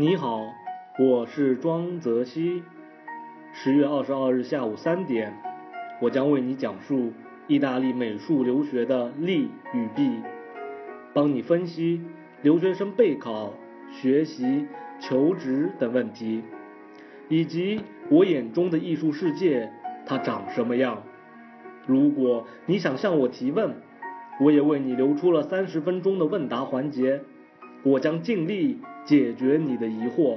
你好，我是庄泽熙。十月二十二日下午三点，我将为你讲述意大利美术留学的利与弊，帮你分析留学生备考、学习、求职等问题，以及我眼中的艺术世界它长什么样。如果你想向我提问，我也为你留出了三十分钟的问答环节，我将尽力。解决你的疑惑，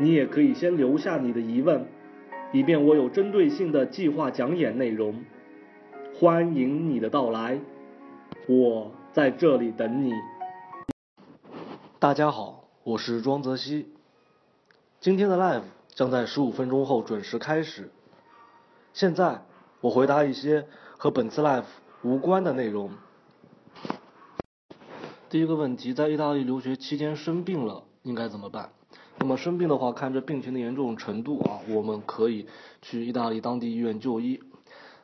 你也可以先留下你的疑问，以便我有针对性的计划讲演内容。欢迎你的到来，我在这里等你。大家好，我是庄泽熙，今天的 live 将在十五分钟后准时开始。现在我回答一些和本次 live 无关的内容。第一个问题，在意大利留学期间生病了，应该怎么办？那么生病的话，看这病情的严重程度啊，我们可以去意大利当地医院就医。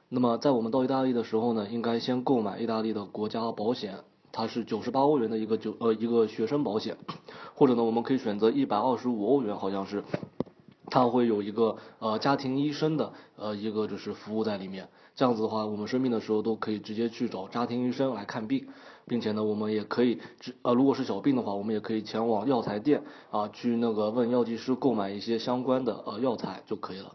那么在我们到意大利的时候呢，应该先购买意大利的国家保险，它是九十八欧元的一个九呃一个学生保险，或者呢，我们可以选择一百二十五欧元，好像是，它会有一个呃家庭医生的呃一个就是服务在里面。这样子的话，我们生病的时候都可以直接去找家庭医生来看病。并且呢，我们也可以，呃，如果是小病的话，我们也可以前往药材店啊，去那个问药剂师购买一些相关的呃药材就可以了。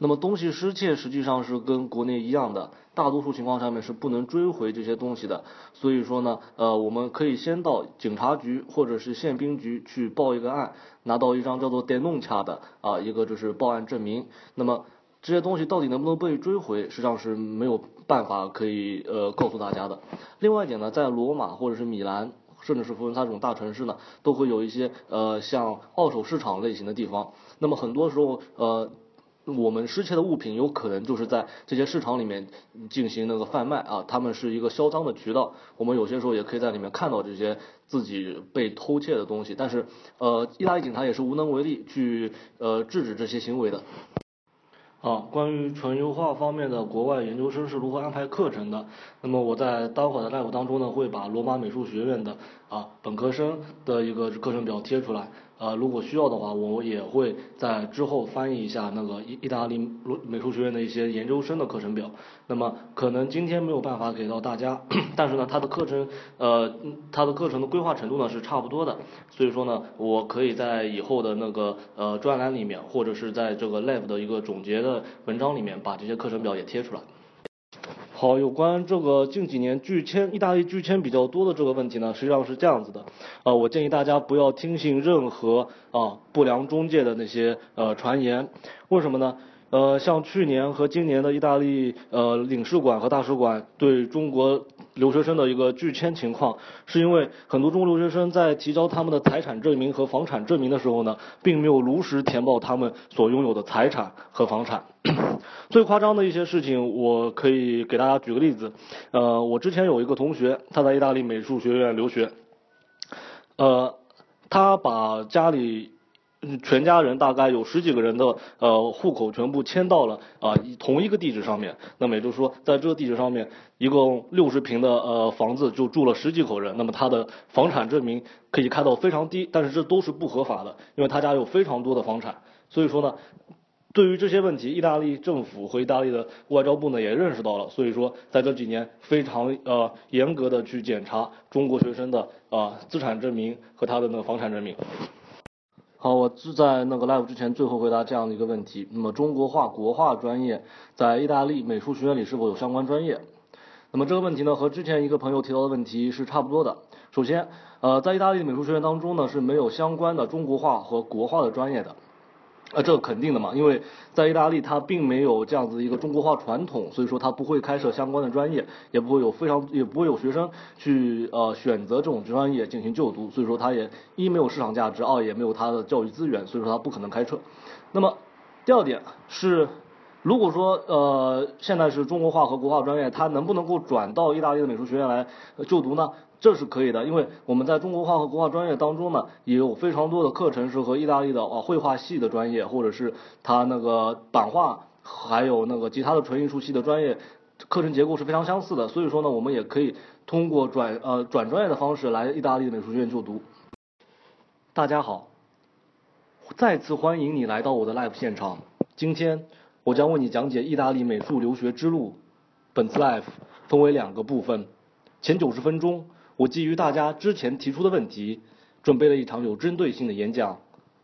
那么东西失窃实际上是跟国内一样的，大多数情况下面是不能追回这些东西的。所以说呢，呃，我们可以先到警察局或者是宪兵局去报一个案，拿到一张叫做电动卡的啊一个就是报案证明。那么这些东西到底能不能被追回，实际上是没有办法可以呃告诉大家的。另外一点呢，在罗马或者是米兰，甚至是佛罗伦萨这种大城市呢，都会有一些呃像二手市场类型的地方。那么很多时候呃，我们失窃的物品有可能就是在这些市场里面进行那个贩卖啊，他们是一个销赃的渠道。我们有些时候也可以在里面看到这些自己被偷窃的东西，但是呃，意大利警察也是无能为力去呃制止这些行为的。啊，关于纯优化方面的国外研究生是如何安排课程的？那么我在待会儿的 live 当中呢，会把罗马美术学院的啊本科生的一个课程表贴出来。呃，如果需要的话，我也会在之后翻译一下那个意意大利美术学院的一些研究生的课程表。那么可能今天没有办法给到大家，但是呢，它的课程呃，它的课程的规划程度呢是差不多的。所以说呢，我可以在以后的那个呃专栏里面，或者是在这个 live 的一个总结的文章里面，把这些课程表也贴出来。好，有关这个近几年拒签，意大利拒签比较多的这个问题呢，实际上是这样子的，呃，我建议大家不要听信任何啊不良中介的那些呃传言，为什么呢？呃，像去年和今年的意大利呃领事馆和大使馆对中国留学生的一个拒签情况，是因为很多中国留学生在提交他们的财产证明和房产证明的时候呢，并没有如实填报他们所拥有的财产和房产。最夸张的一些事情，我可以给大家举个例子。呃，我之前有一个同学，他在意大利美术学院留学，呃，他把家里。全家人大概有十几个人的呃户口全部迁到了啊同一个地址上面，那么也就是说，在这个地址上面，一共六十平的呃房子就住了十几口人，那么他的房产证明可以开到非常低，但是这都是不合法的，因为他家有非常多的房产，所以说呢，对于这些问题，意大利政府和意大利的外交部呢也认识到了，所以说在这几年非常呃严格的去检查中国学生的啊资产证明和他的那个房产证明。好，我是在那个 live 之前最后回答这样的一个问题。那么中国画国画专业在意大利美术学院里是否有相关专业？那么这个问题呢和之前一个朋友提到的问题是差不多的。首先，呃，在意大利美术学院当中呢是没有相关的中国画和国画的专业的。啊，这肯定的嘛，因为在意大利，它并没有这样子一个中国化传统，所以说它不会开设相关的专业，也不会有非常，也不会有学生去呃选择这种专业进行就读，所以说它也一没有市场价值，二也没有它的教育资源，所以说它不可能开设。那么第二点是，如果说呃现在是中国化和国画专业，它能不能够转到意大利的美术学院来就读呢？这是可以的，因为我们在中国画和国画专业当中呢，也有非常多的课程是和意大利的啊绘画系的专业，或者是它那个版画，还有那个其他的纯艺术系的专业，课程结构是非常相似的。所以说呢，我们也可以通过转呃转专业的方式来意大利美术学院就读。大家好，再次欢迎你来到我的 live 现场。今天我将为你讲解意大利美术留学之路。本次 live 分为两个部分，前九十分钟我基于大家之前提出的问题，准备了一场有针对性的演讲，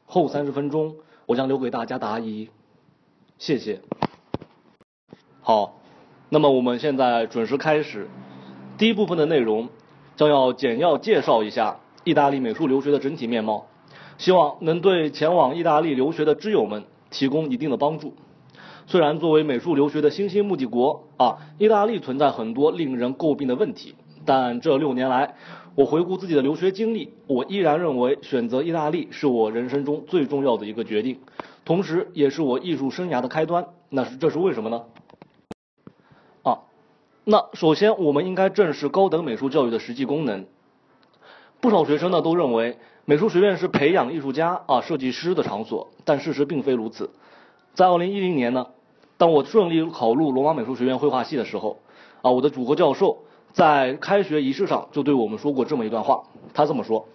后三十分钟我将留给大家答疑。谢谢。好，那么我们现在准时开始。第一部分的内容将要简要介绍一下意大利美术留学的整体面貌，希望能对前往意大利留学的知友们提供一定的帮助。虽然作为美术留学的新兴目的国啊，意大利存在很多令人诟病的问题，但这六年来，我回顾自己的留学经历，我依然认为选择意大利是我人生中最重要的一个决定，同时也是我艺术生涯的开端。那是这是为什么呢？啊那首先，我们应该正视高等美术教育的实际功能。不少学生呢都认为美术学院是培养艺术家啊设计师的场所，但事实并非如此。在2010年呢，当我顺利考入罗马美术学院绘画系的时候，啊，我的主课教授在开学仪式上就对我们说过这么一段话。他这么说，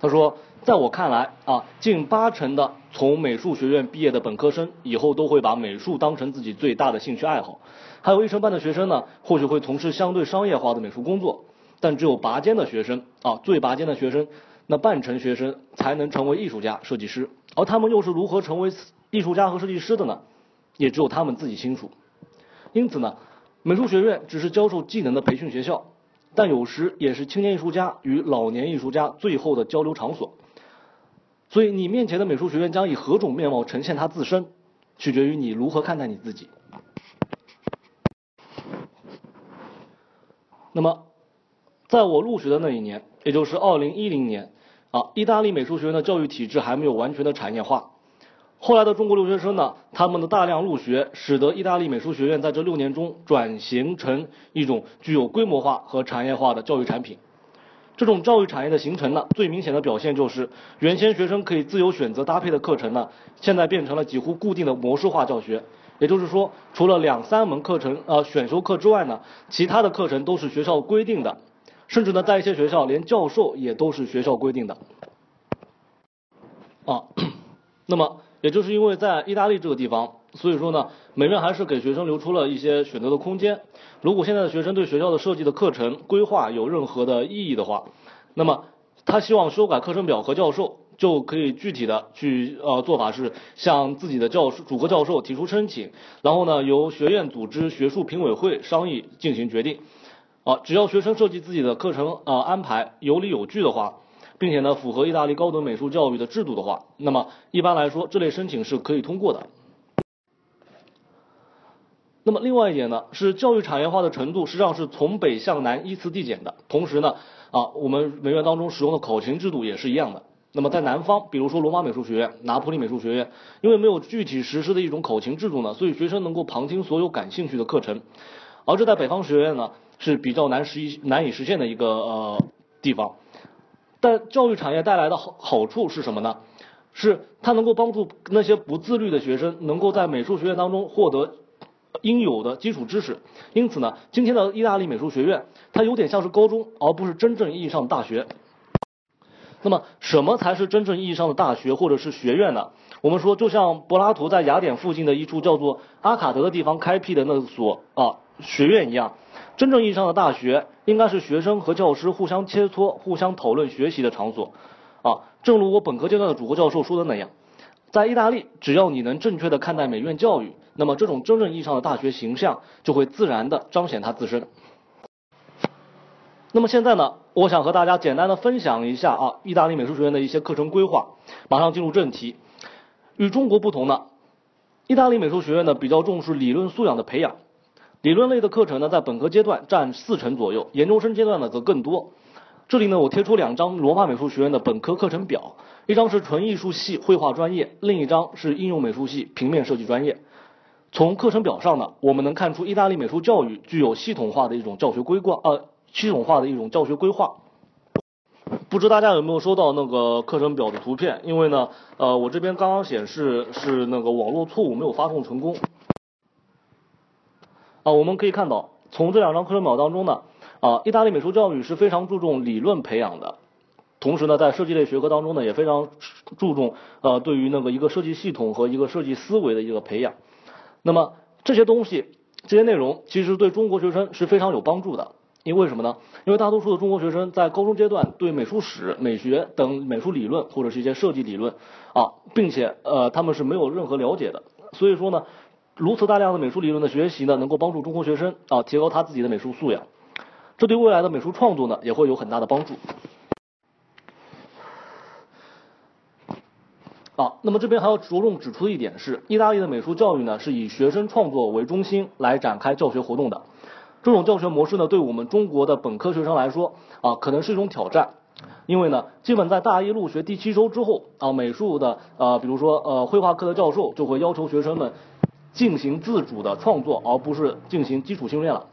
他说，在我看来啊，近八成的从美术学院毕业的本科生以后都会把美术当成自己最大的兴趣爱好。还有一成半的学生呢，或许会从事相对商业化的美术工作，但只有拔尖的学生啊，最拔尖的学生，那半成学生才能成为艺术家、设计师，而他们又是如何成为艺术家和设计师的呢？也只有他们自己清楚。因此呢，美术学院只是教授技能的培训学校，但有时也是青年艺术家与老年艺术家最后的交流场所。所以，你面前的美术学院将以何种面貌呈现它自身，取决于你如何看待你自己。那么，在我入学的那一年，也就是二零一零年，啊，意大利美术学院的教育体制还没有完全的产业化。后来的中国留学生呢，他们的大量入学，使得意大利美术学院在这六年中转型成一种具有规模化和产业化的教育产品。这种教育产业的形成呢，最明显的表现就是，原先学生可以自由选择搭配的课程呢，现在变成了几乎固定的模式化教学。也就是说，除了两三门课程呃选修课之外呢，其他的课程都是学校规定的，甚至呢，在一些学校连教授也都是学校规定的。啊，那么也就是因为在意大利这个地方，所以说呢，美院还是给学生留出了一些选择的空间。如果现在的学生对学校的设计的课程规划有任何的异议的话，那么他希望修改课程表和教授。就可以具体的去呃做法是向自己的教授主课教授提出申请，然后呢由学院组织学术评委会商议进行决定，啊只要学生设计自己的课程呃安排有理有据的话，并且呢符合意大利高等美术教育的制度的话，那么一般来说这类申请是可以通过的。那么另外一点呢是教育产业化的程度实际上是从北向南依次递减的，同时呢啊我们美院当中使用的考勤制度也是一样的。那么在南方，比如说罗马美术学院、拿破里美术学院，因为没有具体实施的一种考勤制度呢，所以学生能够旁听所有感兴趣的课程。而这在北方学院呢是比较难实难以实现的一个呃地方。但教育产业带来的好好处是什么呢？是它能够帮助那些不自律的学生能够在美术学院当中获得应有的基础知识。因此呢，今天的意大利美术学院它有点像是高中，而不是真正意义上的大学。那么，什么才是真正意义上的大学或者是学院呢？我们说，就像柏拉图在雅典附近的一处叫做阿卡德的地方开辟的那所啊学院一样，真正意义上的大学应该是学生和教师互相切磋、互相讨论学习的场所啊。正如我本科阶段的主课教授说的那样，在意大利，只要你能正确的看待美院教育，那么这种真正意义上的大学形象就会自然的彰显它自身。那么现在呢，我想和大家简单的分享一下啊，意大利美术学院的一些课程规划。马上进入正题。与中国不同呢，意大利美术学院呢比较重视理论素养的培养，理论类的课程呢在本科阶段占四成左右，研究生阶段呢则更多。这里呢我贴出两张罗马美术学院的本科课程表，一张是纯艺术系绘画专业，另一张是应用美术系平面设计专业。从课程表上呢，我们能看出意大利美术教育具有系统化的一种教学规划，呃。系统化的一种教学规划，不知大家有没有收到那个课程表的图片？因为呢，呃，我这边刚刚显示是那个网络错误，没有发送成功。啊，我们可以看到，从这两张课程表当中呢，啊，意大利美术教育是非常注重理论培养的，同时呢，在设计类学科当中呢，也非常注重呃对于那个一个设计系统和一个设计思维的一个培养。那么这些东西、这些内容其实对中国学生是非常有帮助的。因为什么呢？因为大多数的中国学生在高中阶段对美术史、美学等美术理论或者是一些设计理论啊，并且呃他们是没有任何了解的。所以说呢，如此大量的美术理论的学习呢，能够帮助中国学生啊提高他自己的美术素养，这对未来的美术创作呢也会有很大的帮助。啊，那么这边还要着重指出的一点是，意大利的美术教育呢是以学生创作为中心来展开教学活动的。这种教学模式呢，对我们中国的本科学生来说啊，可能是一种挑战，因为呢，基本在大一入学第七周之后啊，美术的呃，比如说呃，绘画课的教授就会要求学生们进行自主的创作，而不是进行基础训练了。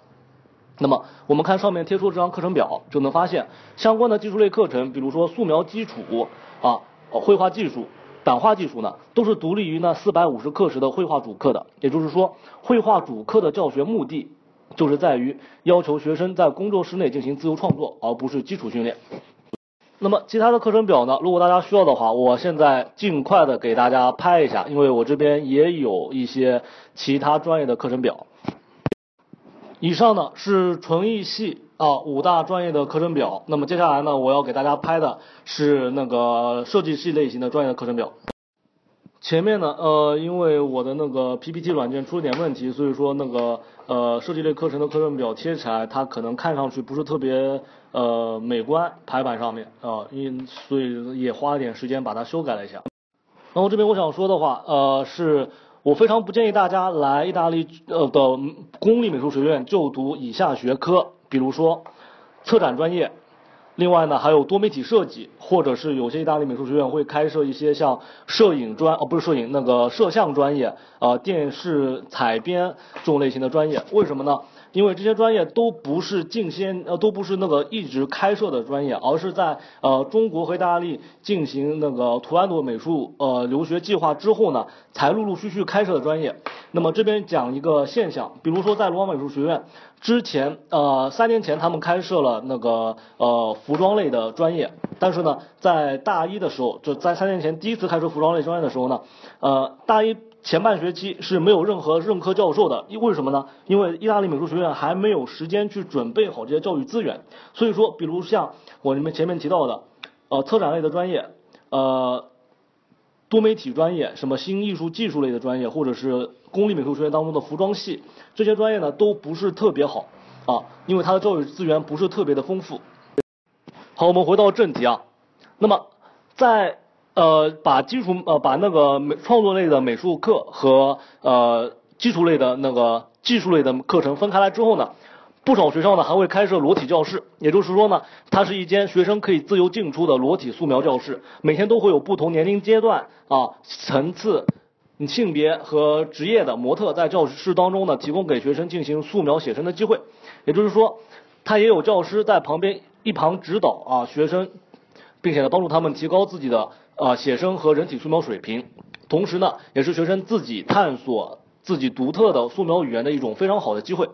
那么我们看上面贴出这张课程表，就能发现相关的技术类课程，比如说素描基础啊，绘画技术。版画技术呢，都是独立于那四百五十课时的绘画主课的。也就是说，绘画主课的教学目的，就是在于要求学生在工作室内进行自由创作，而不是基础训练。那么其他的课程表呢？如果大家需要的话，我现在尽快的给大家拍一下，因为我这边也有一些其他专业的课程表。以上呢是纯艺系啊五大专业的课程表，那么接下来呢我要给大家拍的是那个设计系类型的专业的课程表。前面呢呃因为我的那个 PPT 软件出了点问题，所以说那个呃设计类课程的课程表贴起来它可能看上去不是特别呃美观，排版上面啊因所以也花了点时间把它修改了一下。然后这边我想说的话呃是。我非常不建议大家来意大利呃的公立美术学院就读以下学科，比如说策展专业，另外呢还有多媒体设计，或者是有些意大利美术学院会开设一些像摄影专哦不是摄影那个摄像专业啊电视采编这种类型的专业，为什么呢？因为这些专业都不是近些呃都不是那个一直开设的专业，而是在呃中国和意大利进行那个图兰朵美术呃留学计划之后呢，才陆陆续续开设的专业。那么这边讲一个现象，比如说在罗马美术学院之前呃三年前他们开设了那个呃服装类的专业，但是呢在大一的时候就在三年前第一次开设服装类专业的时候呢，呃大一。前半学期是没有任何任课教授的，因为什么呢？因为意大利美术学院还没有时间去准备好这些教育资源。所以说，比如像我们前面提到的，呃，策展类的专业，呃，多媒体专业，什么新艺术技术类的专业，或者是公立美术学院当中的服装系，这些专业呢都不是特别好啊，因为它的教育资源不是特别的丰富。好，我们回到正题啊，那么在。呃，把基础呃把那个美创作类的美术课和呃基础类的那个技术类的课程分开来之后呢，不少学校呢还会开设裸体教室，也就是说呢，它是一间学生可以自由进出的裸体素描教室，每天都会有不同年龄阶段啊层次、性别和职业的模特在教室当中呢提供给学生进行素描写生的机会，也就是说，他也有教师在旁边一旁指导啊学生，并且呢帮助他们提高自己的。啊，写生和人体素描水平，同时呢，也是学生自己探索自己独特的素描语言的一种非常好的机会。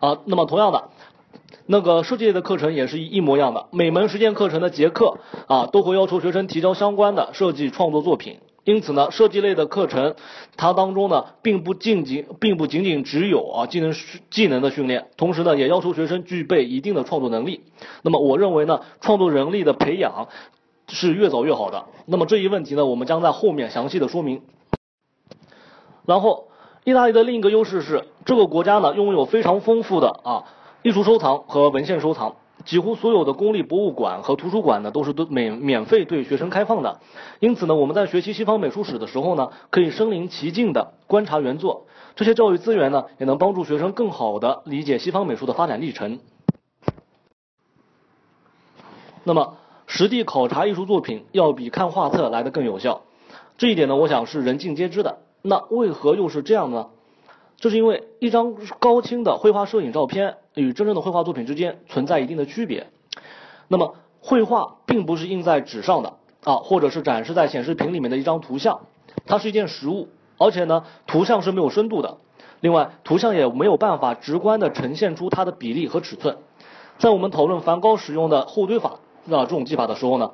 啊，那么同样的，那个设计类的课程也是一模一样的，每门实践课程的结课啊，都会要求学生提交相关的设计创作作品。因此呢，设计类的课程，它当中呢，并不仅仅，并不仅仅只有啊技能技能的训练，同时呢，也要求学生具备一定的创作能力。那么我认为呢，创作能力的培养。是越早越好的。那么这一问题呢，我们将在后面详细的说明。然后，意大利的另一个优势是，这个国家呢拥有非常丰富的啊艺术收藏和文献收藏，几乎所有的公立博物馆和图书馆呢都是都免免费对学生开放的。因此呢，我们在学习西方美术史的时候呢，可以身临其境的观察原作。这些教育资源呢，也能帮助学生更好的理解西方美术的发展历程。那么。实地考察艺术作品要比看画册来的更有效，这一点呢，我想是人尽皆知的。那为何又是这样呢？这是因为一张高清的绘画摄影照片与真正的绘画作品之间存在一定的区别。那么，绘画并不是印在纸上的啊，或者是展示在显示屏里面的一张图像，它是一件实物，而且呢，图像是没有深度的。另外，图像也没有办法直观的呈现出它的比例和尺寸。在我们讨论梵高使用的后堆法那这种技法的时候呢，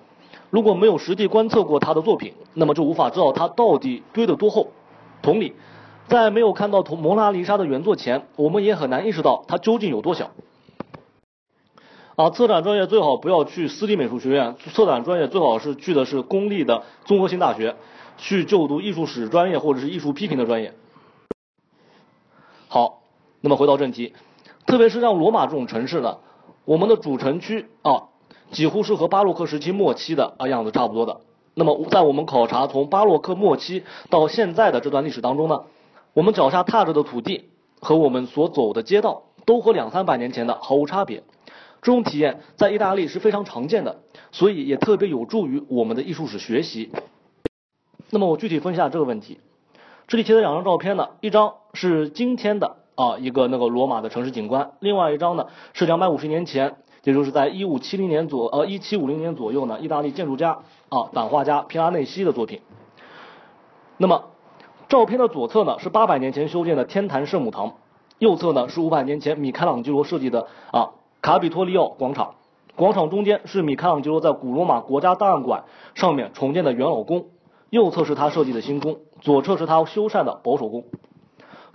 如果没有实地观测过他的作品，那么就无法知道他到底堆得多厚。同理，在没有看到同蒙娜丽莎的原作前，我们也很难意识到它究竟有多小。啊，策展专业最好不要去私立美术学院，策展专业最好是去的是公立的综合性大学，去就读艺术史专业或者是艺术批评的专业。好，那么回到正题，特别是像罗马这种城市呢，我们的主城区啊，几乎是和巴洛克时期末期的啊样子差不多的。那么在我们考察从巴洛克末期到现在的这段历史当中呢，我们脚下踏着的土地和我们所走的街道都和两三百年前的毫无差别。这种体验在意大利是非常常见的，所以也特别有助于我们的艺术史学习。那么我具体分析下这个问题，这里贴的两张照片呢，一张是今天的啊一个那个罗马的城市景观，另外一张呢是两百五十年前，也就是在一五七零年左呃一七五零年左右呢，意大利建筑家啊版画家皮拉内西的作品。那么照片的左侧呢是八百年前修建的天坛圣母堂，右侧呢是五百年前米开朗基罗设计的啊。卡比托利奥广场，广场中间是米开朗基罗在古罗马国家档案馆上面重建的元老宫，右侧是他设计的新宫，左侧是他修缮的保守宫。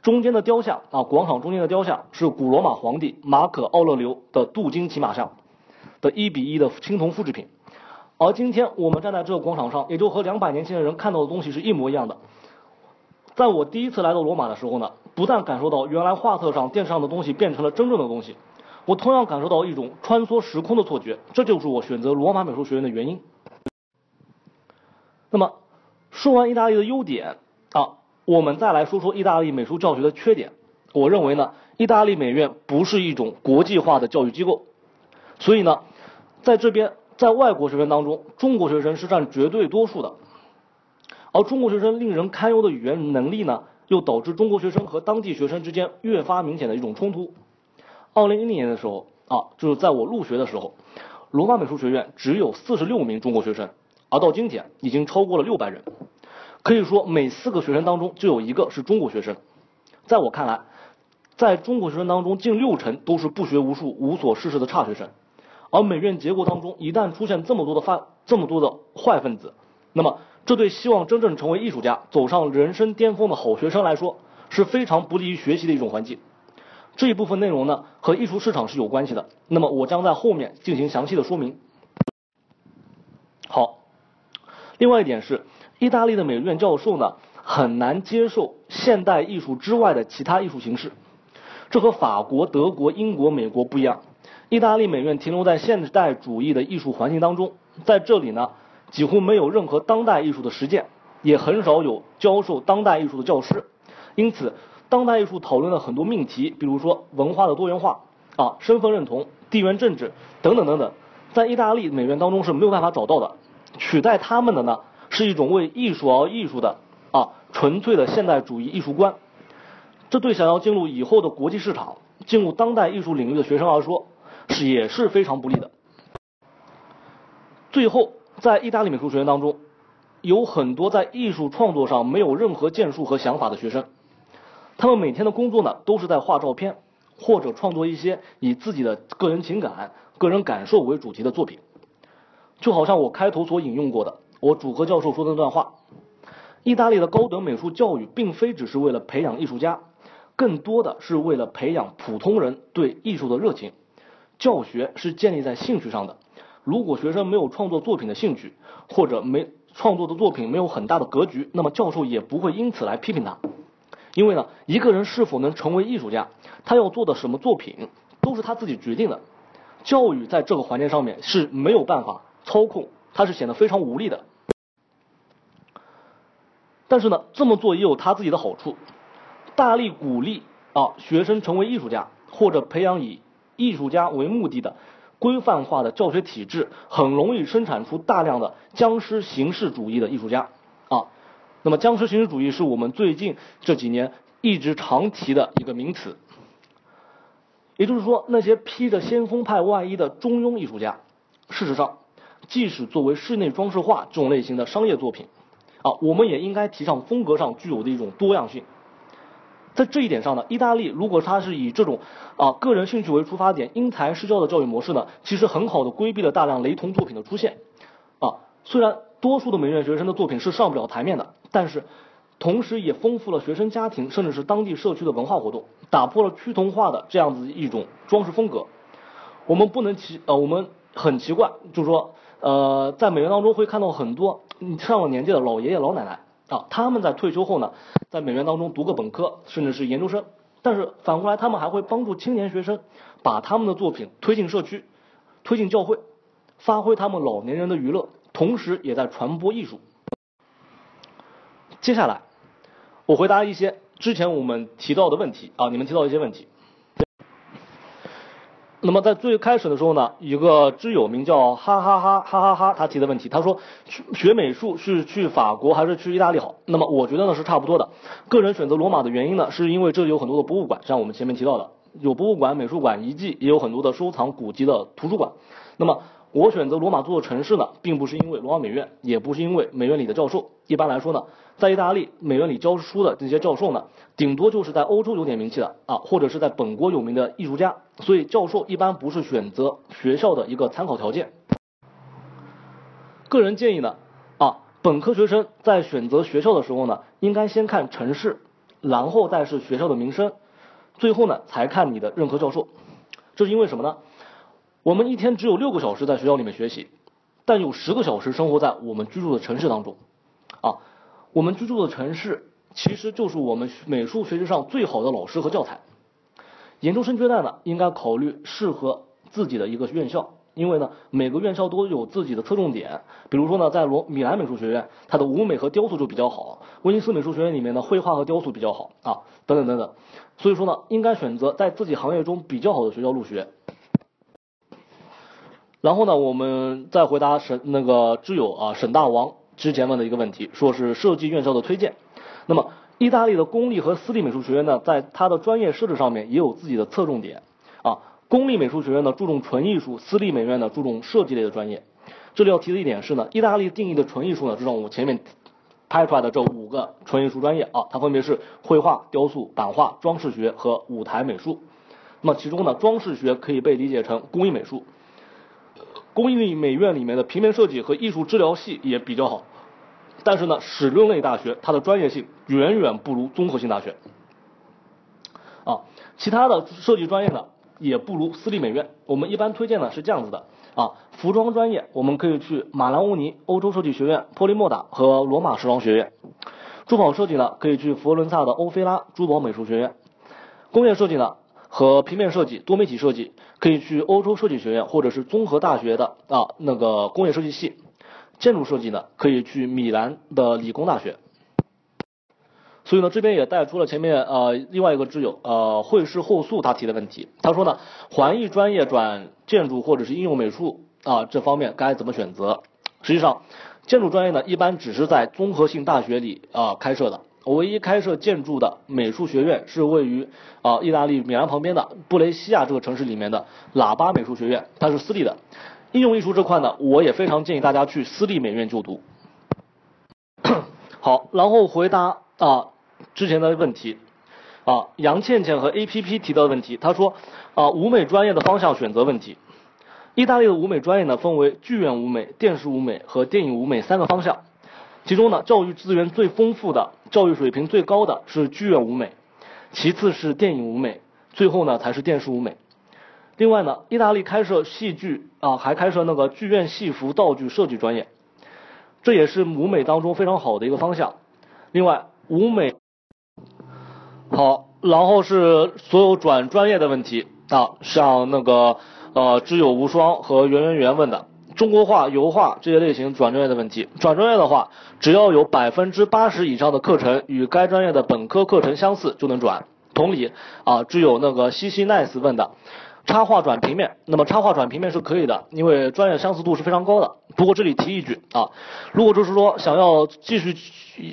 中间的雕像啊，广场中间的雕像是古罗马皇帝马可奥勒留的镀金骑马像的一比一的青铜复制品。而今天我们站在这个广场上，也就和两百年前的人看到的东西是一模一样的。在我第一次来到罗马的时候呢，不但感受到原来画册上、电视上的东西变成了真正的东西。我同样感受到一种穿梭时空的错觉，这就是我选择罗马美术学院的原因。那么，说完意大利的优点，我们再来说说意大利美术教学的缺点。我认为呢，意大利美院不是一种国际化的教育机构，所以呢，在这边在外国学生当中，中国学生是占绝对多数的，而中国学生令人堪忧的语言能力呢，又导致中国学生和当地学生之间越发明显的一种冲突。二零一零年的时候啊，就是在我入学的时候，罗马美术学院只有四十六名中国学生，而到今天已经超过了六百人，可以说每四个学生当中就有一个是中国学生。在我看来，在中国学生当中，近六成都是不学无术、无所事事的差学生。而美院结构当中一旦出现这么多的犯、这么多的坏分子，那么这对希望真正成为艺术家、走上人生巅峰的好学生来说，是非常不利于学习的一种环境。这一部分内容呢，和艺术市场是有关系的。那么我将在后面进行详细的说明。好，另外一点是，意大利的美院教授呢，很难接受现代艺术之外的其他艺术形式。这和法国、德国、英国、美国不一样。意大利美院停留在现代主义的艺术环境当中，在这里呢，几乎没有任何当代艺术的实践，也很少有教授当代艺术的教师，因此。当代艺术讨论了很多命题，比如说文化的多元化啊、身份认同、地缘政治等等等等，在意大利美院当中是没有办法找到的。取代他们的呢，是一种为艺术而艺术的啊纯粹的现代主义艺术观。这对想要进入以后的国际市场、进入当代艺术领域的学生来说，是也是非常不利的。最后，在意大利美术学院当中，有很多在艺术创作上没有任何建树和想法的学生。他们每天的工作呢，都是在画照片，或者创作一些以自己的个人情感、个人感受为主题的作品。就好像我开头所引用过的，我主和教授说的那段话：，意大利的高等美术教育并非只是为了培养艺术家，更多的是为了培养普通人对艺术的热情。教学是建立在兴趣上的，如果学生没有创作作品的兴趣，或者没创作的作品没有很大的格局，那么教授也不会因此来批评他。因为呢，一个人是否能成为艺术家，他要做的什么作品，都是他自己决定的。教育在这个环节上面是没有办法操控，它是显得非常无力的。但是呢，这么做也有他自己的好处，大力鼓励啊学生成为艺术家，或者培养以艺术家为目的的规范化的教学体制，很容易生产出大量的僵尸形式主义的艺术家啊。那么，僵尸形式主义是我们最近这几年一直常提的一个名词。也就是说，那些披着先锋派外衣的中庸艺术家，事实上，即使作为室内装饰画这种类型的商业作品，啊，我们也应该提倡风格上具有的一种多样性。在这一点上呢，意大利如果它是以这种啊个人兴趣为出发点，因材施教的教育模式呢，其实很好的规避了大量雷同作品的出现。啊，虽然多数的美院学生的作品是上不了台面的，但是同时也丰富了学生家庭甚至是当地社区的文化活动，打破了趋同化的这样子一种装饰风格。我们不能奇呃，我们很奇怪，就是说呃，在美院当中会看到很多上了年纪的老爷爷老奶奶啊，他们在退休后呢，在美院当中读个本科甚至是研究生，但是反过来他们还会帮助青年学生把他们的作品推进社区，推进教会，发挥他们老年人的娱乐，同时也在传播艺术。接下来我回答一些之前我们提到的问题啊，你们提到一些问题。那么在最开始的时候呢，一个知友名叫哈哈哈哈哈哈，他提的问题，他说学美术是去法国还是去意大利好？那么我觉得呢是差不多的。个人选择罗马的原因呢，是因为这里有很多的博物馆，像我们前面提到的，有博物馆、美术馆、遗迹，也有很多的收藏古籍的图书馆。那么我选择罗马做城市呢，并不是因为罗马美院，也不是因为美院里的教授。一般来说呢，在意大利美院里教书的这些教授呢，顶多就是在欧洲有点名气的啊，或者是在本国有名的艺术家。所以教授一般不是选择学校的一个参考条件。个人建议呢，啊，本科学生在选择学校的时候呢，应该先看城市，然后再是学校的名声，最后呢才看你的任课教授。这是因为什么呢？我们一天只有六个小时在学校里面学习，但有十个小时生活在我们居住的城市当中。啊，我们居住的城市其实就是我们美术学习上最好的老师和教材。研究生阶段呢，应该考虑适合自己的一个院校，因为呢，每个院校都有自己的侧重点。比如说呢，在罗米兰美术学院，它的舞美和雕塑就比较好；威尼斯美术学院里面的绘画和雕塑比较好啊，等等等等。所以说呢，应该选择在自己行业中比较好的学校入学。然后呢，我们再回答沈那个挚友啊沈大王之前问的一个问题，说是设计院校的推荐。那么，意大利的公立和私立美术学院呢，在它的专业设置上面也有自己的侧重点啊。公立美术学院呢注重纯艺术，私立美院呢注重设计类的专业。这里要提的一点是呢，意大利定义的纯艺术呢，就像我前面拍出来的这五个纯艺术专业啊，它分别是绘画、雕塑、版画、装饰学和舞台美术。那么其中呢，装饰学可以被理解成工艺美术。工艺美院里面的平面设计和艺术治疗系也比较好，但是呢，史论类大学它的专业性远远不如综合性大学。啊，其他的设计专业呢也不如私立美院。我们一般推荐呢是这样子的啊，服装专业我们可以去马兰乌尼欧洲设计学院、波利莫达和罗马时装学院。珠宝设计呢可以去佛罗伦萨的欧菲拉珠宝美术学院。工业设计呢？和平面设计、多媒体设计可以去欧洲设计学院或者是综合大学的啊那个工业设计系，建筑设计呢可以去米兰的理工大学。所以呢这边也带出了前面呃另外一个挚友呃绘师后素他提的问题，他说呢环艺专业转建筑或者是应用美术啊这方面该怎么选择？实际上建筑专业呢一般只是在综合性大学里啊开设的。唯一开设建筑的美术学院是位于啊意大利米兰旁边的布雷西亚这个城市里面的喇叭美术学院，它是私立的。应用艺术这块呢，我也非常建议大家去私立美院就读。好，然后回答啊之前的问题啊杨倩倩和 A P P 提到的问题，他说啊舞美专业的方向选择问题。意大利的舞美专业呢分为剧院舞美、电视舞美和电影舞美三个方向。其中呢，教育资源最丰富的、教育水平最高的是剧院舞美，其次是电影舞美，最后呢才是电视舞美。另外呢，意大利开设戏剧啊，还开设那个剧院戏服道具设计专业，这也是舞美当中非常好的一个方向。另外，舞美好，然后是所有转专业的问题啊，像那个呃知有无双和圆圆圆问的。中国画、油画这些类型转专业的问题，转专业的话，只要有百分之八十以上的课程与该专业的本科课程相似就能转。同理啊，只有那个西西 nice 问的，插画转平面，那么插画转平面是可以的，因为专业相似度是非常高的。不过这里提一句啊，如果就是说想要继续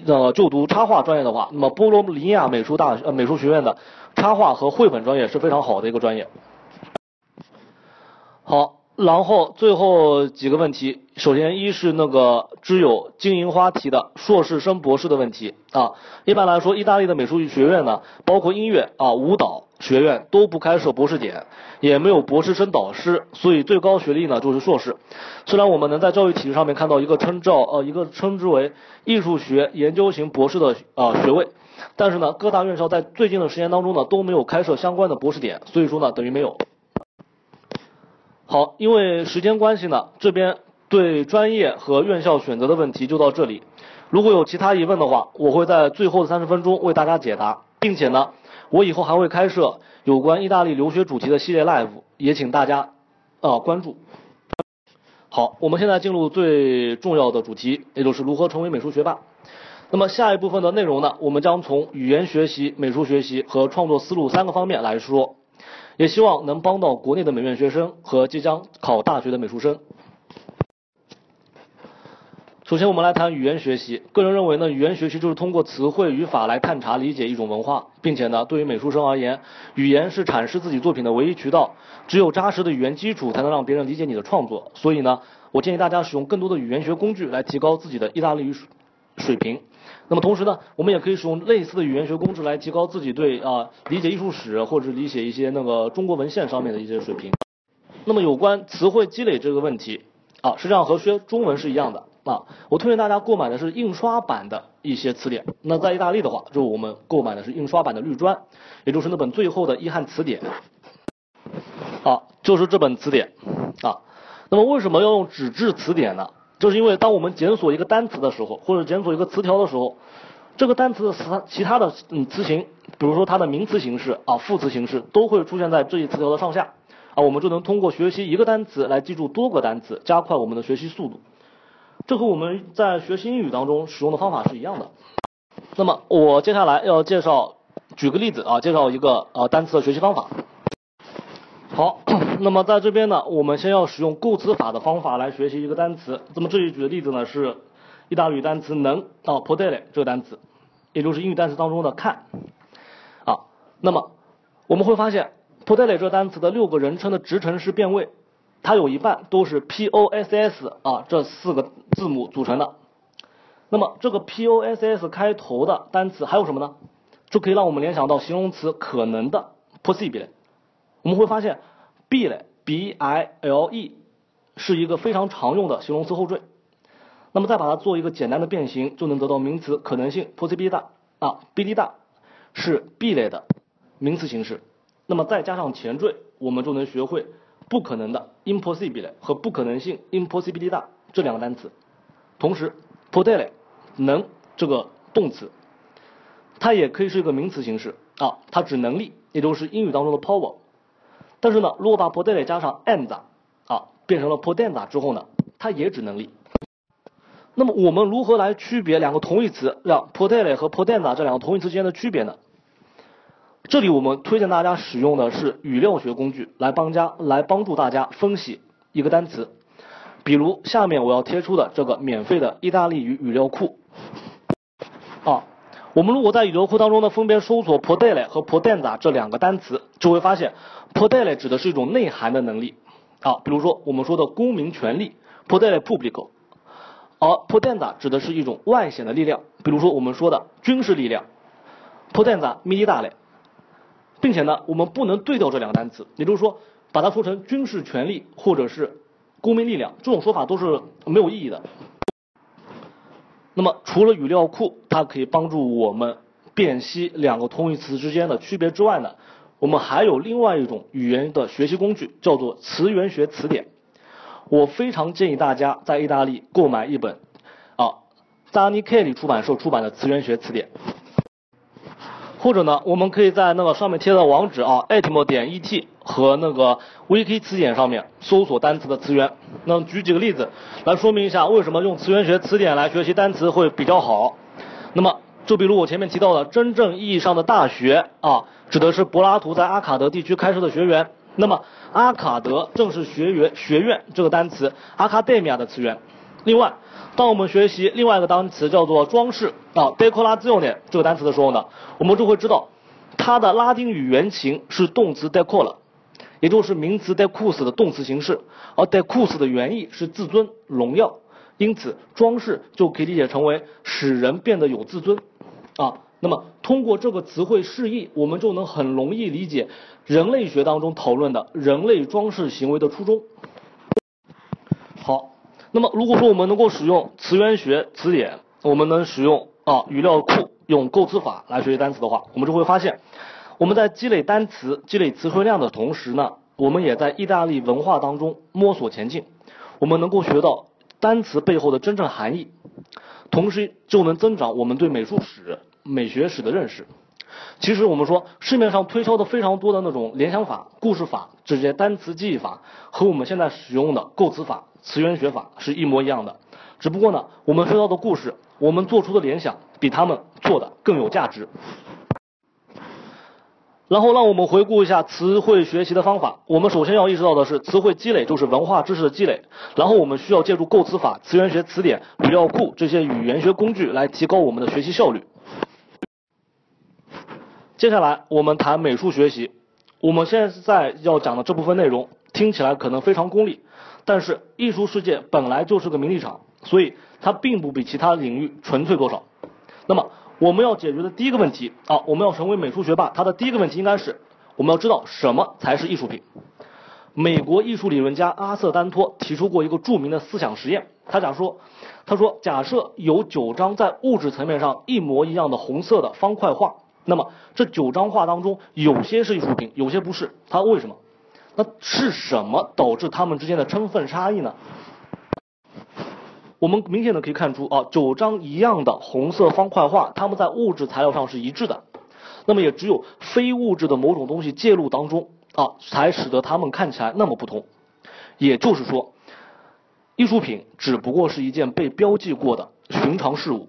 呃就读插画专业的话，那么波罗尼亚美术大呃美术学院的插画和绘本专业是非常好的一个专业。好。然后最后几个问题，首先一是那个知友金银花提的硕士升博士的问题啊。一般来说，意大利的美术学院呢，包括音乐啊、舞蹈学院都不开设博士点，也没有博士生导师，所以最高学历呢就是硕士。虽然我们能在教育体制上面看到一个称照呃一个称之为艺术学研究型博士的啊学位，但是呢，各大院校在最近的时间当中呢都没有开设相关的博士点，所以说呢等于没有。好，因为时间关系呢，这边对专业和院校选择的问题就到这里。如果有其他疑问的话，我会在最后的三十分钟为大家解答，并且呢，我以后还会开设有关意大利留学主题的系列 live，也请大家啊关注。好，我们现在进入最重要的主题，也就是如何成为美术学霸。那么下一部分的内容呢，我们将从语言学习、美术学习和创作思路三个方面来说。也希望能帮到国内的美院学生和即将考大学的美术生。首先，我们来谈语言学习。个人认为呢，语言学习就是通过词汇、语法来探查、理解一种文化，并且呢，对于美术生而言，语言是阐释自己作品的唯一渠道。只有扎实的语言基础，才能让别人理解你的创作。所以呢，我建议大家使用更多的语言学工具来提高自己的意大利语水平。那么同时呢，我们也可以使用类似的语言学工具来提高自己对啊理解艺术史或者理解一些那个中国文献上面的一些水平。那么有关词汇积累这个问题啊，实际上和学中文是一样的啊。我推荐大家购买的是印刷版的一些词典。那在意大利的话，就我们购买的是印刷版的绿砖，也就是那本最后的意汉词典。啊，就是这本词典啊。那么为什么要用纸质词典呢？就是因为当我们检索一个单词的时候，或者检索一个词条的时候，这个单词的其他其他的嗯词形，比如说它的名词形式啊、副词形式，都会出现在这一词条的上下啊，我们就能通过学习一个单词来记住多个单词，加快我们的学习速度。这和我们在学习英语当中使用的方法是一样的。那么我接下来要介绍，举个例子啊，介绍一个呃单词的学习方法。好，那么在这边呢，我们先要使用构词法的方法来学习一个单词。那么这里举的例子呢是意大利语单词能啊 p o d e l e 这个单词，也就是英语单词当中的看啊。那么我们会发现 p o d e l e 这个单词的六个人称的直陈式变位，它有一半都是 p o s s 啊这四个字母组成的。那么这个 p o s s 开头的单词还有什么呢？就可以让我们联想到形容词可能的 possible。我们会发现，bile b i l e 是一个非常常用的形容词后缀。那么再把它做一个简单的变形，就能得到名词可能性 possibilità 啊，bilità 是 bile 的名词形式。那么再加上前缀，我们就能学会不可能的 impossibile 和不可能性 impossibilità 这两个单词。同时 p o t e l e 能这个动词，它也可以是一个名词形式啊，它指能力，也就是英语当中的 power。但是呢，如果把 potere 加上 and 啊，变成了 potenza 之后呢，它也指能力。那么我们如何来区别两个同义词，让 potere 和 potenza 这两个同义词之间的区别呢？这里我们推荐大家使用的是语料学工具来帮家来帮助大家分析一个单词。比如下面我要贴出的这个免费的意大利语语料库啊。我们如果在语料库当中呢，分别搜索 “podele” 和 “podenza” 这两个单词，就会发现 “podele” 指的是一种内涵的能力。啊，比如说我们说的公民权利 “podele pubblico”，而 “podenza” 指的是一种外显的力量，比如说我们说的军事力量 “podenza militare，并且呢，我们不能对调这两个单词，也就是说把它说成军事权利或者是公民力量，这种说法都是没有意义的。那么除了语料库，它可以帮助我们辨析两个同义词之间的区别之外呢，我们还有另外一种语言的学习工具，叫做词源学词典。我非常建议大家在意大利购买一本啊扎尼 K 里出版社出版的词源学词典，或者呢，我们可以在那个上面贴的网址啊，etmo 点 et 和那个 V K 词典上面搜索单词的词源。那举几个例子来说明一下，为什么用词源学词典来学习单词会比较好。那么，就比如我前面提到的，真正意义上的大学啊，指的是柏拉图在阿卡德地区开设的学园。那么，阿卡德正是学员学院这个单词 academia 的词源。另外，当我们学习另外一个单词叫做装饰啊 decorazione 这个单词的时候呢，我们就会知道它的拉丁语原型是动词 decor，了也就是名词 decus 的动词形式，而 decus 的原意是自尊、荣耀，因此装饰就可以理解成为使人变得有自尊啊。那么通过这个词汇释义，我们就能很容易理解人类学当中讨论的人类装饰行为的初衷。好，那么如果说我们能够使用词源学词典，我们能使用啊语料库用构词法来学习单词的话，我们就会发现。我们在积累单词、积累词汇量的同时呢，我们也在意大利文化当中摸索前进。我们能够学到单词背后的真正含义，同时就能增长我们对美术史、美学史的认识。其实我们说市面上推销的非常多的那种联想法、故事法这些单词记忆法，和我们现在使用的构词法、词源学法是一模一样的。只不过呢，我们学到的故事，我们做出的联想比他们做的更有价值。然后让我们回顾一下词汇学习的方法。我们首先要意识到的是，词汇积累就是文化知识的积累。然后我们需要借助构词法、词源学词典、语料库这些语言学工具来提高我们的学习效率。接下来我们谈美术学习。我们现在要讲的这部分内容听起来可能非常功利，但是艺术世界本来就是个名利场，所以它并不比其他领域纯粹多少。那么。我们要解决的第一个问题啊，我们要成为美术学霸，他的第一个问题应该是我们要知道什么才是艺术品。美国艺术理论家阿瑟丹托提出过一个著名的思想实验，他假说，他说假设有九张在物质层面上一模一样的红色的方块画，那么这九张画当中有些是艺术品，有些不是，他为什么？那是什么导致它们之间的成分差异呢？我们明显的可以看出啊，九张一样的红色方块画，它们在物质材料上是一致的。那么也只有非物质的某种东西介入当中啊，才使得它们看起来那么不同。也就是说，艺术品只不过是一件被标记过的寻常事物，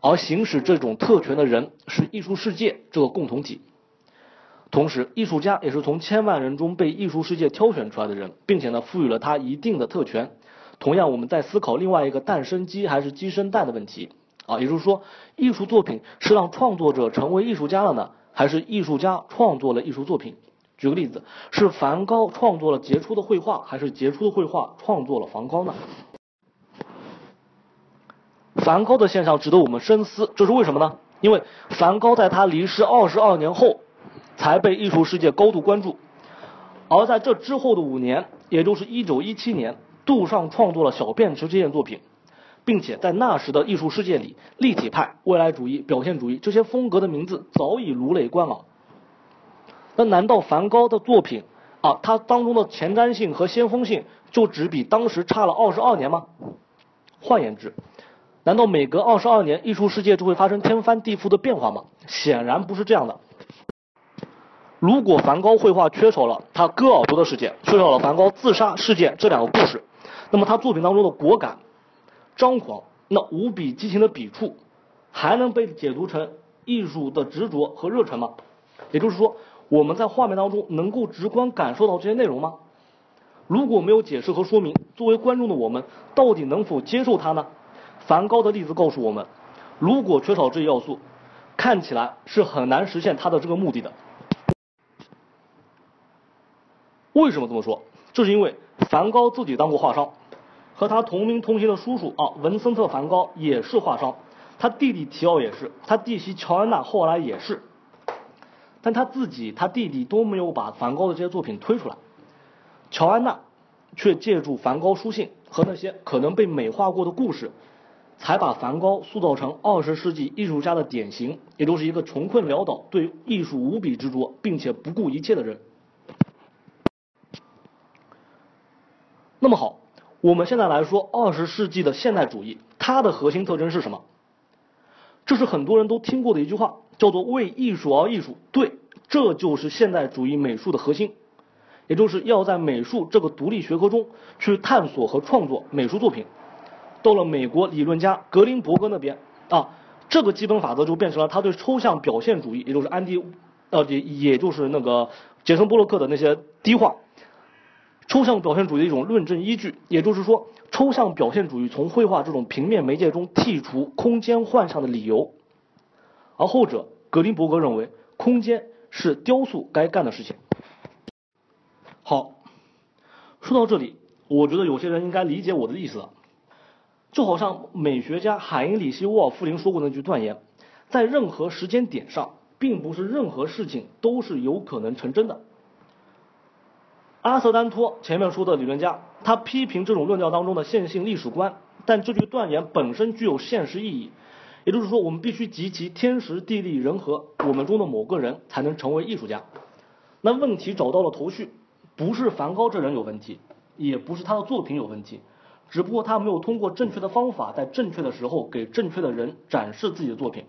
而行使这种特权的人是艺术世界这个共同体。同时，艺术家也是从千万人中被艺术世界挑选出来的人，并且呢，赋予了他一定的特权。同样，我们在思考另外一个诞生鸡还是鸡生蛋的问题啊，也就是说，艺术作品是让创作者成为艺术家了呢，还是艺术家创作了艺术作品？举个例子，是梵高创作了杰出的绘画，还是杰出的绘画创作了梵高呢？梵高的现象值得我们深思，这是为什么呢？因为梵高在他离世二十二年后才被艺术世界高度关注，而在这之后的五年，也就是一九一七年。杜尚创作了《小便池》这件作品，并且在那时的艺术世界里，立体派、未来主义、表现主义这些风格的名字早已如雷贯耳。那难道梵高的作品啊，它当中的前瞻性和先锋性就只比当时差了二十二年吗？换言之，难道每隔二十二年，艺术世界就会发生天翻地覆的变化吗？显然不是这样的。如果梵高绘画缺少了他割耳朵的事件，缺少了梵高自杀事件这两个故事。那么他作品当中的果敢、张狂，那无比激情的笔触，还能被解读成艺术的执着和热忱吗？也就是说，我们在画面当中能够直观感受到这些内容吗？如果没有解释和说明，作为观众的我们到底能否接受它呢？梵高的例子告诉我们，如果缺少这一要素，看起来是很难实现他的这个目的的。为什么这么说？这是因为梵高自己当过画商。和他同名同姓的叔叔啊，文森特·梵高也是画商，他弟弟提奥也是，他弟媳乔安娜后来也是，但他自己、他弟弟都没有把梵高的这些作品推出来，乔安娜却借助梵高书信和那些可能被美化过的故事，才把梵高塑造成二十世纪艺术家的典型，也就是一个穷困潦倒、对艺术无比执着，并且不顾一切的人。那么好。我们现在来说，二十世纪的现代主义，它的核心特征是什么？这是很多人都听过的一句话，叫做“为艺术而艺术”。对，这就是现代主义美术的核心，也就是要在美术这个独立学科中去探索和创作美术作品。到了美国理论家格林伯格那边啊，这个基本法则就变成了他对抽象表现主义，也就是安迪，呃，也也就是那个杰森波洛克的那些低化。抽象表现主义的一种论证依据，也就是说，抽象表现主义从绘画这种平面媒介中剔除空间幻象的理由，而后者，格林伯格认为，空间是雕塑该干的事情。好，说到这里，我觉得有些人应该理解我的意思了。就好像美学家海因里希·沃尔夫林说过那句断言：在任何时间点上，并不是任何事情都是有可能成真的。阿瑟丹托前面说的理论家，他批评这种论调当中的线性历史观，但这句断言本身具有现实意义。也就是说，我们必须集齐天时地利人和，我们中的某个人才能成为艺术家。那问题找到了头绪，不是梵高这人有问题，也不是他的作品有问题。只不过他没有通过正确的方法，在正确的时候给正确的人展示自己的作品。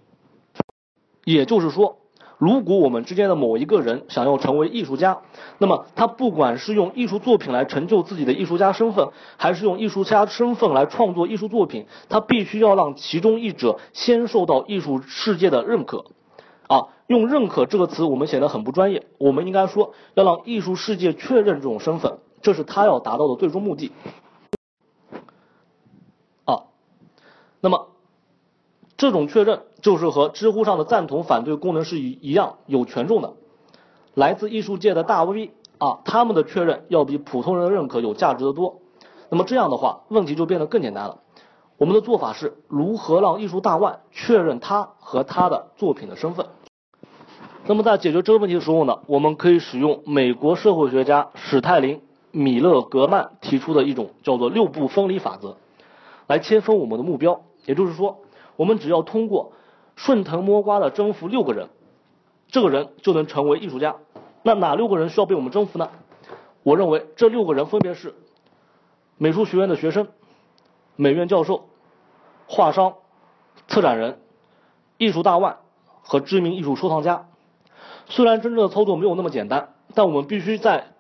也就是说，如果我们之间的某一个人想要成为艺术家，那么他不管是用艺术作品来成就自己的艺术家身份，还是用艺术家身份来创作艺术作品，他必须要让其中一者先受到艺术世界的认可。啊，用“认可”这个词，我们显得很不专业。我们应该说，要让艺术世界确认这种身份，这是他要达到的最终目的。啊那么，这种确认就是和知乎上的赞同、反对功能是一一样有权重的。来自艺术界的大 V 啊，他们的确认要比普通人的认可有价值的多。那么这样的话，问题就变得更简单了。我们的做法是如何让艺术大腕确认他和他的作品的身份？那么在解决这个问题的时候呢，我们可以使用美国社会学家史泰林、米勒格曼提出的一种叫做六步分离法则，来切分我们的目标。也就是说，我们只要通过顺藤摸瓜的征服六个人，这个人就能成为艺术家。那哪六个人需要被我们征服呢？我认为这六个人分别是美术学院的学生、美院教授、画商、策展人、艺术大腕和知名艺术收藏家。虽然真正的操作没有那么简单，但我们必须在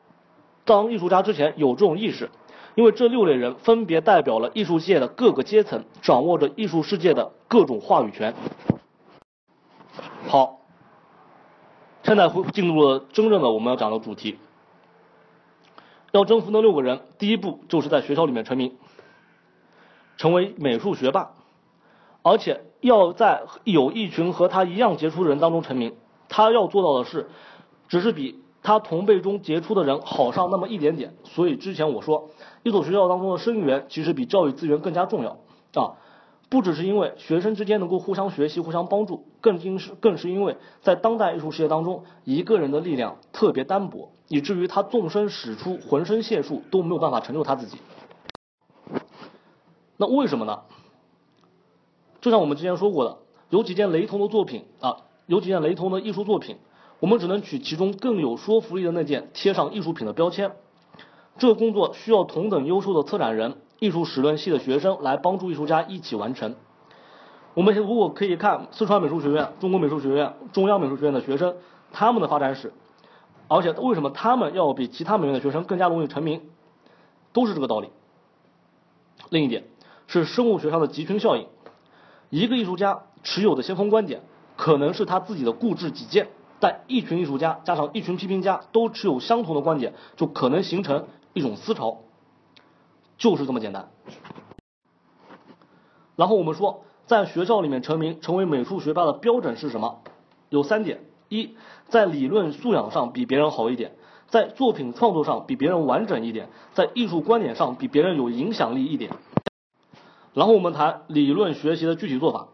当艺术家之前有这种意识。因为这六类人分别代表了艺术界的各个阶层，掌握着艺术世界的各种话语权。好，现在会进入了真正的我们要讲的主题。要征服那六个人，第一步就是在学校里面成名，成为美术学霸，而且要在有一群和他一样杰出的人当中成名。他要做到的是，只是比。他同辈中杰出的人好上那么一点点，所以之前我说，一所学校当中的生源其实比教育资源更加重要啊，不只是因为学生之间能够互相学习、互相帮助，更因是更是因为在当代艺术世界当中，一个人的力量特别单薄，以至于他纵身使出浑身解数都没有办法成就他自己。那为什么呢？就像我们之前说过的，有几件雷同的作品啊，有几件雷同的艺术作品。我们只能取其中更有说服力的那件贴上艺术品的标签。这个工作需要同等优秀的策展人、艺术史论系的学生来帮助艺术家一起完成。我们如果可以看四川美术学院、中国美术学院、中央美术学院的学生他们的发展史，而且为什么他们要比其他美院的学生更加容易成名，都是这个道理。另一点是生物学上的集群效应，一个艺术家持有的先锋观点可能是他自己的固执己见。但一群艺术家加上一群批评家都持有相同的观点，就可能形成一种思潮，就是这么简单。然后我们说，在学校里面成名成为美术学霸的标准是什么？有三点：一，在理论素养上比别人好一点；在作品创作上比别人完整一点；在艺术观点上比别人有影响力一点。然后我们谈理论学习的具体做法。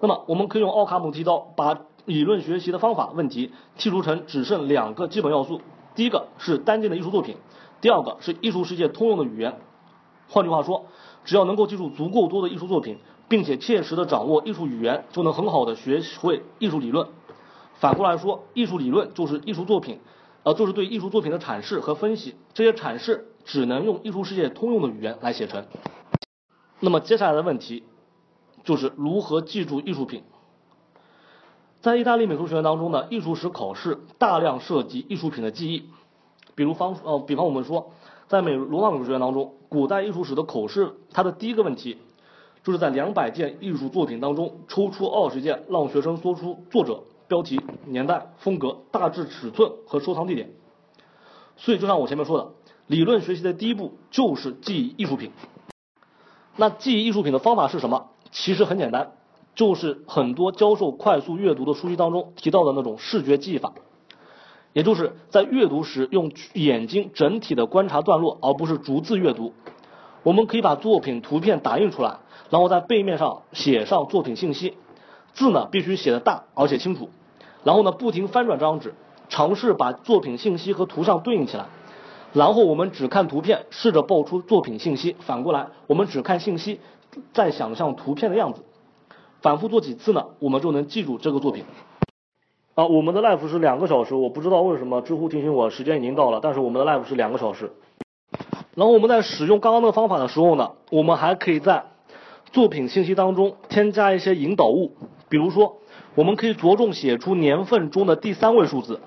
那么我们可以用奥卡姆剃刀把。理论学习的方法问题剔除成只剩两个基本要素，第一个是单件的艺术作品，第二个是艺术世界通用的语言。换句话说，只要能够记住足够多的艺术作品，并且切实的掌握艺术语言，就能很好的学会艺术理论。反过来说，艺术理论就是艺术作品，呃，就是对艺术作品的阐释和分析。这些阐释只能用艺术世界通用的语言来写成。那么接下来的问题就是如何记住艺术品。在意大利美术学院当中呢，艺术史考试大量涉及艺术品的记忆。比如方呃，比方我们说，在美罗马美术学院当中，古代艺术史的口试，它的第一个问题就是在两百件艺术作品当中抽出二十件，让学生说出作者、标题、年代、风格、大致尺寸和收藏地点。所以就像我前面说的，理论学习的第一步就是记忆艺术品。那记忆艺术品的方法是什么？其实很简单。就是很多教授快速阅读的书籍当中提到的那种视觉记忆法，也就是在阅读时用眼睛整体的观察段落，而不是逐字阅读。我们可以把作品图片打印出来，然后在背面上写上作品信息，字呢必须写的大而且清楚。然后呢不停翻转这张纸，尝试把作品信息和图像对应起来。然后我们只看图片，试着报出作品信息。反过来，我们只看信息，再想象图片的样子。反复做几次呢，我们就能记住这个作品。啊，我们的 live 是两个小时，我不知道为什么知乎提醒我时间已经到了，但是我们的 live 是两个小时。然后我们在使用刚刚那个方法的时候呢，我们还可以在作品信息当中添加一些引导物，比如说，我们可以着重写出年份中的第三位数字、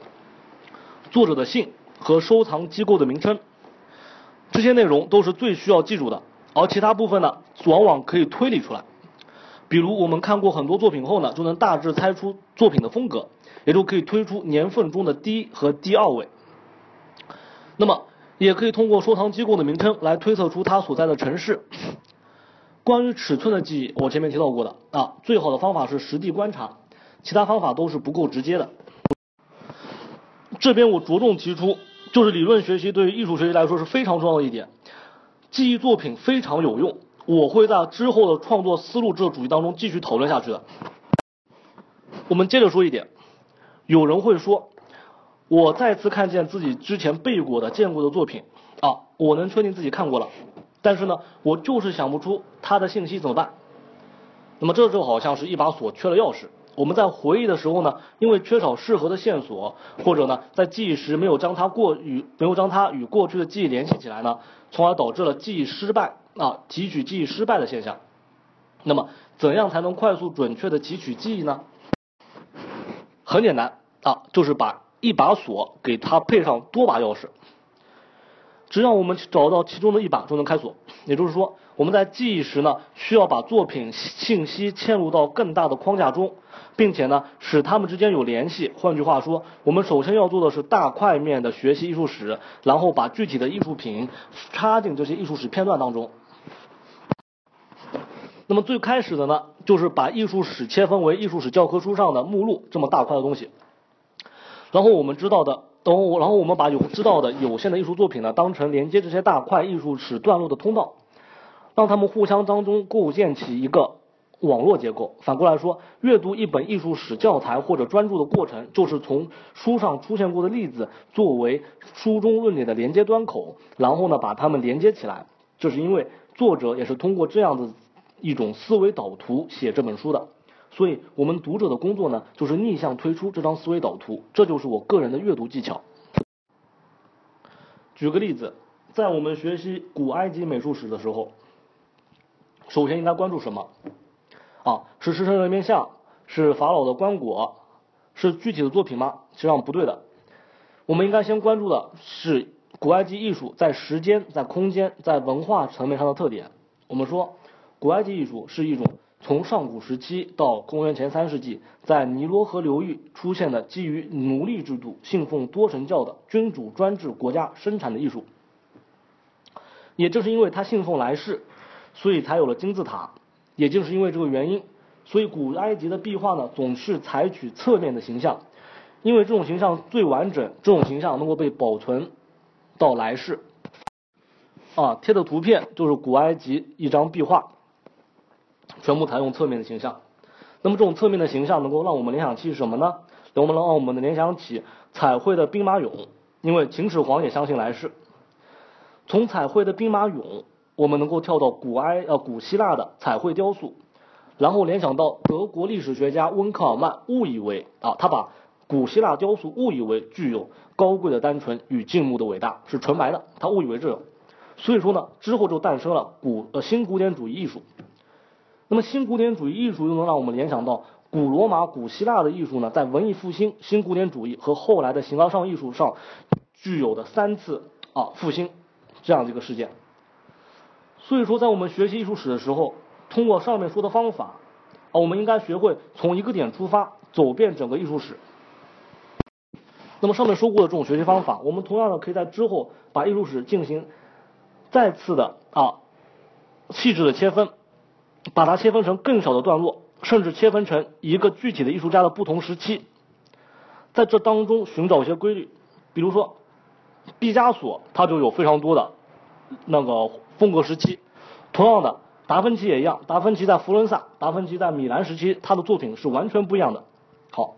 作者的姓和收藏机构的名称，这些内容都是最需要记住的，而其他部分呢，往往可以推理出来。比如我们看过很多作品后呢，就能大致猜出作品的风格，也就可以推出年份中的第一和第二位。那么。也可以通过收藏机构的名称来推测出它所在的城市。关于尺寸的记忆，我前面提到过的啊，最好的方法是实地观察，其他方法都是不够直接的。这边我着重提出，就是理论学习对于艺术学习来说是非常重要的一点，记忆作品非常有用，我会在之后的创作思路这个主题当中继续讨论下去的。我们接着说一点，有人会说。我再次看见自己之前背过的、见过的作品啊，我能确定自己看过了，但是呢，我就是想不出它的信息怎么办？那么这就好像是一把锁缺了钥匙，我们在回忆的时候呢，因为缺少适合的线索，或者呢，在记忆时没有将它过与没有将它与过去的记忆联系起来呢，从而导致了记忆失败啊，提取记忆失败的现象。那么怎样才能快速准确的提取记忆呢？很简单啊，就是把。一把锁给它配上多把钥匙，只要我们找到其中的一把就能开锁。也就是说，我们在记忆时呢，需要把作品信息嵌入到更大的框架中，并且呢，使它们之间有联系。换句话说，我们首先要做的是大块面的学习艺术史，然后把具体的艺术品插进这些艺术史片段当中。那么最开始的呢，就是把艺术史切分为艺术史教科书上的目录这么大块的东西。然后我们知道的，等我然后我们把有知道的有限的艺术作品呢，当成连接这些大块艺术史段落的通道，让他们互相当中构建起一个网络结构。反过来说，阅读一本艺术史教材或者专著的过程，就是从书上出现过的例子作为书中论点的连接端口，然后呢把它们连接起来。这是因为作者也是通过这样的一种思维导图写这本书的。所以，我们读者的工作呢，就是逆向推出这张思维导图，这就是我个人的阅读技巧。举个例子，在我们学习古埃及美术史的时候，首先应该关注什么？啊，是狮身人面像，是法老的棺椁，是具体的作品吗？实际上不对的。我们应该先关注的是古埃及艺术在时间、在空间、在文化层面上的特点。我们说，古埃及艺术是一种。从上古时期到公元前三世纪，在尼罗河流域出现的基于奴隶制度、信奉多神教的君主专制国家生产的艺术，也正是因为他信奉来世，所以才有了金字塔。也正是因为这个原因，所以古埃及的壁画呢总是采取侧面的形象，因为这种形象最完整，这种形象能够被保存到来世。啊，贴的图片就是古埃及一张壁画。全部采用侧面的形象，那么这种侧面的形象能够让我们联想起什么呢？能不能让我们的联想起彩绘的兵马俑？因为秦始皇也相信来世。从彩绘的兵马俑，我们能够跳到古埃呃古希腊的彩绘雕塑，然后联想到德国历史学家温克尔曼误以为啊，他把古希腊雕塑误以为具有高贵的单纯与静穆的伟大，是纯白的，他误以为这样，所以说呢，之后就诞生了古呃新古典主义艺术。那么新古典主义艺术又能让我们联想到古罗马、古希腊的艺术呢？在文艺复兴、新古典主义和后来的形而上艺术上具有的三次啊复兴这样的一个事件。所以说，在我们学习艺术史的时候，通过上面说的方法啊，我们应该学会从一个点出发，走遍整个艺术史。那么上面说过的这种学习方法，我们同样的可以在之后把艺术史进行再次的啊细致的切分。把它切分成更小的段落，甚至切分成一个具体的艺术家的不同时期，在这当中寻找一些规律，比如说，毕加索他就有非常多的那个风格时期，同样的，达芬奇也一样，达芬奇在佛伦萨，达芬奇在米兰时期，他的作品是完全不一样的。好，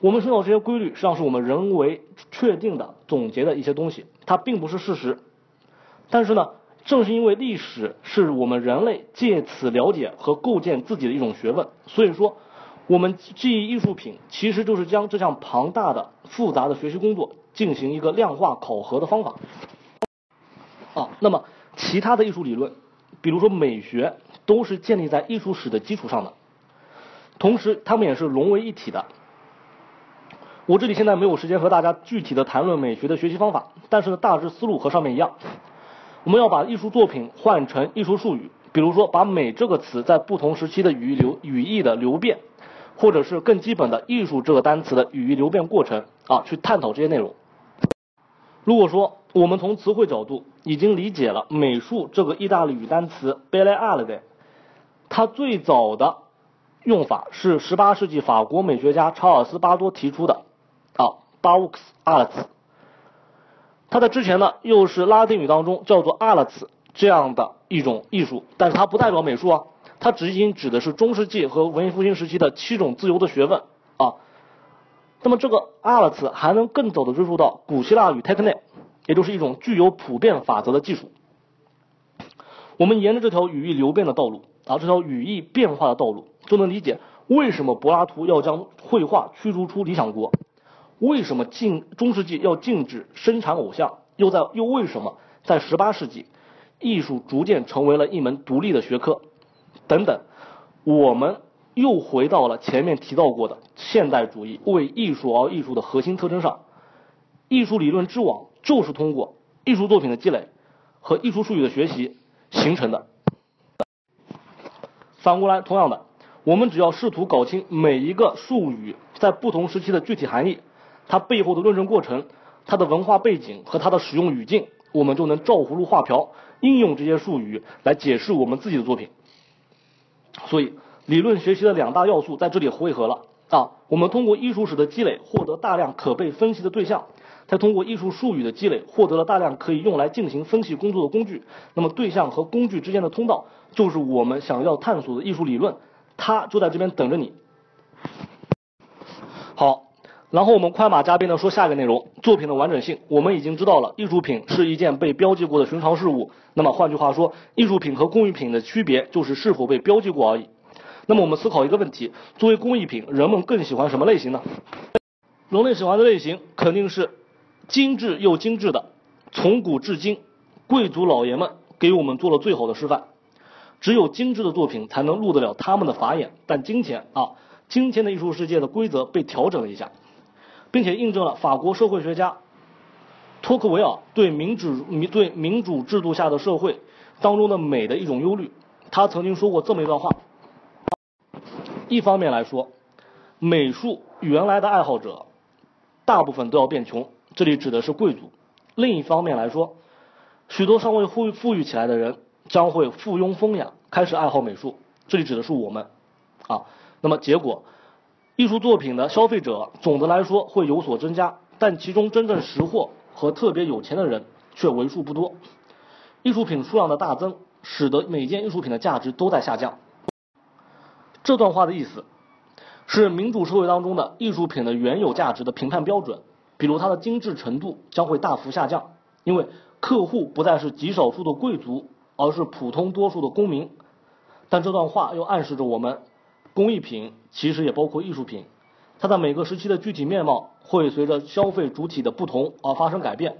我们寻找这些规律，实际上是我们人为确定的总结的一些东西，它并不是事实。但是呢，正是因为历史是我们人类借此了解和构建自己的一种学问，所以说。我们记忆艺术品其实就是将这项庞大的、复杂的学习工作进行一个量化考核的方法。啊，那么其他的艺术理论，比如说美学，都是建立在艺术史的基础上的，同时它们也是融为一体的。我这里现在没有时间和大家具体的谈论美学的学习方法，但是呢，大致思路和上面一样，我们要把艺术作品换成艺术术语，比如说把“美”这个词在不同时期的语义流语义的流变。或者是更基本的艺术这个单词的语义流变过程啊，去探讨这些内容。如果说我们从词汇角度已经理解了美术这个意大利语单词 belle art，它最早的用法是18世纪法国美学家查尔斯巴多提出的啊，beaux arts。它在之前呢又是拉丁语当中叫做 arts 这样的一种艺术，但是它不代表美术啊。它仅仅指的是中世纪和文艺复兴时期的七种自由的学问啊。那么这个 arts 还能更早的追溯到古希腊语 techne，也就是一种具有普遍法则的技术。我们沿着这条语义流变的道路啊，这条语义变化的道路，就能理解为什么柏拉图要将绘画驱逐出理想国，为什么禁中世纪要禁止生产偶像，又在又为什么在十八世纪，艺术逐渐成为了一门独立的学科。等等，我们又回到了前面提到过的现代主义为艺术而艺术的核心特征上。艺术理论之网就是通过艺术作品的积累和艺术术语的学习形成的。反过来，同样的，我们只要试图搞清每一个术语在不同时期的具体含义，它背后的论证过程、它的文化背景和它的使用语境，我们就能照葫芦画瓢，应用这些术语来解释我们自己的作品。所以，理论学习的两大要素在这里汇合了啊。我们通过艺术史的积累，获得大量可被分析的对象；再通过艺术术语的积累，获得了大量可以用来进行分析工作的工具。那么，对象和工具之间的通道，就是我们想要探索的艺术理论，它就在这边等着你。好，然后我们快马加鞭的说下一个内容：作品的完整性。我们已经知道了，艺术品是一件被标记过的寻常事物。那么换句话说，艺术品和工艺品的区别就是是否被标记过而已。那么我们思考一个问题：作为工艺品，人们更喜欢什么类型呢？人类喜欢的类型肯定是精致又精致的。从古至今，贵族老爷们给我们做了最好的示范。只有精致的作品才能入得了他们的法眼。但今天啊，今天的艺术世界的规则被调整了一下，并且印证了法国社会学家。托克维尔对民主民对民主制度下的社会当中的美的一种忧虑，他曾经说过这么一段话：一方面来说，美术原来的爱好者大部分都要变穷，这里指的是贵族；另一方面来说，许多尚未富富裕起来的人将会附庸风雅，开始爱好美术，这里指的是我们啊。那么结果，艺术作品的消费者总的来说会有所增加，但其中真正识货。和特别有钱的人却为数不多，艺术品数量的大增，使得每件艺术品的价值都在下降。这段话的意思是，民主社会当中的艺术品的原有价值的评判标准，比如它的精致程度将会大幅下降，因为客户不再是极少数的贵族，而是普通多数的公民。但这段话又暗示着我们，工艺品其实也包括艺术品。它在每个时期的具体面貌会随着消费主体的不同而发生改变，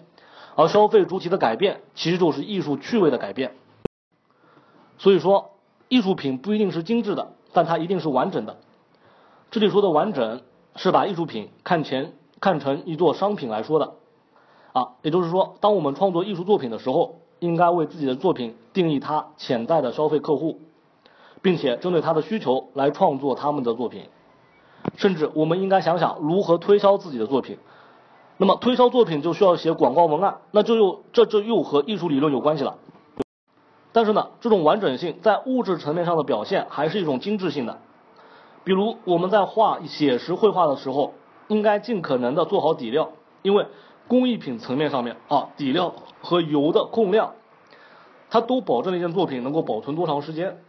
而消费主体的改变其实就是艺术趣味的改变。所以说，艺术品不一定是精致的，但它一定是完整的。这里说的完整是把艺术品看前看成一座商品来说的啊，也就是说，当我们创作艺术作品的时候，应该为自己的作品定义它潜在的消费客户，并且针对他的需求来创作他们的作品。甚至我们应该想想如何推销自己的作品。那么推销作品就需要写广告文案，那就又这这又和艺术理论有关系了。但是呢，这种完整性在物质层面上的表现还是一种精致性的。比如我们在画写实绘画的时候，应该尽可能的做好底料，因为工艺品层面上面啊，底料和油的控量，它都保证了一件作品能够保存多长时间。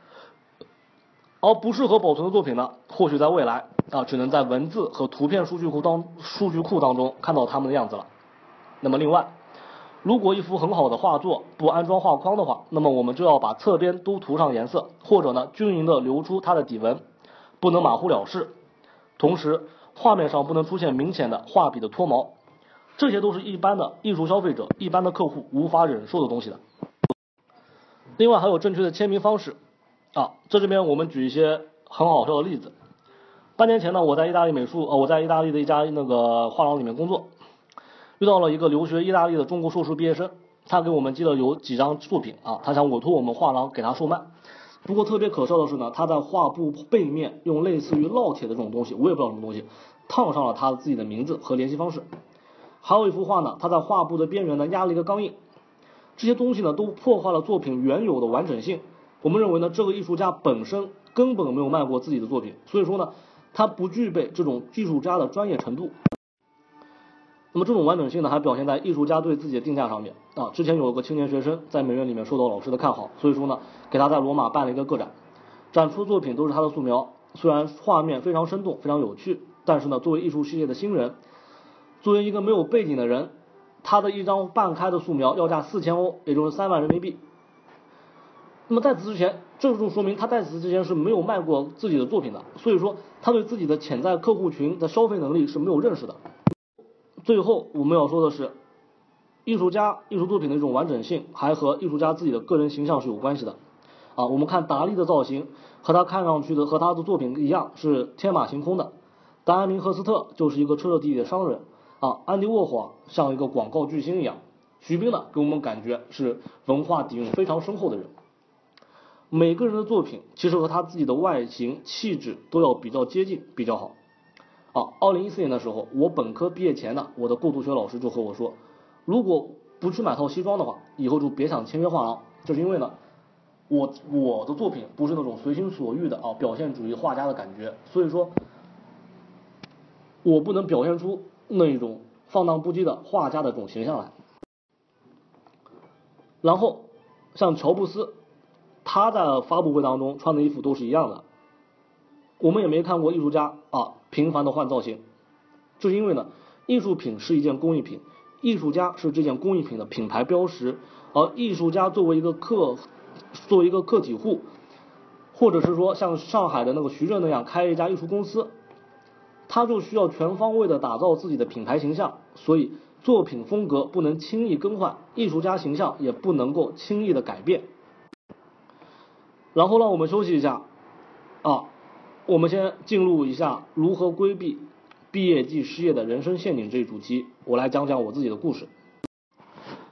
而不适合保存的作品呢，或许在未来啊，只能在文字和图片数据库当数据库当中看到它们的样子了。那么另外，如果一幅很好的画作不安装画框的话，那么我们就要把侧边都涂上颜色，或者呢均匀的留出它的底纹，不能马虎了事。同时，画面上不能出现明显的画笔的脱毛，这些都是一般的艺术消费者、一般的客户无法忍受的东西的。另外还有正确的签名方式。啊，这这边我们举一些很好笑的例子。半年前呢，我在意大利美术，呃，我在意大利的一家那个画廊里面工作，遇到了一个留学意大利的中国硕士毕业生，他给我们寄了有几张作品啊，他想委托我们画廊给他售卖。不过特别可笑的是呢，他在画布背面用类似于烙铁的这种东西，我也不知道什么东西，烫上了他自己的名字和联系方式。还有一幅画呢，他在画布的边缘呢压了一个钢印，这些东西呢都破坏了作品原有的完整性。我们认为呢，这个艺术家本身根本没有卖过自己的作品，所以说呢，他不具备这种艺术家的专业程度。那么这种完整性呢，还表现在艺术家对自己的定价上面啊。之前有个青年学生在美院里面受到老师的看好，所以说呢，给他在罗马办了一个个展，展出作品都是他的素描，虽然画面非常生动、非常有趣，但是呢，作为艺术世界的新人，作为一个没有背景的人，他的一张半开的素描要价四千欧，也就是三万人民币。那么在此之前，这就说明他在此之前是没有卖过自己的作品的，所以说他对自己的潜在客户群的消费能力是没有认识的。最后我们要说的是，艺术家艺术作品的一种完整性，还和艺术家自己的个人形象是有关系的。啊，我们看达利的造型和他看上去的和他的作品一样是天马行空的，达安明赫斯特就是一个彻彻底底的商人，啊，安迪沃霍像一个广告巨星一样，徐冰呢给我们感觉是文化底蕴非常深厚的人。每个人的作品其实和他自己的外形气质都要比较接近比较好。啊，二零一四年的时候，我本科毕业前呢，我的构图学老师就和我说，如果不去买套西装的话，以后就别想签约画廊。就是因为呢，我我的作品不是那种随心所欲的啊表现主义画家的感觉，所以说，我不能表现出那一种放荡不羁的画家的这种形象来。然后，像乔布斯。他在发布会当中穿的衣服都是一样的，我们也没看过艺术家啊频繁的换造型，就是因为呢，艺术品是一件工艺品，艺术家是这件工艺品的品牌标识，而艺术家作为一个客，作为一个个体户，或者是说像上海的那个徐震那样开一家艺术公司，他就需要全方位的打造自己的品牌形象，所以作品风格不能轻易更换，艺术家形象也不能够轻易的改变。然后让我们休息一下，啊，我们先进入一下如何规避毕业季失业的人生陷阱这一主题，我来讲讲我自己的故事。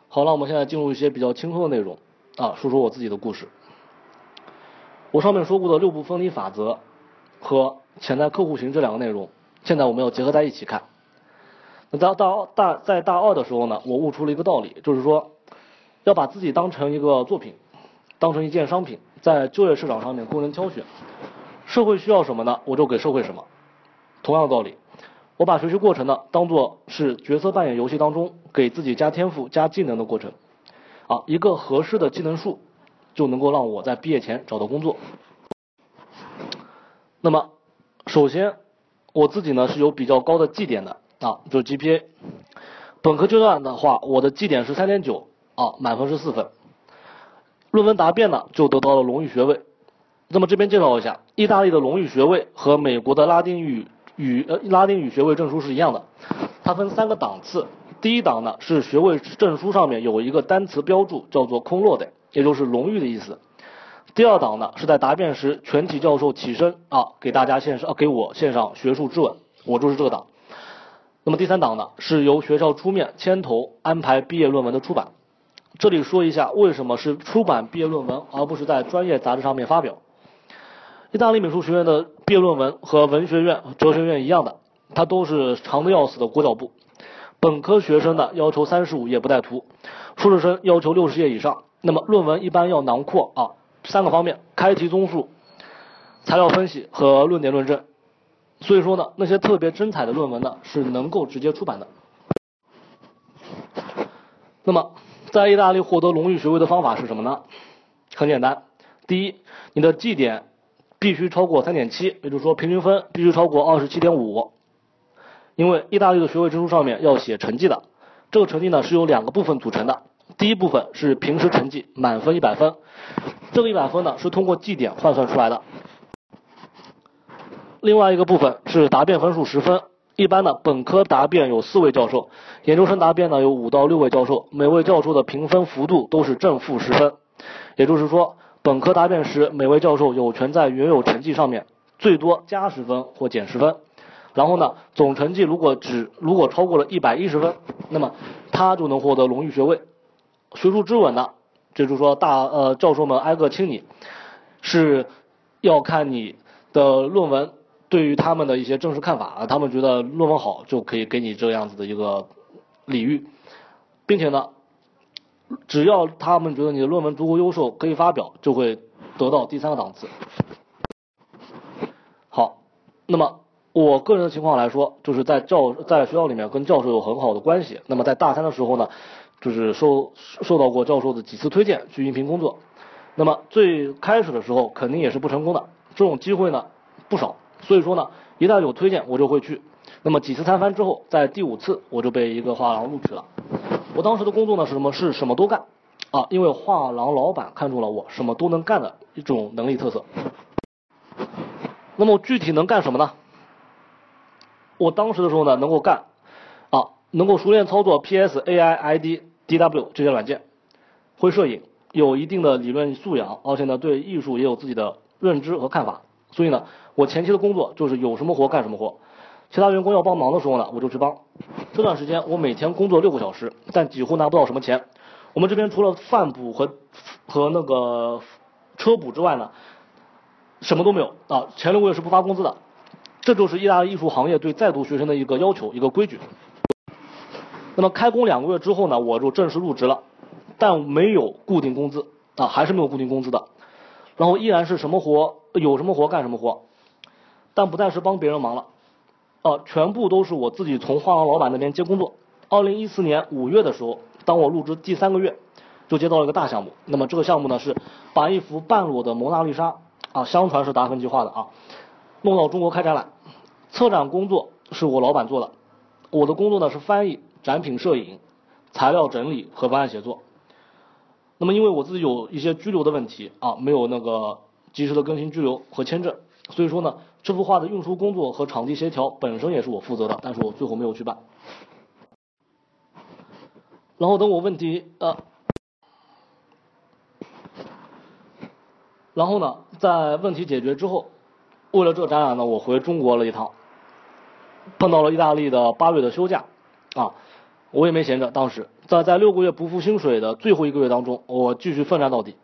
好了，我们现在进入一些比较轻松的内容，啊，说说我自己的故事。我上面说过的六步分离法则和潜在客户群这两个内容，现在我们要结合在一起看。那在大大在大二的时候呢，我悟出了一个道理，就是说要把自己当成一个作品，当成一件商品。在就业市场上面供人挑选，社会需要什么呢？我就给社会什么。同样道理，我把学习过程呢当做是角色扮演游戏当中给自己加天赋、加技能的过程。啊，一个合适的技能数就能够让我在毕业前找到工作。那么，首先我自己呢是有比较高的绩点的啊，就是 GPA。本科阶段的话，我的绩点是三点九啊，满分是四分。论文答辩呢，就得到了荣誉学位。那么这边介绍一下，意大利的荣誉学位和美国的拉丁语语呃拉丁语学位证书是一样的，它分三个档次。第一档呢是学位证书上面有一个单词标注，叫做空落的，也就是荣誉的意思。第二档呢是在答辩时全体教授起身啊，给大家献上给我献上学术质问，我就是这个档。那么第三档呢是由学校出面牵头安排毕业论文的出版。这里说一下，为什么是出版毕业论文，而不是在专业杂志上面发表？意大利美术学院的毕业论文和文学院、哲学院一样的，它都是长的要死的裹脚布。本科学生的要求三十五页不带图，硕士生要求六十页以上。那么论文一般要囊括啊三个方面：开题综述、材料分析和论点论证。所以说呢，那些特别精彩的论文呢，是能够直接出版的。那么，在意大利获得荣誉学位的方法是什么呢？很简单，第一，你的绩点必须超过三点七，也就是说平均分必须超过二十七点五。因为意大利的学位证书上面要写成绩的，这个成绩呢是由两个部分组成的。第一部分是平时成绩，满分一百分，这个一百分呢是通过绩点换算出来的。另外一个部分是答辩分数十分，一般的本科答辩有四位教授，研究生答辩呢有五到六位教授，每位教授的评分幅度都是正负十分。也就是说，本科答辩时，每位教授有权在原有成绩上面最多加十分或减十分。然后呢，总成绩如果只如果超过了一百一十分，那么他就能获得荣誉学位。学术之吻呢，这就是说大呃教授们挨个亲你，是要看你的论文对于他们的一些正式看法啊，他们觉得论文好就可以给你这样子的一个礼遇，并且呢，只要他们觉得你的论文足够优秀可以发表，就会得到第三个档次。好，那么我个人的情况来说，就是在教在学校里面跟教授有很好的关系，那么在大三的时候呢。就是受受到过教授的几次推荐去应聘工作，那么最开始的时候肯定也是不成功的，这种机会呢不少，所以说呢一旦有推荐我就会去，那么几次参番之后，在第五次我就被一个画廊录取了，我当时的工作呢是什么？是什么都干啊，因为画廊老板看中了我什么都能干的一种能力特色。那么具体能干什么呢？我当时的时候呢能够干啊，能够熟练操作 PS、AI、ID。DW 这些软件，会摄影，有一定的理论素养，而且呢对艺术也有自己的认知和看法。所以呢，我前期的工作就是有什么活干什么活，其他员工要帮忙的时候呢，我就去帮。这段时间我每天工作六个小时，但几乎拿不到什么钱。我们这边除了饭补和和那个车补之外呢，什么都没有啊。前六个月是不发工资的。这就是意大利艺术行业对在读学生的一个要求，一个规矩。那么开工两个月之后呢，我就正式入职了，但没有固定工资啊，还是没有固定工资的。然后依然是什么活有什么活干什么活，但不再是帮别人忙了，啊，全部都是我自己从画廊老板那边接工作。二零一四年五月的时候，当我入职第三个月，就接到了一个大项目。那么这个项目呢是把一幅半裸的蒙娜丽莎啊，相传是达芬奇画的啊，弄到中国开展览。策展工作是我老板做的，我的工作呢是翻译。展品摄影、材料整理和文案写作。那么因为我自己有一些居留的问题啊，没有那个及时的更新居留和签证，所以说呢，这幅画的运输工作和场地协调本身也是我负责的，但是我最后没有去办。然后等我问题呃，然后呢，在问题解决之后，为了这展览呢，我回中国了一趟，碰到了意大利的八月的休假啊。我也没闲着，当时在在六个月不付薪水的最后一个月当中，我继续奋战到底，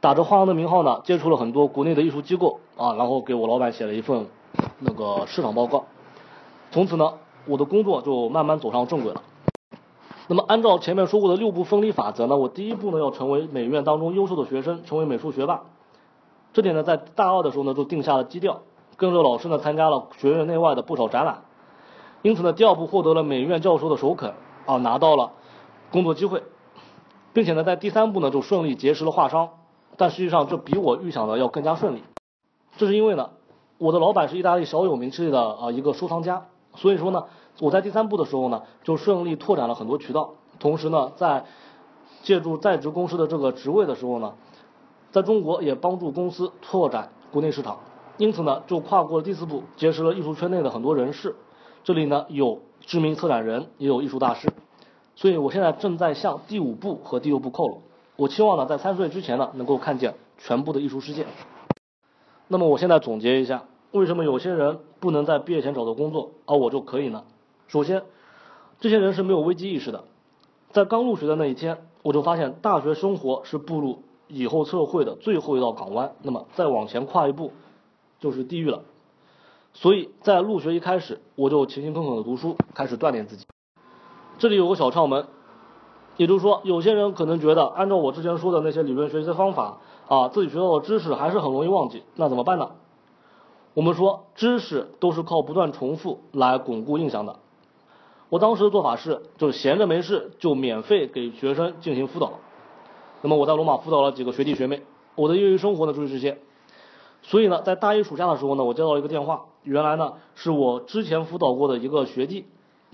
打着画廊的名号呢，接触了很多国内的艺术机构啊，然后给我老板写了一份那个市场报告，从此呢，我的工作就慢慢走上正轨了。那么按照前面说过的六步分离法则呢，我第一步呢要成为美院当中优秀的学生，成为美术学霸，这点呢在大二的时候呢就定下了基调，跟着老师呢参加了学院内外的不少展览，因此呢第二步获得了美院教授的首肯。啊，拿到了工作机会，并且呢，在第三步呢就顺利结识了画商，但实际上这比我预想的要更加顺利。这是因为呢，我的老板是意大利小有名气的啊一个收藏家，所以说呢，我在第三步的时候呢就顺利拓展了很多渠道，同时呢，在借助在职公司的这个职位的时候呢，在中国也帮助公司拓展国内市场，因此呢，就跨过了第四步，结识了艺术圈内的很多人士。这里呢有知名策展人，也有艺术大师，所以我现在正在向第五步和第六步靠拢。我期望呢在三十岁之前呢能够看见全部的艺术世界。那么我现在总结一下，为什么有些人不能在毕业前找到工作，而我就可以呢？首先，这些人是没有危机意识的。在刚入学的那一天，我就发现大学生活是步入以后社会的最后一道港湾，那么再往前跨一步就是地狱了。所以在入学一开始，我就勤勤恳恳的读书，开始锻炼自己。这里有个小窍门，也就是说，有些人可能觉得，按照我之前说的那些理论学习的方法啊，自己学到的知识还是很容易忘记，那怎么办呢？我们说，知识都是靠不断重复来巩固印象的。我当时的做法是，就闲着没事就免费给学生进行辅导。那么我在罗马辅导了几个学弟学妹，我的业余生活呢就是这些。所以呢，在大一暑假的时候呢，我接到一个电话，原来呢是我之前辅导过的一个学弟，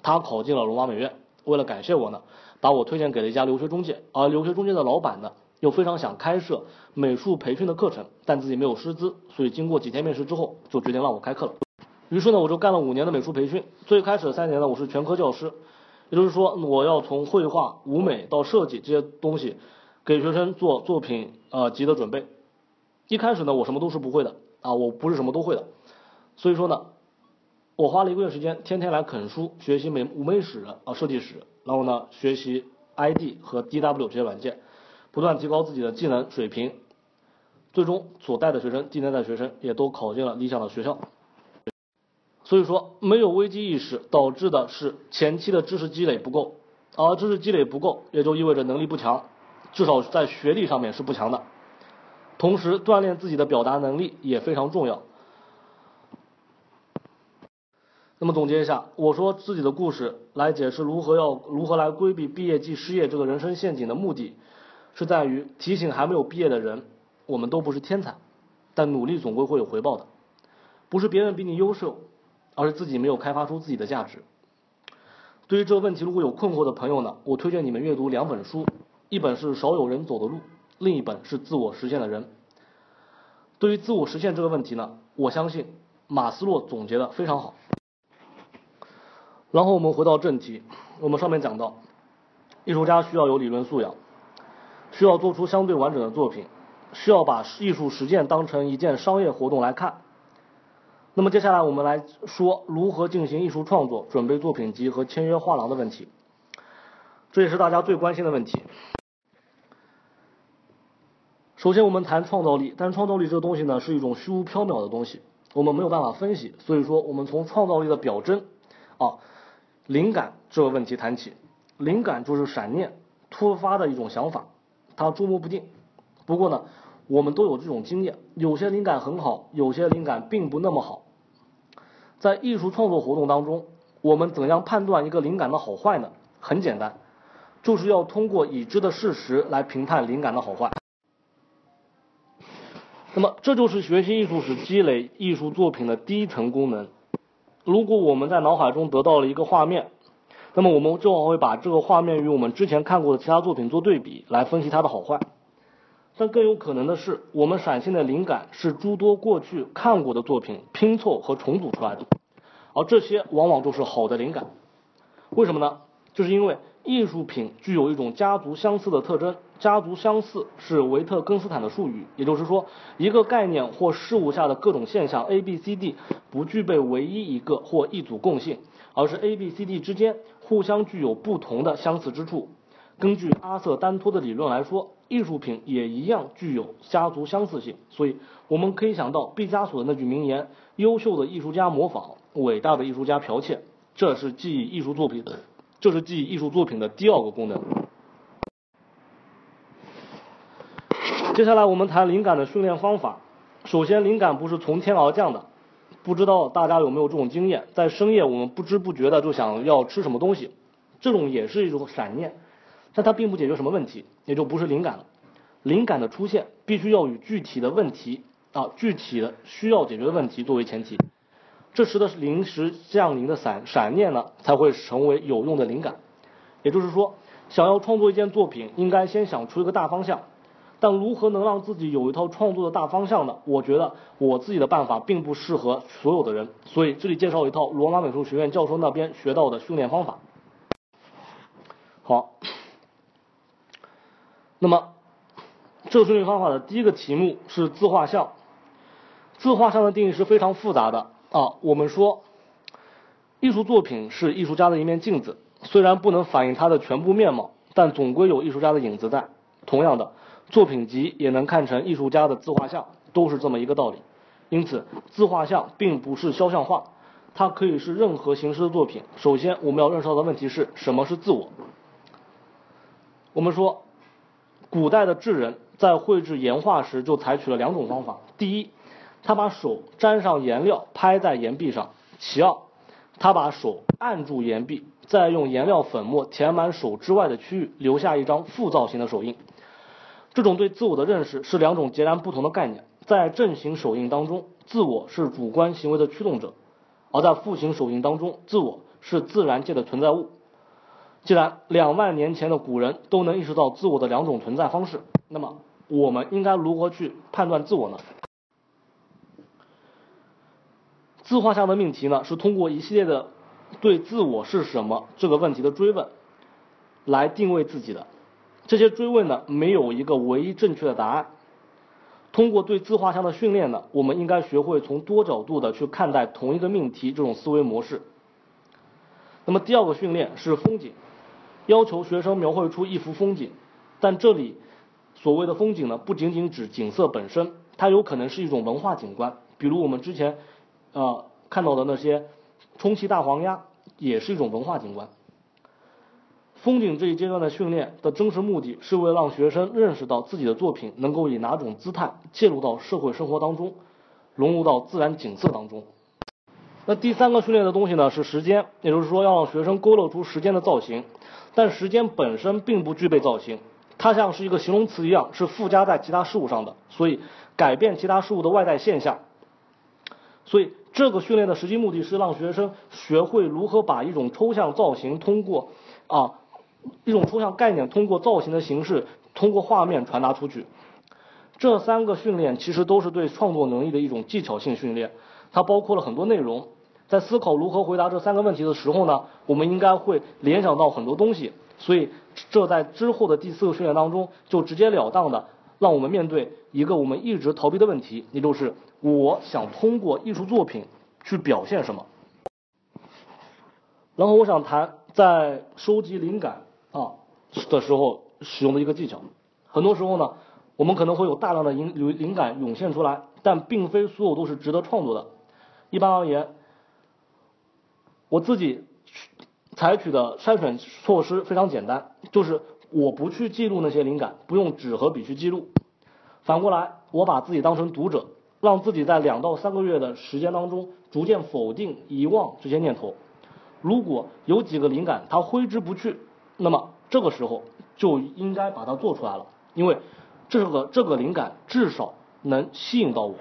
他考进了罗马美院，为了感谢我呢，把我推荐给了一家留学中介，而留学中介的老板呢又非常想开设美术培训的课程，但自己没有师资，所以经过几天面试之后，就决定让我开课了。于是呢，我就干了五年的美术培训。最开始的三年呢，我是全科教师，也就是说，我要从绘画、舞美到设计这些东西，给学生做作品呃集的准备。一开始呢，我什么都是不会的啊，我不是什么都会的。所以说呢，我花了一个月时间，天天来啃书，学习美舞美史啊设计史，然后呢，学习 ID 和 DW 这些软件，不断提高自己的技能水平。最终所带的学生，今年带学生也都考进了理想的学校。所以说，没有危机意识导致的是前期的知识积累不够，而知识积累不够，也就意味着能力不强，至少在学历上面是不强的。同时，锻炼自己的表达能力也非常重要。那么总结一下，我说自己的故事来解释如何要如何来规避毕业即失业这个人生陷阱的目的，是在于提醒还没有毕业的人，我们都不是天才，但努力总归会有回报的，不是别人比你优秀。而是自己没有开发出自己的价值。对于这个问题，如果有困惑的朋友呢，我推荐你们阅读两本书，一本是《少有人走的路》，另一本是《自我实现的人》。对于自我实现这个问题呢，我相信马斯洛总结的非常好。然后我们回到正题，我们上面讲到，艺术家需要有理论素养，需要做出相对完整的作品，需要把艺术实践当成一件商业活动来看。那么接下来我们来说如何进行艺术创作、准备作品集和签约画廊的问题，这也是大家最关心的问题。首先我们谈创造力，但创造力这个东西呢是一种虚无缥缈的东西，我们没有办法分析，所以说我们从创造力的表征啊，灵感这个问题谈起。灵感就是闪念、突发的一种想法，它捉摸不定。不过呢。我们都有这种经验，有些灵感很好，有些灵感并不那么好。在艺术创作活动当中，我们怎样判断一个灵感的好坏呢？很简单，就是要通过已知的事实来评判灵感的好坏。那么，这就是学习艺术史、积累艺术作品的第一层功能。如果我们在脑海中得到了一个画面，那么我们就会把这个画面与我们之前看过的其他作品做对比，来分析它的好坏。但更有可能的是，我们闪现的灵感是诸多过去看过的作品拼凑和重组出来的，而这些往往都是好的灵感。为什么呢？就是因为艺术品具有一种家族相似的特征。家族相似是维特根斯坦的术语，也就是说，一个概念或事物下的各种现象 A、B、C、D 不具备唯一一个或一组共性，而是 A、B、C、D 之间互相具有不同的相似之处。根据阿瑟丹托的理论来说。艺术品也一样具有家族相似性，所以我们可以想到毕加索的那句名言：“优秀的艺术家模仿，伟大的艺术家剽窃。”这是记忆艺术作品，这是记忆艺术作品的第二个功能。接下来我们谈灵感的训练方法。首先，灵感不是从天而降的，不知道大家有没有这种经验？在深夜，我们不知不觉的就想要吃什么东西，这种也是一种闪念。但它并不解决什么问题，也就不是灵感了。灵感的出现必须要与具体的问题啊，具体的需要解决的问题作为前提，这时的临时降临的闪闪念呢，才会成为有用的灵感。也就是说，想要创作一件作品，应该先想出一个大方向。但如何能让自己有一套创作的大方向呢？我觉得我自己的办法并不适合所有的人，所以这里介绍一套罗马美术学院教授那边学到的训练方法。好。那么，这个训练方法的第一个题目是自画像。自画像的定义是非常复杂的啊。我们说，艺术作品是艺术家的一面镜子，虽然不能反映他的全部面貌，但总归有艺术家的影子在。同样的，作品集也能看成艺术家的自画像，都是这么一个道理。因此，自画像并不是肖像画，它可以是任何形式的作品。首先，我们要认识到的问题是什么是自我？我们说。古代的智人在绘制岩画时就采取了两种方法：第一，他把手沾上颜料拍在岩壁上；其二，他把手按住岩壁，再用颜料粉末填满手之外的区域，留下一张复造型的手印。这种对自我的认识是两种截然不同的概念。在正形手印当中，自我是主观行为的驱动者；而在负形手印当中，自我是自然界的存在物。既然两万年前的古人都能意识到自我的两种存在方式，那么我们应该如何去判断自我呢？自画像的命题呢，是通过一系列的对自我是什么这个问题的追问来定位自己的。这些追问呢，没有一个唯一正确的答案。通过对自画像的训练呢，我们应该学会从多角度的去看待同一个命题这种思维模式。那么第二个训练是风景，要求学生描绘出一幅风景，但这里所谓的风景呢，不仅仅指景色本身，它有可能是一种文化景观，比如我们之前呃看到的那些充气大黄鸭，也是一种文化景观。风景这一阶段的训练的真实目的是为了让学生认识到自己的作品能够以哪种姿态介入到社会生活当中，融入到自然景色当中。那第三个训练的东西呢是时间，也就是说要让学生勾勒出时间的造型，但时间本身并不具备造型，它像是一个形容词一样是附加在其他事物上的，所以改变其他事物的外在现象。所以这个训练的实际目的是让学生学会如何把一种抽象造型通过啊。一种抽象概念通过造型的形式，通过画面传达出去。这三个训练其实都是对创作能力的一种技巧性训练，它包括了很多内容。在思考如何回答这三个问题的时候呢，我们应该会联想到很多东西。所以这在之后的第四个训练当中，就直截了当的让我们面对一个我们一直逃避的问题，也就是我想通过艺术作品去表现什么。然后我想谈在收集灵感。啊的时候使用的一个技巧，很多时候呢，我们可能会有大量的灵灵灵感涌现出来，但并非所有都是值得创作的。一般而言，我自己采取的筛选措施非常简单，就是我不去记录那些灵感，不用纸和笔去记录。反过来，我把自己当成读者，让自己在两到三个月的时间当中，逐渐否定、遗忘这些念头。如果有几个灵感它挥之不去。那么这个时候就应该把它做出来了，因为这个这个灵感至少能吸引到我。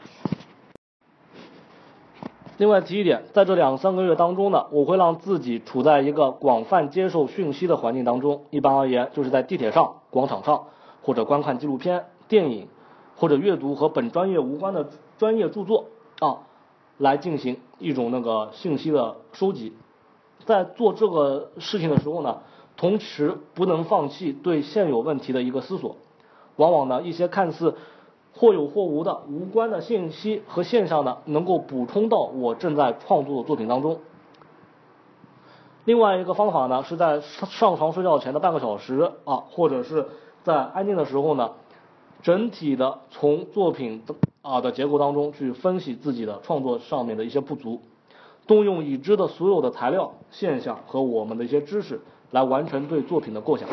另外提一点，在这两三个月当中呢，我会让自己处在一个广泛接受讯息的环境当中。一般而言，就是在地铁上、广场上，或者观看纪录片、电影，或者阅读和本专业无关的专业著作啊，来进行一种那个信息的收集。在做这个事情的时候呢。同时不能放弃对现有问题的一个思索，往往呢一些看似或有或无的无关的信息和现象呢，能够补充到我正在创作的作品当中。另外一个方法呢，是在上床睡觉前的半个小时啊，或者是在安静的时候呢，整体的从作品啊的结构当中去分析自己的创作上面的一些不足，动用已知的所有的材料、现象和我们的一些知识。来完成对作品的构想。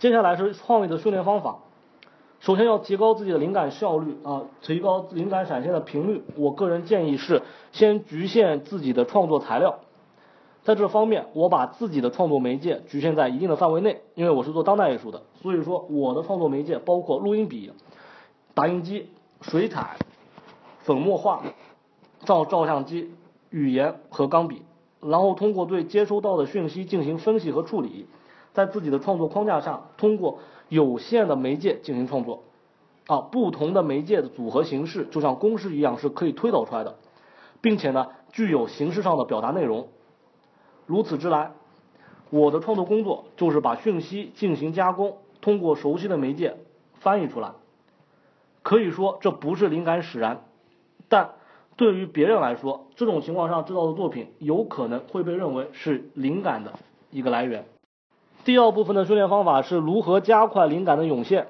接下来是创意的训练方法。首先要提高自己的灵感效率啊，提高灵感闪现的频率。我个人建议是先局限自己的创作材料。在这方面，我把自己的创作媒介局限在一定的范围内，因为我是做当代艺术的，所以说我的创作媒介包括录音笔、打印机、水彩、粉末画、照照相机、语言和钢笔。然后通过对接收到的讯息进行分析和处理，在自己的创作框架下，通过有限的媒介进行创作，啊，不同的媒介的组合形式就像公式一样是可以推导出来的，并且呢具有形式上的表达内容。如此之来，我的创作工作就是把讯息进行加工，通过熟悉的媒介翻译出来。可以说这不是灵感使然，但。对于别人来说，这种情况上制造的作品有可能会被认为是灵感的一个来源。第二部分的训练方法是如何加快灵感的涌现。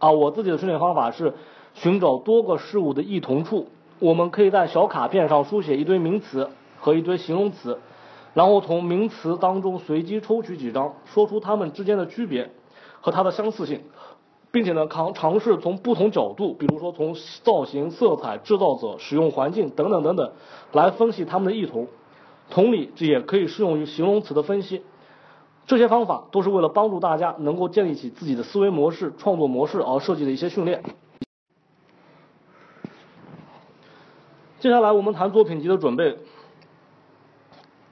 啊，我自己的训练方法是寻找多个事物的异同处。我们可以在小卡片上书写一堆名词和一堆形容词，然后从名词当中随机抽取几张，说出它们之间的区别和它的相似性。并且呢，尝尝试从不同角度，比如说从造型、色彩、制造者、使用环境等等等等，来分析他们的异同。同理，这也可以适用于形容词的分析。这些方法都是为了帮助大家能够建立起自己的思维模式、创作模式而设计的一些训练。接下来我们谈作品集的准备，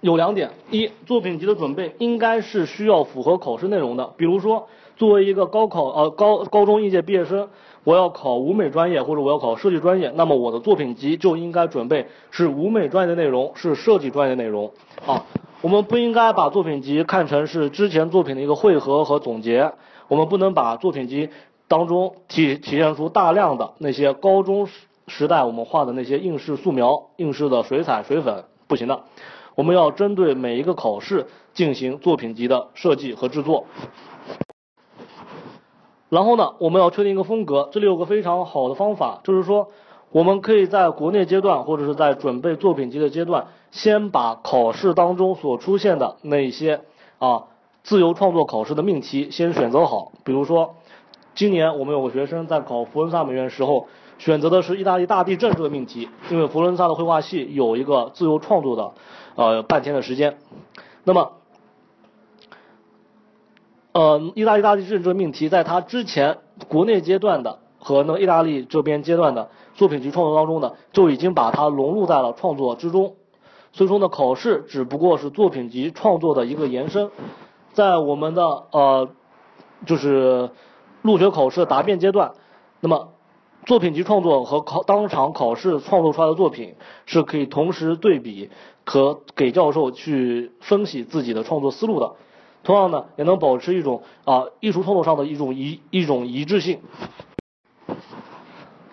有两点：一，作品集的准备应该是需要符合考试内容的。比如说，作为一个高考呃高高中应届毕业生，我要考舞美专业或者我要考设计专业，那么我的作品集就应该准备是舞美专业的内容，是设计专业的内容啊。我们不应该把作品集看成是之前作品的一个汇合和总结，我们不能把作品集当中体体现出大量的那些高中。时代我们画的那些应试素描、应试的水彩、水粉不行的，我们要针对每一个考试进行作品集的设计和制作。然后呢，我们要确定一个风格，这里有个非常好的方法，就是说我们可以在国内阶段或者是在准备作品集的阶段，先把考试当中所出现的那些啊自由创作考试的命题先选择好。比如说，今年我们有个学生在考佛伦萨美院时候。选择的是意大利大地震这个命题，因为佛伦萨的绘画系有一个自由创作的呃半天的时间。那么，呃，意大利大地震这个命题在他之前国内阶段的和那意大利这边阶段的作品集创作当中呢，就已经把它融入在了创作之中。所以说呢，考试只不过是作品集创作的一个延伸，在我们的呃就是入学考试答辩阶段，那么。作品集创作和考当场考试创作出来的作品是可以同时对比和给教授去分析自己的创作思路的，同样呢也能保持一种啊艺术创作上的一种一一种一致性。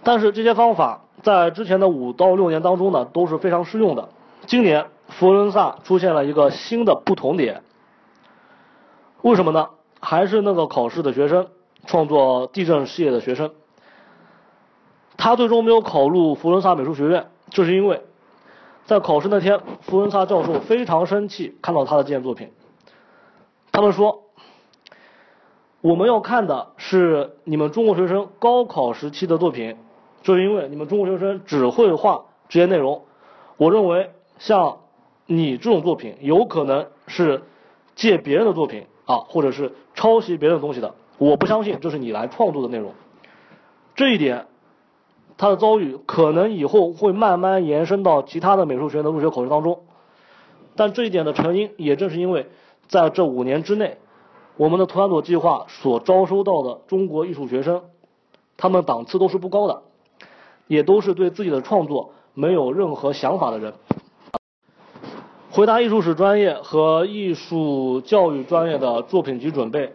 但是这些方法在之前的五到六年当中呢都是非常适用的。今年佛罗伦萨出现了一个新的不同点，为什么呢？还是那个考试的学生，创作地震事业的学生。他最终没有考入佛罗伦萨美术学院，就是因为，在考试那天，佛罗伦萨教授非常生气，看到他的这件作品。他们说，我们要看的是你们中国学生高考时期的作品，就是因为你们中国学生只会画这些内容。我认为，像你这种作品，有可能是借别人的作品啊，或者是抄袭别人的东西的。我不相信这是你来创作的内容，这一点。他的遭遇可能以后会慢慢延伸到其他的美术学院的入学考试当中，但这一点的成因也正是因为在这五年之内，我们的图兰朵计划所招收到的中国艺术学生，他们档次都是不高的，也都是对自己的创作没有任何想法的人。回答艺术史专业和艺术教育专业的作品集准备。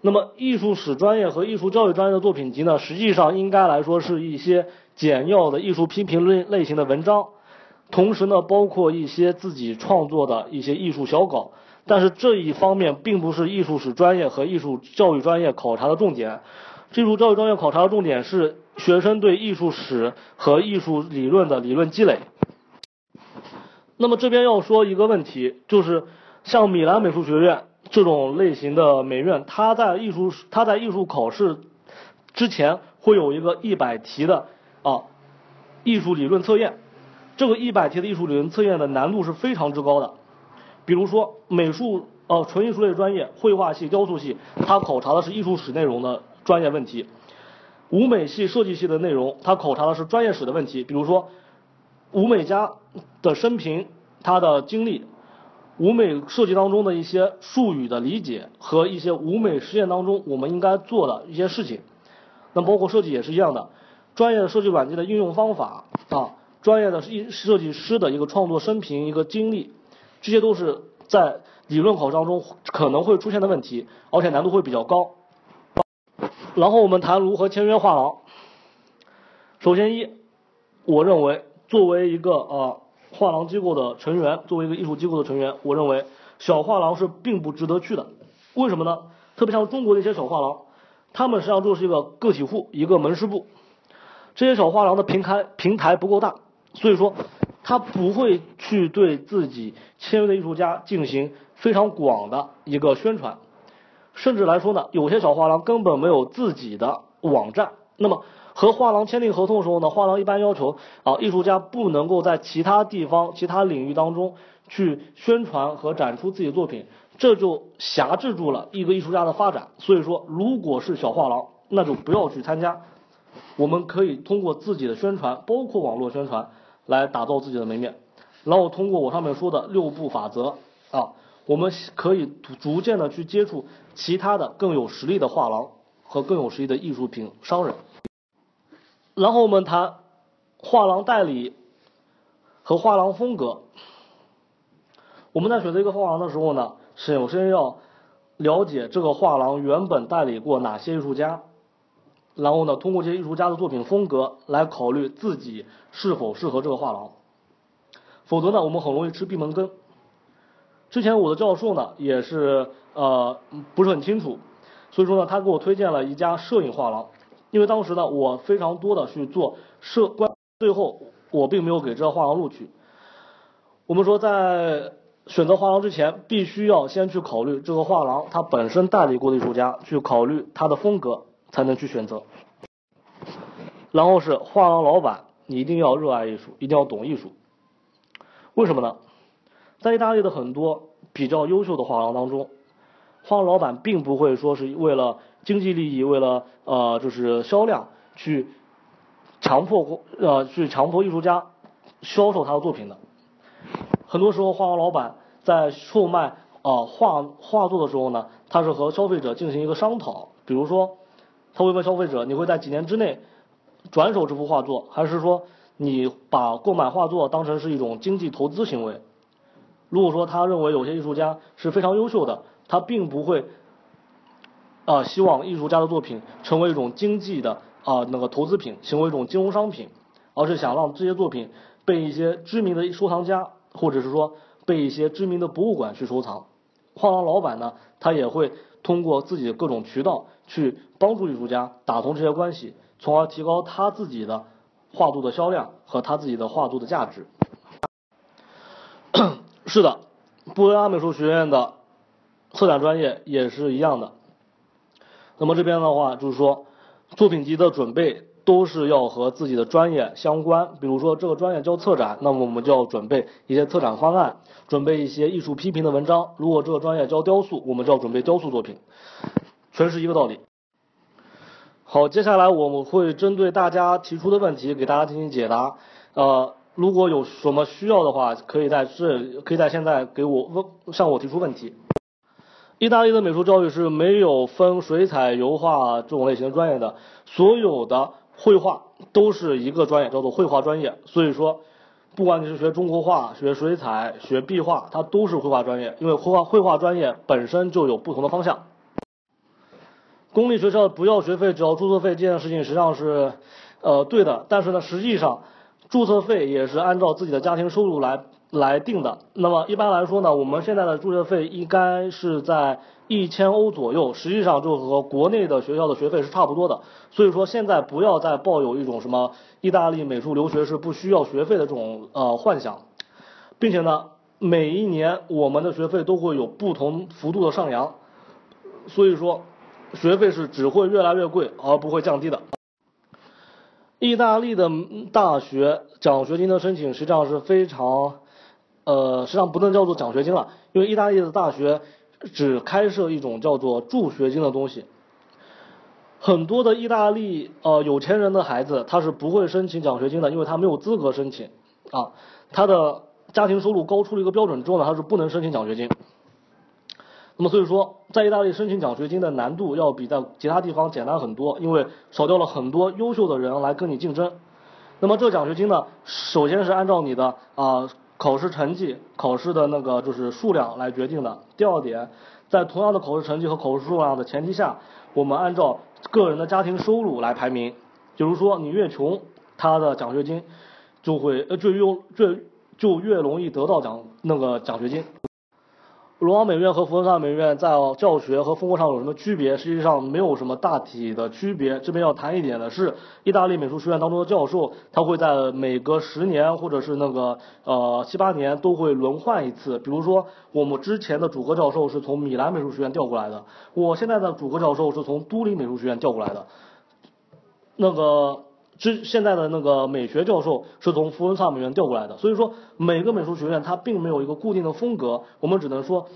那么，艺术史专业和艺术教育专业的作品集呢，实际上应该来说是一些简要的艺术批评类类型的文章，同时呢，包括一些自己创作的一些艺术小稿。但是这一方面并不是艺术史专业和艺术教育专业考察的重点，艺术教育专业考察的重点是学生对艺术史和艺术理论的理论积累。那么这边要说一个问题，就是像米兰美术学院。这种类型的美院，它在艺术它在艺术考试之前会有一个一百题的啊艺术理论测验，这个一百题的艺术理论测验的难度是非常之高的。比如说美术呃纯艺术类专业，绘画系、雕塑系，它考察的是艺术史内容的专业问题；舞美系、设计系的内容，它考察的是专业史的问题。比如说舞美家的生平，他的经历。舞美设计当中的一些术语的理解和一些舞美实验当中我们应该做的一些事情，那包括设计也是一样的，专业的设计软件的应用方法啊，专业的设设计师的一个创作生平一个经历，这些都是在理论考试当中可能会出现的问题，而且难度会比较高。然后我们谈如何签约画廊。首先一，我认为作为一个呃。画廊机构的成员，作为一个艺术机构的成员，我认为小画廊是并不值得去的。为什么呢？特别像中国的一些小画廊，他们实际上就是一个个体户，一个门市部。这些小画廊的平台平台不够大，所以说他不会去对自己签约的艺术家进行非常广的一个宣传，甚至来说呢，有些小画廊根本没有自己的网站。那么和画廊签订合同的时候呢，画廊一般要求啊，艺术家不能够在其他地方、其他领域当中去宣传和展出自己的作品，这就辖制住了一个艺术家的发展。所以说，如果是小画廊，那就不要去参加。我们可以通过自己的宣传，包括网络宣传，来打造自己的门面。然后通过我上面说的六步法则啊，我们可以逐渐的去接触其他的更有实力的画廊和更有实力的艺术品商人。然后我们谈画廊代理和画廊风格。我们在选择一个画廊的时候呢，首先要了解这个画廊原本代理过哪些艺术家。然后呢，通过这些艺术家的作品风格来考虑自己是否适合这个画廊，否则呢，我们很容易吃闭门羹。之前我的教授呢也是呃不是很清楚，所以说呢，他给我推荐了一家摄影画廊，因为当时呢我非常多的去做摄关，最后我并没有给这个画廊录取。我们说在选择画廊之前，必须要先去考虑这个画廊它本身代理过的艺术家，去考虑它的风格。才能去选择，然后是画廊老板，你一定要热爱艺术，一定要懂艺术。为什么呢？在意大利的很多比较优秀的画廊当中，画廊老板并不会说是为了经济利益，为了呃就是销量去强迫呃去强迫艺术家销售他的作品的。很多时候，画廊老板在售卖啊画画作的时候呢，他是和消费者进行一个商讨，比如说。他会问消费者：“你会在几年之内转手这幅画作，还是说你把购买画作当成是一种经济投资行为？”如果说他认为有些艺术家是非常优秀的，他并不会啊希望艺术家的作品成为一种经济的啊那个投资品，成为一种金融商品，而是想让这些作品被一些知名的收藏家，或者是说被一些知名的博物馆去收藏。画廊老板呢，他也会通过自己的各种渠道。去帮助艺术家打通这些关系，从而提高他自己的画作的销量和他自己的画作的价值。是的，布雷拉美术学院的策展专业也是一样的。那么这边的话就是说，作品集的准备都是要和自己的专业相关。比如说这个专业教策展，那么我们就要准备一些策展方案，准备一些艺术批评的文章。如果这个专业教雕塑，我们就要准备雕塑作品。全是一个道理。好，接下来我们会针对大家提出的问题给大家进行解答。呃，如果有什么需要的话，可以在这，可以在现在给我问，向我提出问题。意大利的美术教育是没有分水彩、油画这种类型的专业的，所有的绘画都是一个专业，叫做绘画专业。所以说，不管你是学中国画、学水彩、学壁画，它都是绘画专业，因为绘画绘画专业本身就有不同的方向。公立学校不要学费，只要注册费，这件事情实际上是，呃，对的。但是呢，实际上注册费也是按照自己的家庭收入来来定的。那么一般来说呢，我们现在的注册费应该是在一千欧左右，实际上就和国内的学校的学费是差不多的。所以说现在不要再抱有一种什么意大利美术留学是不需要学费的这种呃幻想，并且呢，每一年我们的学费都会有不同幅度的上扬，所以说。学费是只会越来越贵，而不会降低的。意大利的大学奖学金的申请实际上是非常，呃，实际上不能叫做奖学金了，因为意大利的大学只开设一种叫做助学金的东西。很多的意大利呃有钱人的孩子他是不会申请奖学金的，因为他没有资格申请啊，他的家庭收入高出了一个标准之后呢，他是不能申请奖学金。那么所以说，在意大利申请奖学金的难度要比在其他地方简单很多，因为少掉了很多优秀的人来跟你竞争。那么这个奖学金呢，首先是按照你的啊考试成绩、考试的那个就是数量来决定的。第二点，在同样的考试成绩和考试数量的前提下，我们按照个人的家庭收入来排名。比如说你越穷，他的奖学金就会呃就越就就越容易得到奖那个奖学金。罗马美院和佛罗伦萨美院在教学和风格上有什么区别？实际上没有什么大体的区别。这边要谈一点的是，意大利美术学院当中的教授，他会在每隔十年或者是那个呃七八年都会轮换一次。比如说，我们之前的主课教授是从米兰美术学院调过来的，我现在的主课教授是从都灵美术学院调过来的。那个。之现在的那个美学教授是从佛罗伦萨美院调过来的，所以说每个美术学院它并没有一个固定的风格，我们只能说，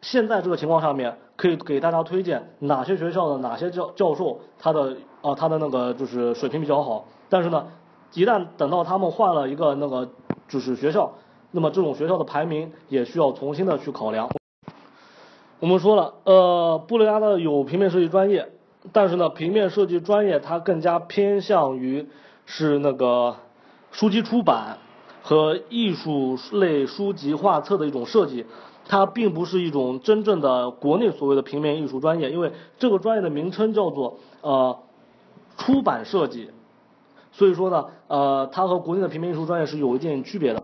现在这个情况下面可以给大家推荐哪些学校的哪些教教授他的啊他的那个就是水平比较好，但是呢，一旦等到他们换了一个那个就是学校，那么这种学校的排名也需要重新的去考量。我们说了，呃，布雷拉的有平面设计专业。但是呢，平面设计专业它更加偏向于是那个书籍出版和艺术类书籍画册的一种设计，它并不是一种真正的国内所谓的平面艺术专业，因为这个专业的名称叫做呃出版设计，所以说呢，呃，它和国内的平面艺术专业是有一定区别的。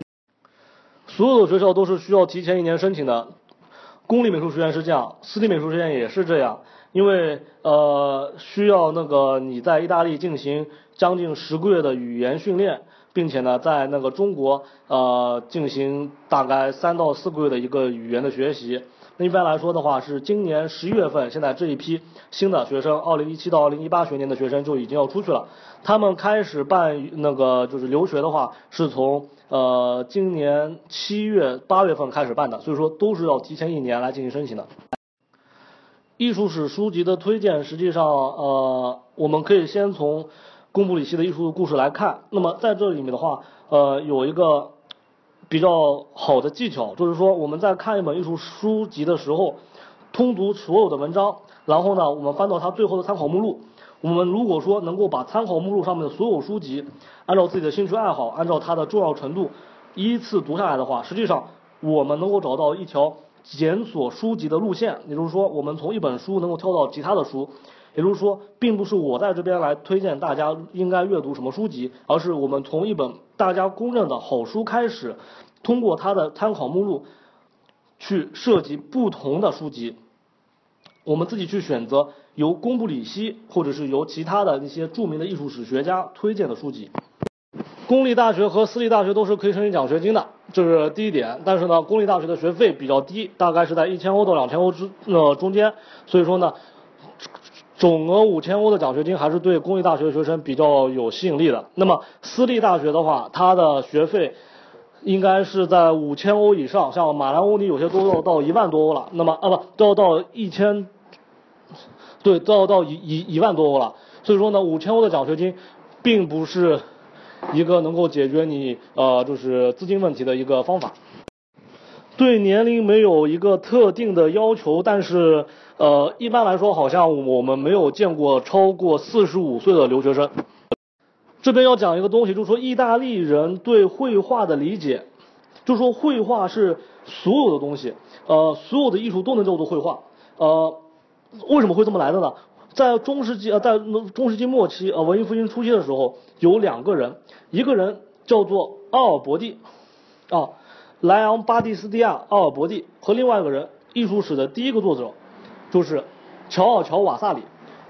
所有的学校都是需要提前一年申请的，公立美术学院是这样，私立美术学院也是这样。因为呃需要那个你在意大利进行将近十个月的语言训练，并且呢在那个中国呃进行大概三到四个月的一个语言的学习。那一般来说的话是今年十一月份，现在这一批新的学生，二零一七到二零一八学年的学生就已经要出去了。他们开始办那个就是留学的话，是从呃今年七月八月份开始办的，所以说都是要提前一年来进行申请的。艺术史书籍的推荐，实际上，呃，我们可以先从贡布里希的艺术故事来看。那么在这里面的话，呃，有一个比较好的技巧，就是说我们在看一本艺术书籍的时候，通读所有的文章，然后呢，我们翻到它最后的参考目录。我们如果说能够把参考目录上面的所有书籍，按照自己的兴趣爱好，按照它的重要程度，依次读下来的话，实际上我们能够找到一条。检索书籍的路线，也就是说，我们从一本书能够跳到其他的书，也就是说，并不是我在这边来推荐大家应该阅读什么书籍，而是我们从一本大家公认的好书开始，通过它的参考目录去涉及不同的书籍，我们自己去选择由公布里希或者是由其他的一些著名的艺术史学家推荐的书籍。公立大学和私立大学都是可以申请奖学金的，这是第一点。但是呢，公立大学的学费比较低，大概是在一千欧到两千欧之呃中间。所以说呢，总额五千欧的奖学金还是对公立大学的学生比较有吸引力的。那么私立大学的话，它的学费应该是在五千欧以上，像马兰欧尼有些都要到一万多欧了。那么啊不都要到一千，对都要到一一一万多欧了。所以说呢，五千欧的奖学金并不是。一个能够解决你呃就是资金问题的一个方法，对年龄没有一个特定的要求，但是呃一般来说好像我们没有见过超过四十五岁的留学生。这边要讲一个东西，就是说意大利人对绘画的理解，就是说绘画是所有的东西，呃所有的艺术都能叫做绘画，呃为什么会这么来的呢？在中世纪呃，在中世纪末期呃，文艺复兴初期的时候，有两个人，一个人叫做奥尔伯蒂，啊，莱昂巴蒂斯蒂亚奥尔伯蒂和另外一个人，艺术史的第一个作者，就是乔尔乔瓦萨里。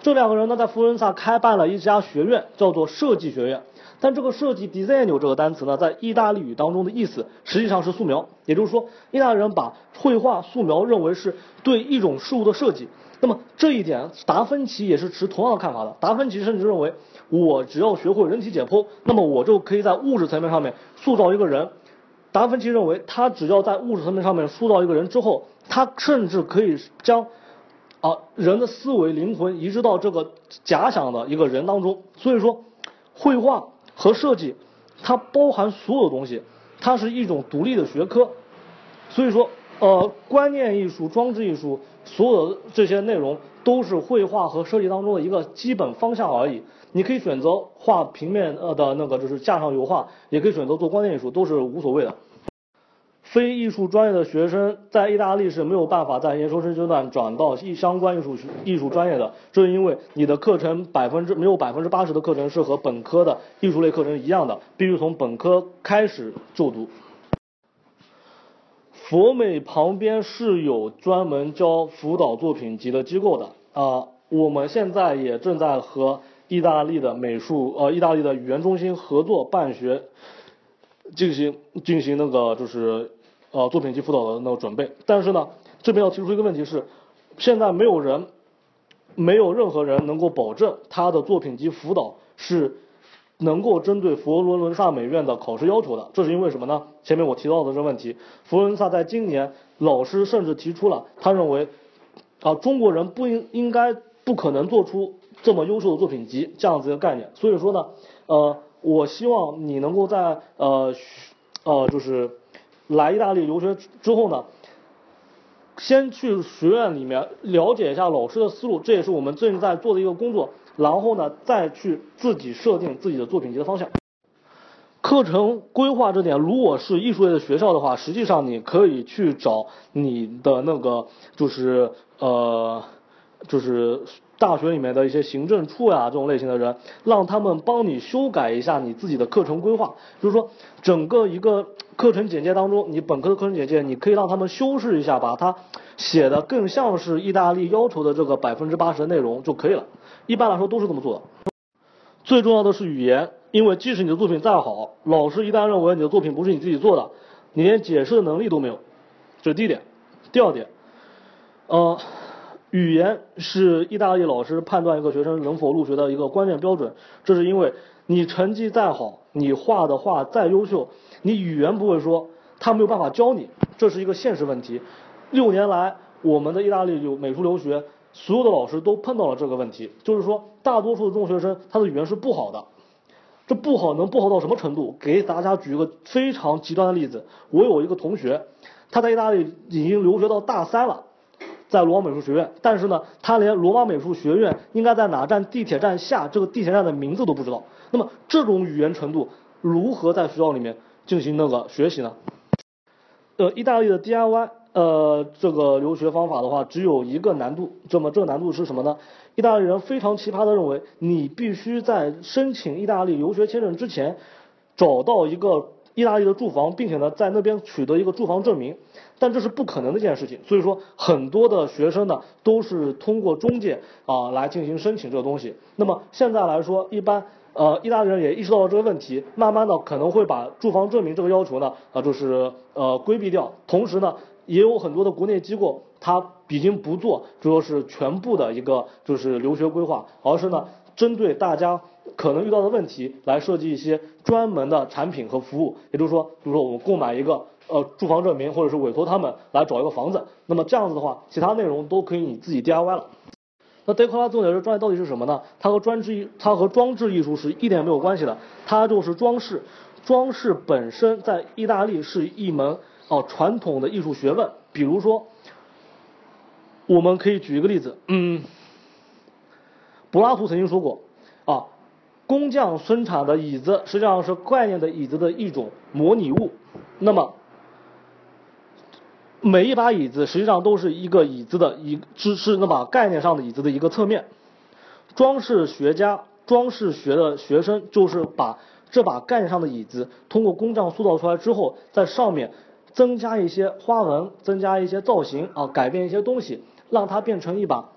这两个人呢，在佛罗伦萨开办了一家学院，叫做设计学院。但这个设计 design 这个单词呢，在意大利语当中的意思实际上是素描，也就是说，意大利人把绘画素描认为是对一种事物的设计。那么这一点，达芬奇也是持同样的看法的。达芬奇甚至认为，我只要学会人体解剖，那么我就可以在物质层面上面塑造一个人。达芬奇认为，他只要在物质层面上面塑造一个人之后，他甚至可以将啊人的思维灵魂移植到这个假想的一个人当中。所以说，绘画和设计，它包含所有东西，它是一种独立的学科。所以说。呃，观念艺术、装置艺术，所有的这些内容都是绘画和设计当中的一个基本方向而已。你可以选择画平面呃的那个，就是架上油画，也可以选择做光电艺术，都是无所谓的。非艺术专业的学生在意大利是没有办法在研究生阶段转到艺相关艺术艺术专业的，这是因为你的课程百分之没有百分之八十的课程是和本科的艺术类课程一样的，必须从本科开始就读。佛美旁边是有专门教辅导作品集的机构的啊，我们现在也正在和意大利的美术呃意大利的语言中心合作办学，进行进行那个就是呃作品集辅导的那个准备。但是呢，这边要提出一个问题是，现在没有人，没有任何人能够保证他的作品集辅导是能够针对佛罗伦萨美院的考试要求的，这是因为什么呢？前面我提到的这问题，佛罗伦萨在今年老师甚至提出了，他认为啊中国人不应应该不可能做出这么优秀的作品集这样子一个概念，所以说呢，呃，我希望你能够在呃呃就是来意大利留学之后呢。先去学院里面了解一下老师的思路，这也是我们正在做的一个工作。然后呢，再去自己设定自己的作品集的方向。课程规划这点，如果是艺术类的学校的话，实际上你可以去找你的那个，就是呃，就是大学里面的一些行政处呀这种类型的人，让他们帮你修改一下你自己的课程规划。就是说，整个一个课程简介当中，你本科的课程简介，你可以让他们修饰一下，把它写的更像是意大利要求的这个百分之八十的内容就可以了。一般来说都是这么做的。最重要的是语言，因为即使你的作品再好，老师一旦认为你的作品不是你自己做的，你连解释的能力都没有，这是第一点。第二点，呃，语言是意大利老师判断一个学生能否入学的一个关键标准。这是因为你成绩再好，你画的画再优秀，你语言不会说，他没有办法教你，这是一个现实问题。六年来，我们的意大利有美术留学。所有的老师都碰到了这个问题，就是说，大多数的中学生他的语言是不好的，这不好能不好到什么程度？给大家举一个非常极端的例子，我有一个同学，他在意大利已经留学到大三了，在罗马美术学院，但是呢，他连罗马美术学院应该在哪站地铁站下这个地铁站的名字都不知道。那么这种语言程度，如何在学校里面进行那个学习呢？呃，意大利的 DIY。呃，这个留学方法的话，只有一个难度。这么这个难度是什么呢？意大利人非常奇葩的认为，你必须在申请意大利留学签证之前，找到一个意大利的住房，并且呢，在那边取得一个住房证明。但这是不可能的一件事情。所以说，很多的学生呢，都是通过中介啊来进行申请这个东西。那么现在来说，一般呃，意大利人也意识到了这个问题，慢慢的可能会把住房证明这个要求呢，啊，就是呃规避掉。同时呢。也有很多的国内机构，它已经不做，就说是全部的一个就是留学规划，而是呢针对大家可能遇到的问题来设计一些专门的产品和服务。也就是说，比如说我们购买一个呃住房证明，或者是委托他们来找一个房子，那么这样子的话，其他内容都可以你自己 DIY 了。那 Decora 重点这专业到底是什么呢？它和装置艺，它和装置艺术是一点没有关系的，它就是装饰。装饰本身在意大利是一门。哦，传统的艺术学问，比如说，我们可以举一个例子，嗯，柏拉图曾经说过，啊，工匠生产的椅子实际上是概念的椅子的一种模拟物，那么每一把椅子实际上都是一个椅子的一，是是那把概念上的椅子的一个侧面，装饰学家、装饰学的学生就是把这把概念上的椅子通过工匠塑造出来之后，在上面。增加一些花纹，增加一些造型啊，改变一些东西，让它变成一把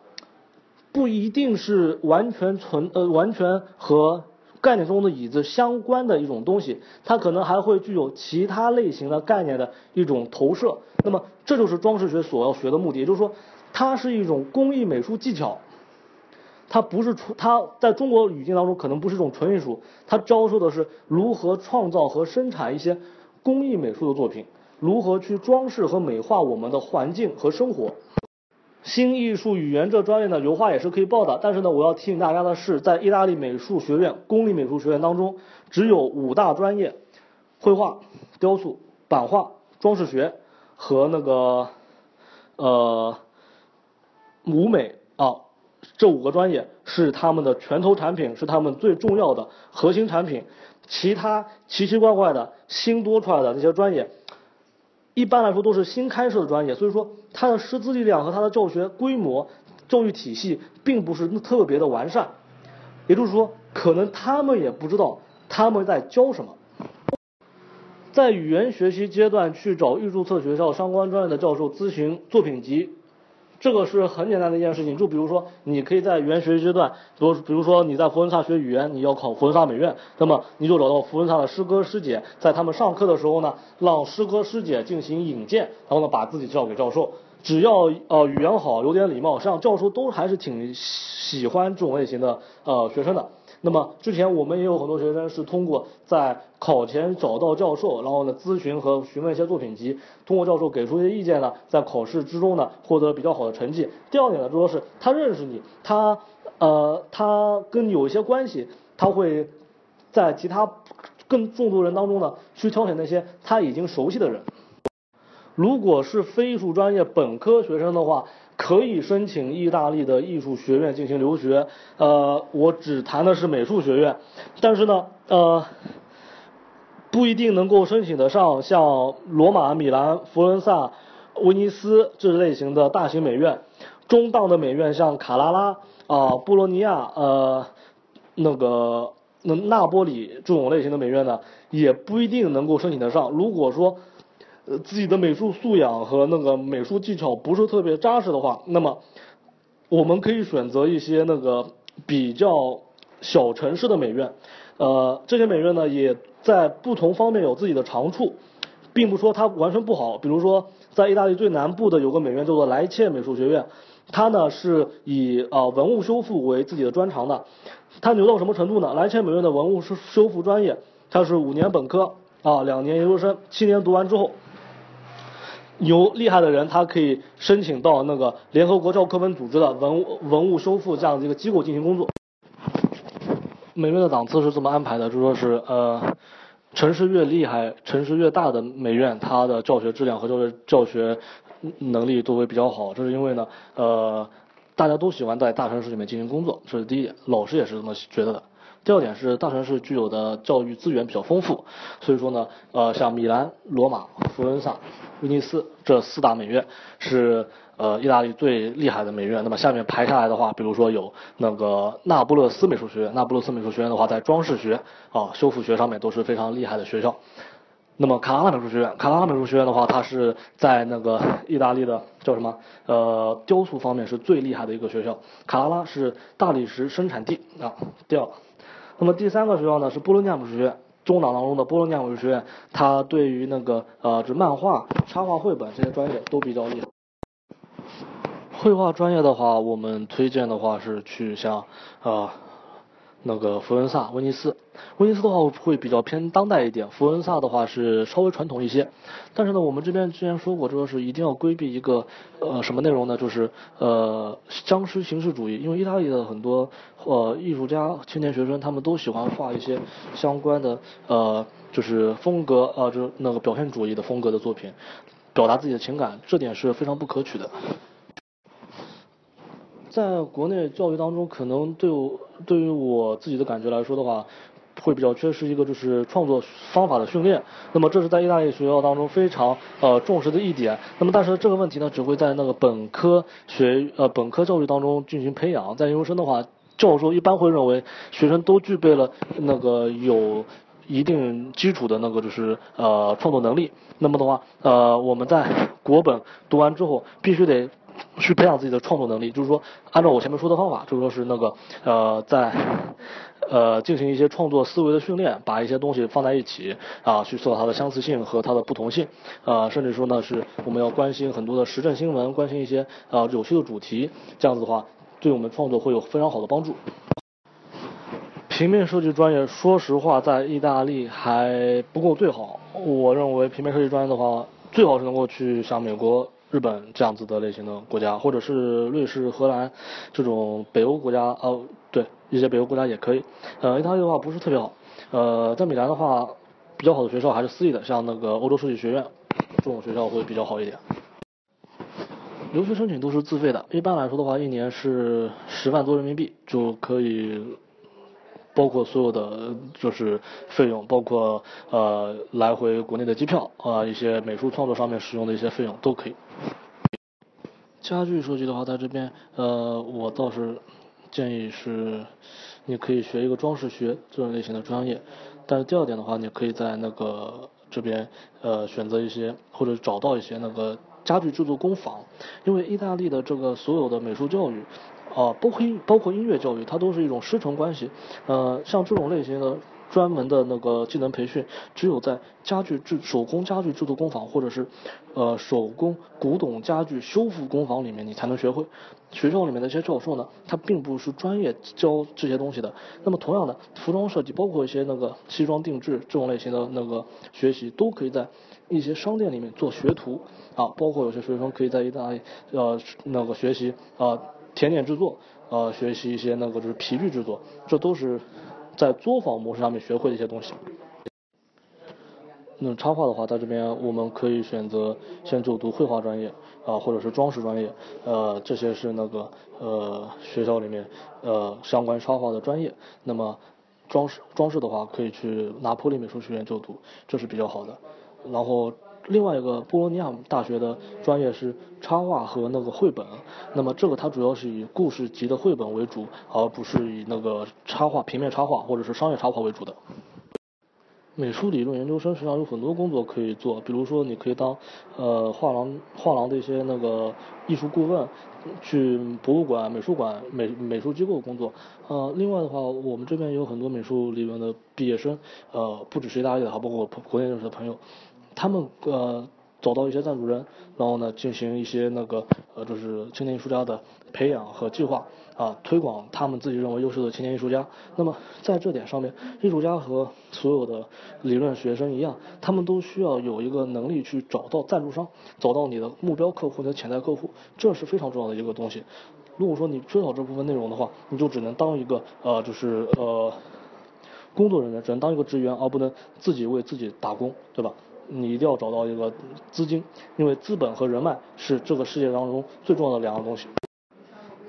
不一定是完全存呃完全和概念中的椅子相关的一种东西，它可能还会具有其他类型的概念的一种投射。那么这就是装饰学所要学的目的，也就是说，它是一种工艺美术技巧，它不是纯它在中国语境当中可能不是一种纯艺术，它教授的是如何创造和生产一些工艺美术的作品。如何去装饰和美化我们的环境和生活？新艺术语言这专业呢，油画也是可以报的。但是呢，我要提醒大家的是，在意大利美术学院、公立美术学院当中，只有五大专业：绘画、雕塑、版画、装饰学和那个呃舞美啊，这五个专业是他们的拳头产品，是他们最重要的核心产品。其他奇奇怪怪的新多出来的那些专业。一般来说都是新开设的专业，所以说它的师资力量和它的教学规模、教育体系并不是特别的完善，也就是说，可能他们也不知道他们在教什么。在语言学习阶段去找预注册学校相关专业的教授咨询作品集。这个是很简单的一件事情，就比如说，你可以在语言学习阶段，比如比如说你在佛伦萨学语言，你要考佛伦萨美院，那么你就找到佛伦萨的师哥师姐，在他们上课的时候呢，让师哥师姐进行引荐，然后呢把自己介绍给教授，只要呃语言好，有点礼貌，实际上教授都还是挺喜欢这种类型的呃学生的。那么之前我们也有很多学生是通过在考前找到教授，然后呢咨询和询问一些作品集，通过教授给出一些意见呢，在考试之中呢获得比较好的成绩。第二点呢，主要是他认识你，他呃他跟你有一些关系，他会在其他更众多人当中呢去挑选那些他已经熟悉的人。如果是非艺术专业本科学生的话，可以申请意大利的艺术学院进行留学。呃，我只谈的是美术学院，但是呢，呃，不一定能够申请得上像罗马、米兰、佛罗伦萨、威尼斯这类型的大型美院。中档的美院像卡拉拉啊、波罗尼亚、呃，那个那那波里这种类型的美院呢，也不一定能够申请得上。如果说自己的美术素养和那个美术技巧不是特别扎实的话，那么我们可以选择一些那个比较小城市的美院，呃，这些美院呢也在不同方面有自己的长处，并不说它完全不好。比如说，在意大利最南部的有个美院叫做莱切美术学院，它呢是以呃文物修复为自己的专长的，它牛到什么程度呢？莱切美院的文物修修复专业，它是五年本科啊，两年研究生，七年读完之后。有厉害的人，他可以申请到那个联合国教科文组织的文物文物修复这样的一个机构进行工作。美院的档次是这么安排的，就说是呃，城市越厉害，城市越大的美院，它的教学质量和教学教学能力都会比较好。这是因为呢，呃，大家都喜欢在大城市里面进行工作，这是第一点，老师也是这么觉得的。第二点是大城市具有的教育资源比较丰富，所以说呢，呃，像米兰、罗马、佛罗伦萨、威尼斯这四大美院是呃意大利最厉害的美院。那么下面排下来的话，比如说有那个那不勒斯美术学院，那不勒斯美术学院的话，在装饰学啊、修复学上面都是非常厉害的学校。那么卡拉拉美术学院，卡拉拉美术学院的话，它是在那个意大利的叫什么？呃，雕塑方面是最厉害的一个学校。卡拉拉是大理石生产地啊。第二。那么第三个学校呢是波罗尼亚美术学院，中档当中的波罗尼亚美术学院，它对于那个呃，这漫画、插画、绘本这些专业都比较厉害。绘画专业的话，我们推荐的话是去像啊那个佛罗伦萨、威尼斯。威尼斯的话会比较偏当代一点，佛罗伦萨的话是稍微传统一些。但是呢，我们这边之前说过，就是一定要规避一个呃什么内容呢？就是呃僵尸形式主义，因为意大利的很多呃艺术家、青年学生，他们都喜欢画一些相关的呃就是风格呃就是那个表现主义的风格的作品，表达自己的情感，这点是非常不可取的。在国内教育当中，可能对我对于我自己的感觉来说的话，会比较缺失一个就是创作方法的训练。那么这是在意大利学校当中非常呃重视的一点。那么但是这个问题呢，只会在那个本科学呃本科教育当中进行培养。在研究生的话，教授一般会认为学生都具备了那个有一定基础的那个就是呃创作能力。那么的话，呃我们在国本读完之后，必须得。去培养自己的创作能力，就是说，按照我前面说的方法，就是说是那个，呃，在，呃，进行一些创作思维的训练，把一些东西放在一起，啊，去做它的相似性和它的不同性，呃，甚至说呢，是我们要关心很多的时政新闻，关心一些啊有趣的主题，这样子的话，对我们创作会有非常好的帮助。平面设计专业，说实话，在意大利还不够最好。我认为平面设计专业的话，最好是能够去像美国。日本这样子的类型的国家，或者是瑞士、荷兰这种北欧国家，哦，对，一些北欧国家也可以。呃，意大利的话不是特别好。呃，在米兰的话，比较好的学校还是私立的，像那个欧洲设计学院这种学校会比较好一点。留学申请都是自费的，一般来说的话，一年是十万多人民币就可以。包括所有的就是费用，包括呃来回国内的机票啊，一些美术创作上面使用的一些费用都可以。家具设计的话，在这边呃我倒是建议是你可以学一个装饰学这种类型的专业，但是第二点的话，你可以在那个这边呃选择一些或者找到一些那个家具制作工坊，因为意大利的这个所有的美术教育。啊，包括包括音乐教育，它都是一种师承关系。呃，像这种类型的专门的那个技能培训，只有在家具制手工家具制作工坊或者是呃手工古董家具修复工坊里面你才能学会。学校里面的一些教授呢，他并不是专业教这些东西的。那么同样的，服装设计包括一些那个西装定制这种类型的那个学习，都可以在一些商店里面做学徒啊。包括有些学生可以在意大利呃那个学习啊甜点制作，呃学习一些那个就是皮具制作，这都是在作坊模式上面学会的一些东西。那插画的话，在这边我们可以选择先就读绘画专业啊，或者是装饰专业，呃，这些是那个呃学校里面呃相关插画的专业。那么装饰装饰的话，可以去拿破仑美术学院就读，这是比较好的。然后另外一个波罗尼亚大学的专业是插画和那个绘本，那么这个它主要是以故事集的绘本为主，而不是以那个插画平面插画或者是商业插画为主的。美术理论研究生实际上有很多工作可以做，比如说你可以当呃画廊画廊的一些那个艺术顾问，去博物馆、美术馆、美美术机构工作。呃，另外的话，我们这边有很多美术理论的毕业生，呃，不只是意大利的，还包括国内认识的朋友，他们呃。找到一些赞助人，然后呢，进行一些那个呃，就是青年艺术家的培养和计划啊，推广他们自己认为优秀的青年艺术家。那么在这点上面，艺术家和所有的理论学生一样，他们都需要有一个能力去找到赞助商，找到你的目标客户、你的潜在客户，这是非常重要的一个东西。如果说你缺少这部分内容的话，你就只能当一个呃，就是呃，工作人员，只能当一个职员，而不能自己为自己打工，对吧？你一定要找到一个资金，因为资本和人脉是这个世界当中最重要的两样东西。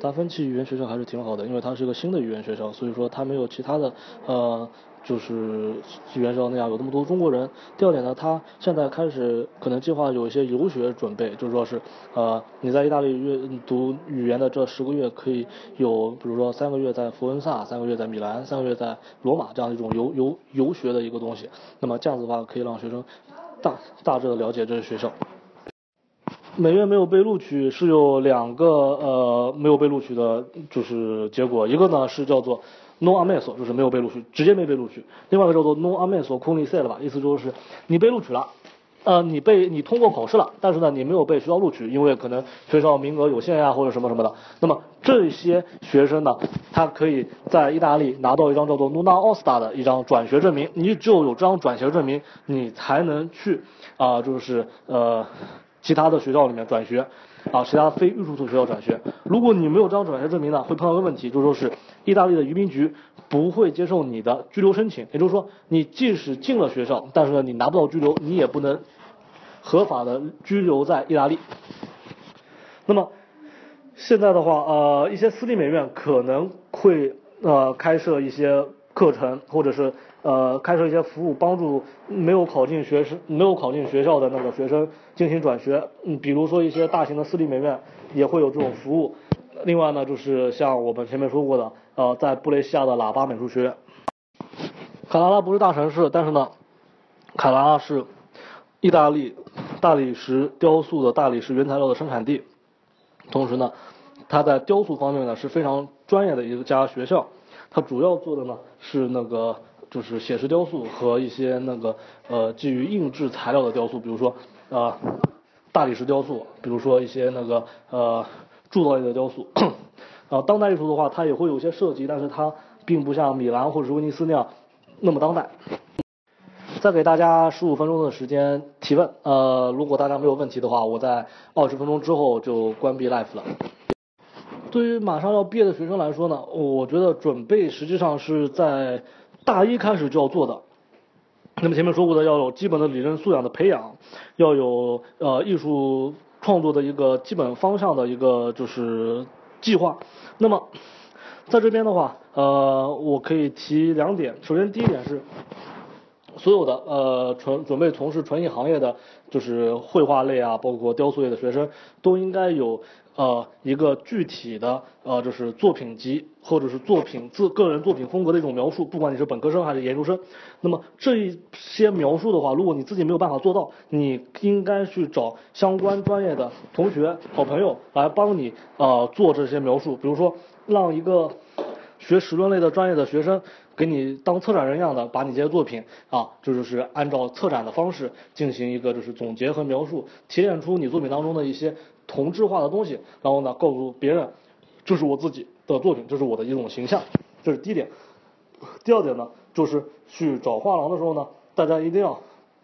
达芬奇语言学校还是挺好的，因为它是一个新的语言学校，所以说它没有其他的呃就是语言学校那样有那么多中国人。第二点呢，它现在开始可能计划有一些游学准备，就是说是呃你在意大利阅读语言的这十个月可以有，比如说三个月在佛罗萨，三个月在米兰，三个月在罗马这样一种游游游学的一个东西。那么这样子的话，可以让学生。大大致的了解这些学校，美院没有被录取是有两个呃没有被录取的，就是结果，一个呢是叫做 non a m e s 就是没有被录取，直接没被录取；另外一个叫做 non ammesso con i s e 了吧，意思就是你被录取了。呃，你被你通过考试了，但是呢，你没有被学校录取，因为可能学校名额有限呀，或者什么什么的。那么这些学生呢，他可以在意大利拿到一张叫做 Nuna o s t a 的一张转学证明。你只有有这张转学证明，你才能去啊，就是呃其他的学校里面转学啊，其他非艺术学校转学。如果你没有这张转学证明呢，会碰到一个问题，就说是意大利的移民局不会接受你的居留申请。也就是说，你即使进了学校，但是呢，你拿不到居留，你也不能。合法的居留在意大利。那么现在的话，呃，一些私立美院可能会呃开设一些课程，或者是呃开设一些服务，帮助没有考进学生、没有考进学校的那个学生进行转学。嗯，比如说一些大型的私立美院也会有这种服务。另外呢，就是像我们前面说过的，呃，在布雷西亚的喇叭美术学院。卡拉拉不是大城市，但是呢，卡拉拉是。意大利大理石雕塑的大理石原材料的生产地，同时呢，它在雕塑方面呢是非常专业的一家学校。它主要做的呢是那个就是写实雕塑和一些那个呃基于硬质材料的雕塑，比如说呃大理石雕塑，比如说一些那个呃铸造类的雕塑。啊，当代艺术的话，它也会有些设计，但是它并不像米兰或者是威尼斯那样那么当代。再给大家十五分钟的时间提问，呃，如果大家没有问题的话，我在二十分钟之后就关闭 live 了。对于马上要毕业的学生来说呢，我觉得准备实际上是在大一开始就要做的。那么前面说过的，要有基本的理论素养的培养，要有呃艺术创作的一个基本方向的一个就是计划。那么在这边的话，呃，我可以提两点。首先第一点是。所有的呃纯准备从事纯艺行业的，就是绘画类啊，包括雕塑类的学生，都应该有呃一个具体的呃就是作品集或者是作品自个人作品风格的一种描述，不管你是本科生还是研究生。那么这一些描述的话，如果你自己没有办法做到，你应该去找相关专业的同学、好朋友来帮你呃做这些描述，比如说让一个学史论类的专业的学生。给你当策展人一样的，把你这些作品啊，就是按照策展的方式进行一个就是总结和描述，提炼出你作品当中的一些同质化的东西，然后呢，告诉别人，这是我自己的作品，这是我的一种形象，这是第一点。第二点呢，就是去找画廊的时候呢，大家一定要。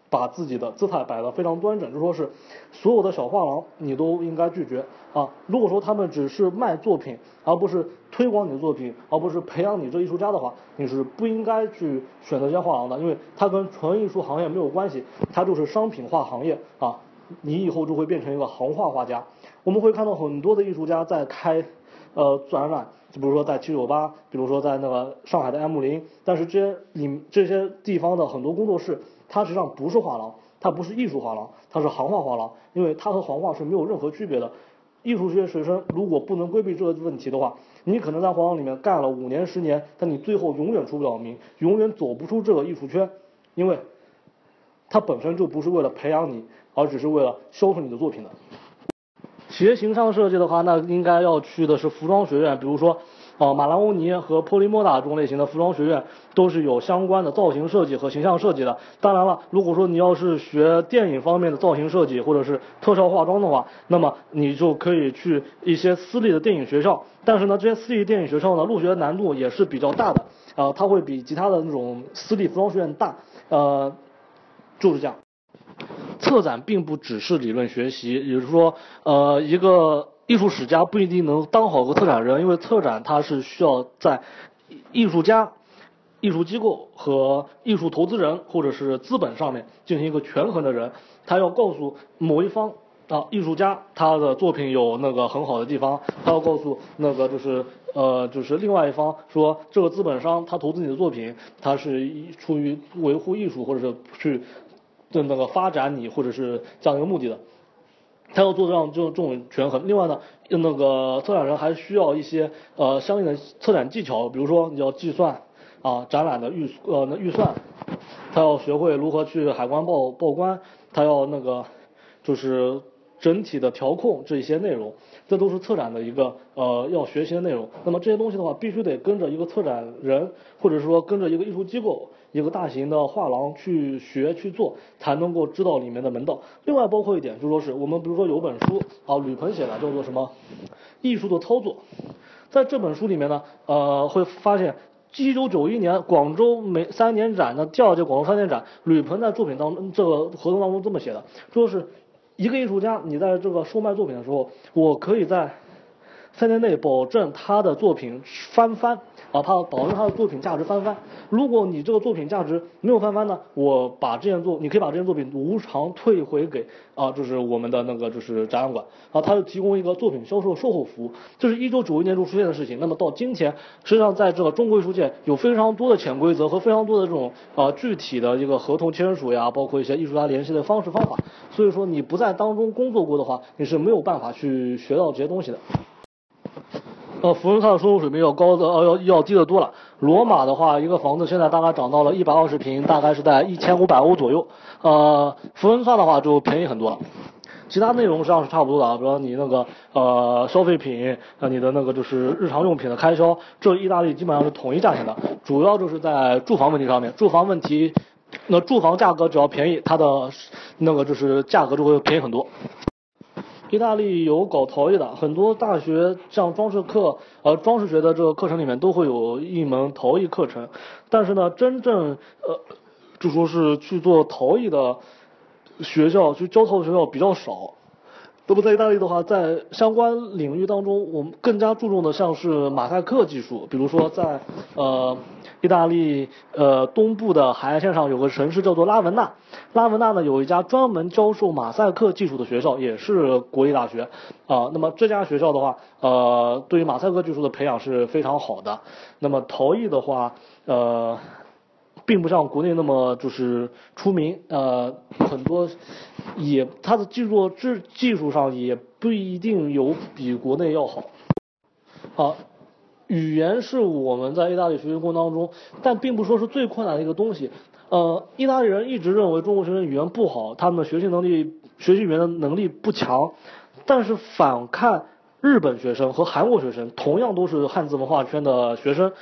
把自己的姿态摆得非常端正，就说是所有的小画廊你都应该拒绝啊。如果说他们只是卖作品，而不是推广你的作品，而不是培养你这艺术家的话，你是不应该去选择这些画廊的，因为它跟纯艺术行业没有关系，它就是商品化行业啊。你以后就会变成一个行画画家。我们会看到很多的艺术家在开呃展览，就比如说在七九八，比如说在那个上海的 M 零，但是这些你这些地方的很多工作室。它实际上不是画廊，它不是艺术画廊，它是行话画廊，因为它和行话是没有任何区别的。艺术学学生如果不能规避这个问题的话，你可能在画廊里面干了五年十年，但你最后永远出不了名，永远走不出这个艺术圈，因为它本身就不是为了培养你，而只是为了销售你的作品的。学形象设计的话，那应该要去的是服装学院，比如说。啊，马兰欧尼和波利莫达这种类型的服装学院都是有相关的造型设计和形象设计的。当然了，如果说你要是学电影方面的造型设计或者是特效化妆的话，那么你就可以去一些私立的电影学校。但是呢，这些私立电影学校呢，入学难度也是比较大的。啊，它会比其他的那种私立服装学院大。呃，就是这样。策展并不只是理论学习，也就是说，呃，一个。艺术史家不一定能当好个策展人，因为策展它是需要在艺术家、艺术机构和艺术投资人或者是资本上面进行一个权衡的人，他要告诉某一方啊，艺术家他的作品有那个很好的地方，他要告诉那个就是呃就是另外一方说这个资本商他投资你的作品，他是出于维护艺术或者是去的那个发展你或者是这样一个目的的。他要做这样这种这种权衡。另外呢，那个策展人还需要一些呃相应的策展技巧，比如说你要计算啊展览的预呃那预算，他要学会如何去海关报报关，他要那个就是整体的调控这一些内容，这都是策展的一个呃要学习的内容。那么这些东西的话，必须得跟着一个策展人，或者说跟着一个艺术机构。一个大型的画廊去学去做，才能够知道里面的门道。另外包括一点，就说是我们比如说有本书啊，吕鹏写的叫做什么艺术的操作，在这本书里面呢，呃，会发现一九九一年广州美三年展的第二届广州三年展，吕鹏在作品当中这个合同当中这么写的，说是一个艺术家，你在这个售卖作品的时候，我可以在三年内保证他的作品翻番。啊，怕保证他的作品价值翻番。如果你这个作品价值没有翻番呢，我把这件作，你可以把这件作品无偿退回给啊，就是我们的那个就是展览馆啊，他就提供一个作品销售售后服务。这是一九九一年就出现的事情。那么到今天，实际上在这个中国艺术界有非常多的潜规则和非常多的这种啊具体的一个合同签署呀，包括一些艺术家联系的方式方法。所以说你不在当中工作过的话，你是没有办法去学到这些东西的。呃，佛罗伦萨的收入水平要高的，呃，要要低的多了。罗马的话，一个房子现在大概涨到了一百二十平，大概是在一千五百欧左右。呃，佛罗伦萨的话就便宜很多了。其他内容实际上是差不多的啊，比如你那个呃消费品，呃你的那个就是日常用品的开销，这意大利基本上是统一价钱的，主要就是在住房问题上面。住房问题，那住房价格只要便宜，它的那个就是价格就会便宜很多。意大利有搞陶艺的，很多大学像装饰课，呃，装饰学的这个课程里面都会有一门陶艺课程。但是呢，真正呃，就说是去做陶艺的学校，去教陶的学校比较少。那么在意大利的话，在相关领域当中，我们更加注重的像是马赛克技术，比如说在呃。意大利呃东部的海岸线上有个城市叫做拉文纳，拉文纳呢有一家专门教授马赛克技术的学校，也是国立大学啊。那么这家学校的话，呃，对于马赛克技术的培养是非常好的。那么陶艺的话，呃，并不像国内那么就是出名，呃，很多也它的技术技技术上也不一定有比国内要好。好。语言是我们在意大利学习过程当中，但并不说是最困难的一个东西。呃，意大利人一直认为中国学生语言不好，他们学习能力、学习语言的能力不强。但是反看日本学生和韩国学生，同样都是汉字文化圈的学生，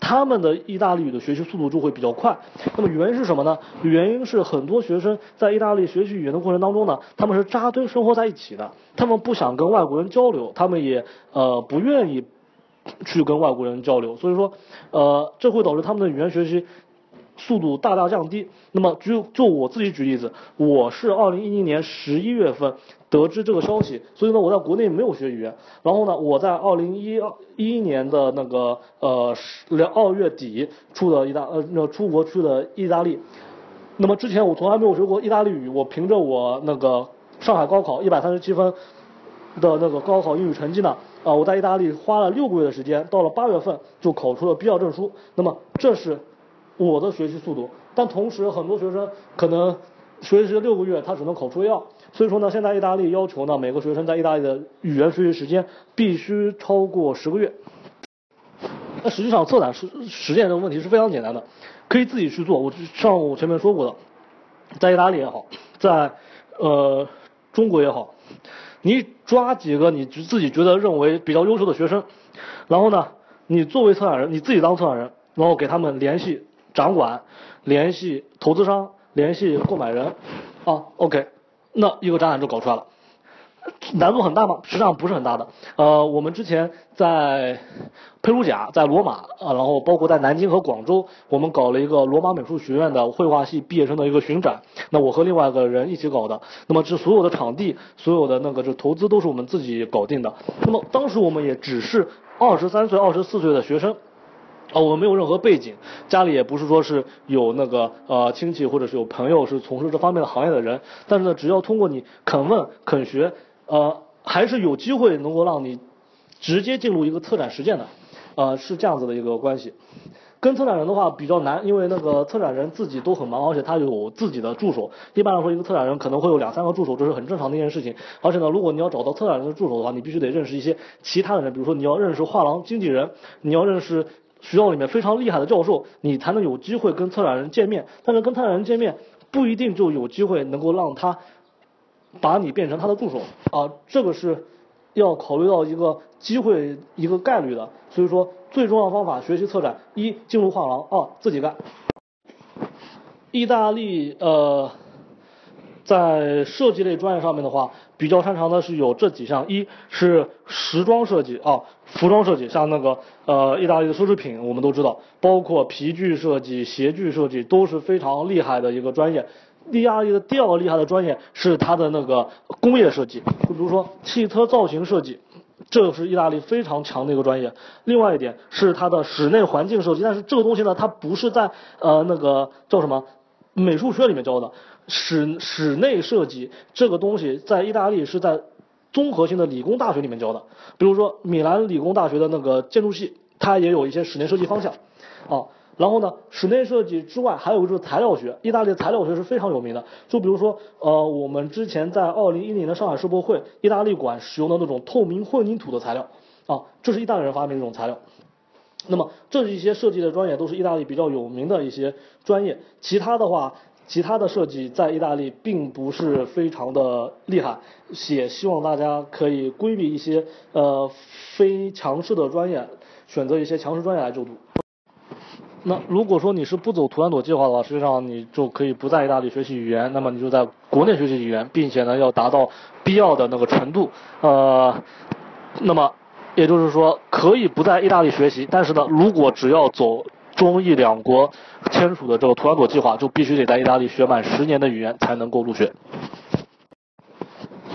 他们的意大利语的学习速度就会比较快。那么原因是什么呢？原因是很多学生在意大利学习语言的过程当中呢，他们是扎堆生活在一起的，他们不想跟外国人交流，他们也呃不愿意去跟外国人交流，所以说呃这会导致他们的语言学习。速度大大降低。那么就就我自己举例子，我是二零一零年十一月份得知这个消息，所以呢我在国内没有学语言。然后呢我在二零一一年的那个呃两二月底出的意大呃那出国去的意大利。那么之前我从来没有学过意大利语，我凭着我那个上海高考一百三十七分的那个高考英语成绩呢，啊我在意大利花了六个月的时间，到了八月份就考出了必要证书。那么这是。我的学习速度，但同时很多学生可能学习了六个月，他只能考出 A 二。所以说呢，现在意大利要求呢，每个学生在意大利的语言学习时间必须超过十个月。那实际上测胆实实践这个问题是非常简单的，可以自己去做。我上午前面说过的，在意大利也好，在呃中国也好，你抓几个你自己觉得认为比较优秀的学生，然后呢，你作为策展人，你自己当策展人，然后给他们联系。掌管联系投资商，联系购买人，啊，OK，那一个展览就搞出来了，难度很大吗？实际上不是很大的。呃，我们之前在佩鲁贾，在罗马，啊，然后包括在南京和广州，我们搞了一个罗马美术学院的绘画系毕业生的一个巡展。那我和另外一个人一起搞的。那么这所有的场地，所有的那个这投资都是我们自己搞定的。那么当时我们也只是二十三岁、二十四岁的学生。啊，我们没有任何背景，家里也不是说是有那个呃亲戚或者是有朋友是从事这方面的行业的人，但是呢，只要通过你肯问肯学，呃，还是有机会能够让你直接进入一个策展实践的，呃，是这样子的一个关系。跟策展人的话比较难，因为那个策展人自己都很忙，而且他有自己的助手。一般来说，一个策展人可能会有两三个助手，这是很正常的一件事情。而且呢，如果你要找到策展人的助手的话，你必须得认识一些其他的人，比如说你要认识画廊经纪人，你要认识。学校里面非常厉害的教授，你才能有机会跟策展人见面。但是跟策展人见面不一定就有机会能够让他把你变成他的助手啊，这个是要考虑到一个机会一个概率的。所以说，最重要方法学习策展：一进入画廊，二自己干。意大利呃。在设计类专业上面的话，比较擅长的是有这几项：一是时装设计啊，服装设计，像那个呃意大利的奢侈品，我们都知道，包括皮具设计、鞋具设计都是非常厉害的一个专业。意大利的第二个厉害的专业是它的那个工业设计，就比如说汽车造型设计，这是意大利非常强的一个专业。另外一点是它的室内环境设计，但是这个东西呢，它不是在呃那个叫什么美术学里面教的。室室内设计这个东西在意大利是在综合性的理工大学里面教的，比如说米兰理工大学的那个建筑系，它也有一些室内设计方向，啊，然后呢，室内设计之外还有就是材料学，意大利的材料学是非常有名的，就比如说呃，我们之前在二零一零的上海世博会，意大利馆使用的那种透明混凝土的材料，啊，这是意大利人发明这种材料，那么这一些设计的专业，都是意大利比较有名的一些专业，其他的话。其他的设计在意大利并不是非常的厉害，也希望大家可以规避一些呃非强势的专业，选择一些强势专业来就读。那如果说你是不走图兰朵计划的话，实际上你就可以不在意大利学习语言，那么你就在国内学习语言，并且呢要达到必要的那个程度，呃，那么也就是说可以不在意大利学习，但是呢如果只要走。中意两国签署的这个图兰朵计划，就必须得在意大利学满十年的语言才能够入学。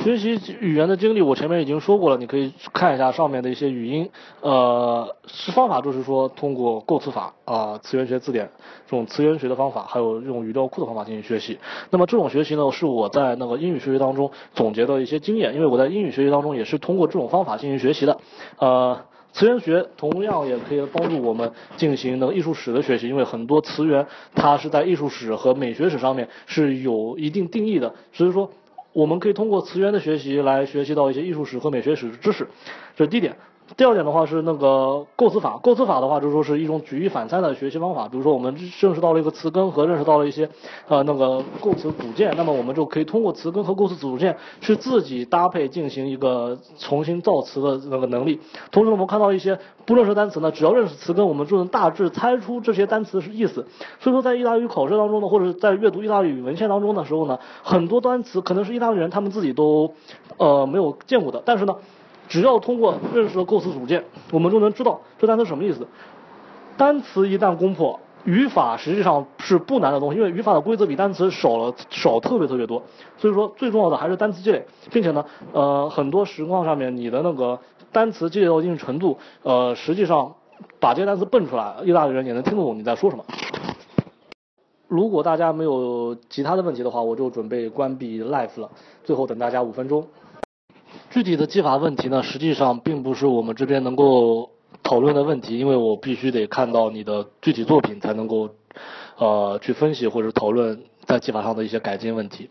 学习语言的经历，我前面已经说过了，你可以看一下上面的一些语音。呃，是方法就是说通过构词法啊、词源学字典这种词源学的方法，还有用语料库的方法进行学习。那么这种学习呢，是我在那个英语学习当中总结的一些经验，因为我在英语学习当中也是通过这种方法进行学习的。呃。词源学同样也可以帮助我们进行那个艺术史的学习，因为很多词源它是在艺术史和美学史上面是有一定定义的，所以说我们可以通过词源的学习来学习到一些艺术史和美学史的知识，这是第一点。第二点的话是那个构词法，构词法的话就是说是一种举一反三的学习方法。比如说我们认识到了一个词根和认识到了一些呃那个构词组件，那么我们就可以通过词根和构词组件去自己搭配进行一个重新造词的那个能力。同时我们看到一些不认识单词呢，只要认识词根，我们就能大致猜出这些单词是意思。所以说在意大利语考试当中呢，或者是在阅读意大利语文献当中的时候呢，很多单词可能是意大利人他们自己都呃没有见过的，但是呢。只要通过认识了构词组件，我们就能知道这单词什么意思。单词一旦攻破，语法实际上是不难的东西，因为语法的规则比单词少了少特别特别多。所以说最重要的还是单词积累，并且呢，呃，很多实况上面你的那个单词积累到一定程度，呃，实际上把这些单词蹦出来，意大利人也能听得懂你在说什么。如果大家没有其他的问题的话，我就准备关闭 live 了。最后等大家五分钟。具体的技法问题呢，实际上并不是我们这边能够讨论的问题，因为我必须得看到你的具体作品才能够，呃，去分析或者讨论在技法上的一些改进问题。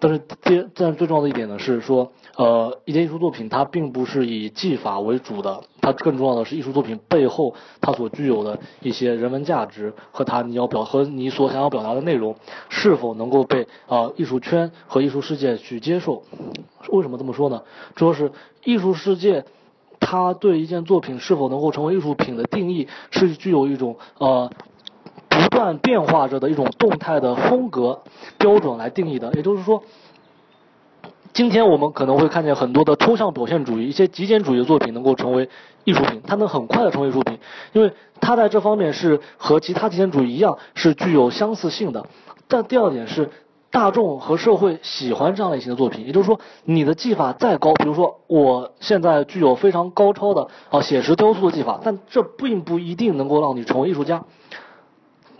但是第，但最重要的一点呢是说，呃，一件艺术作品它并不是以技法为主的，它更重要的是艺术作品背后它所具有的一些人文价值和它你要表和你所想要表达的内容是否能够被啊艺术圈和艺术世界去接受。为什么这么说呢？主要是艺术世界，它对一件作品是否能够成为艺术品的定义是具有一种呃。不断变化着的一种动态的风格标准来定义的，也就是说，今天我们可能会看见很多的抽象表现主义、一些极简主义的作品能够成为艺术品，它能很快的成为艺术品，因为它在这方面是和其他极简主义一样是具有相似性的。但第二点是，大众和社会喜欢这样类型的作品，也就是说，你的技法再高，比如说我现在具有非常高超的啊写实雕塑的技法，但这并不一定能够让你成为艺术家。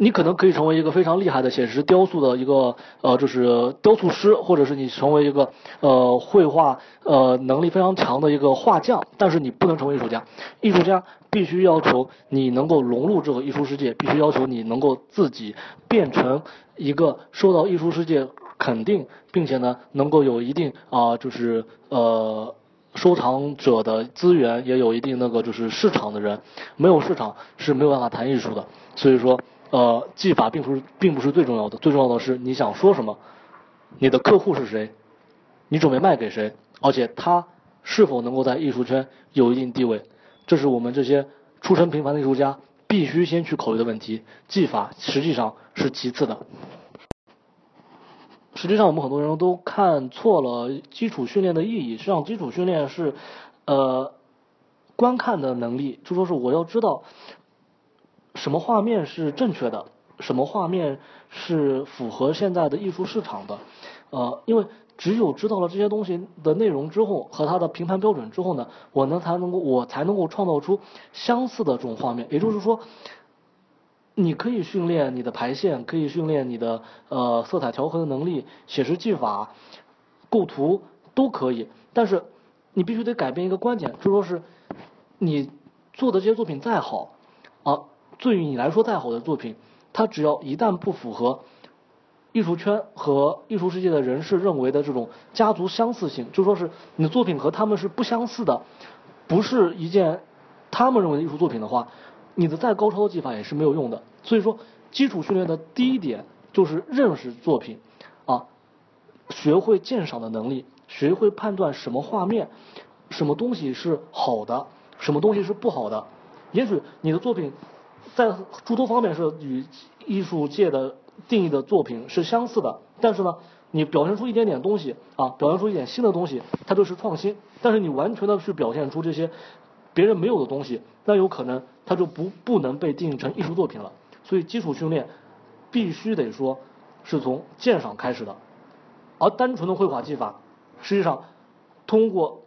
你可能可以成为一个非常厉害的写实雕塑的一个呃，就是雕塑师，或者是你成为一个呃绘画呃能力非常强的一个画匠，但是你不能成为艺术家。艺术家必须要求你能够融入这个艺术世界，必须要求你能够自己变成一个受到艺术世界肯定，并且呢能够有一定啊就是呃收藏者的资源，也有一定那个就是市场的人。没有市场是没有办法谈艺术的，所以说。呃，技法并不是并不是最重要的，最重要的是你想说什么，你的客户是谁，你准备卖给谁，而且他是否能够在艺术圈有一定地位，这是我们这些出身平凡的艺术家必须先去考虑的问题。技法实际上是其次的。实际上，我们很多人都看错了基础训练的意义。实际上，基础训练是呃观看的能力，就说是我要知道。什么画面是正确的？什么画面是符合现在的艺术市场的？呃，因为只有知道了这些东西的内容之后和它的评判标准之后呢，我呢才能够我才能够创造出相似的这种画面。也就是说，你可以训练你的排线，可以训练你的呃色彩调和的能力、写实技法、构图都可以，但是你必须得改变一个观点，就说是你做的这些作品再好。对于你来说再好的作品，它只要一旦不符合艺术圈和艺术世界的人士认为的这种家族相似性，就说是你的作品和他们是不相似的，不是一件他们认为的艺术作品的话，你的再高超的技法也是没有用的。所以说，基础训练的第一点就是认识作品，啊，学会鉴赏的能力，学会判断什么画面，什么东西是好的，什么东西是不好的。也许你的作品。在诸多方面是与艺术界的定义的作品是相似的，但是呢，你表现出一点点东西啊，表现出一点新的东西，它就是创新。但是你完全的去表现出这些别人没有的东西，那有可能它就不不能被定义成艺术作品了。所以基础训练必须得说是从鉴赏开始的，而单纯的绘画技法，实际上通过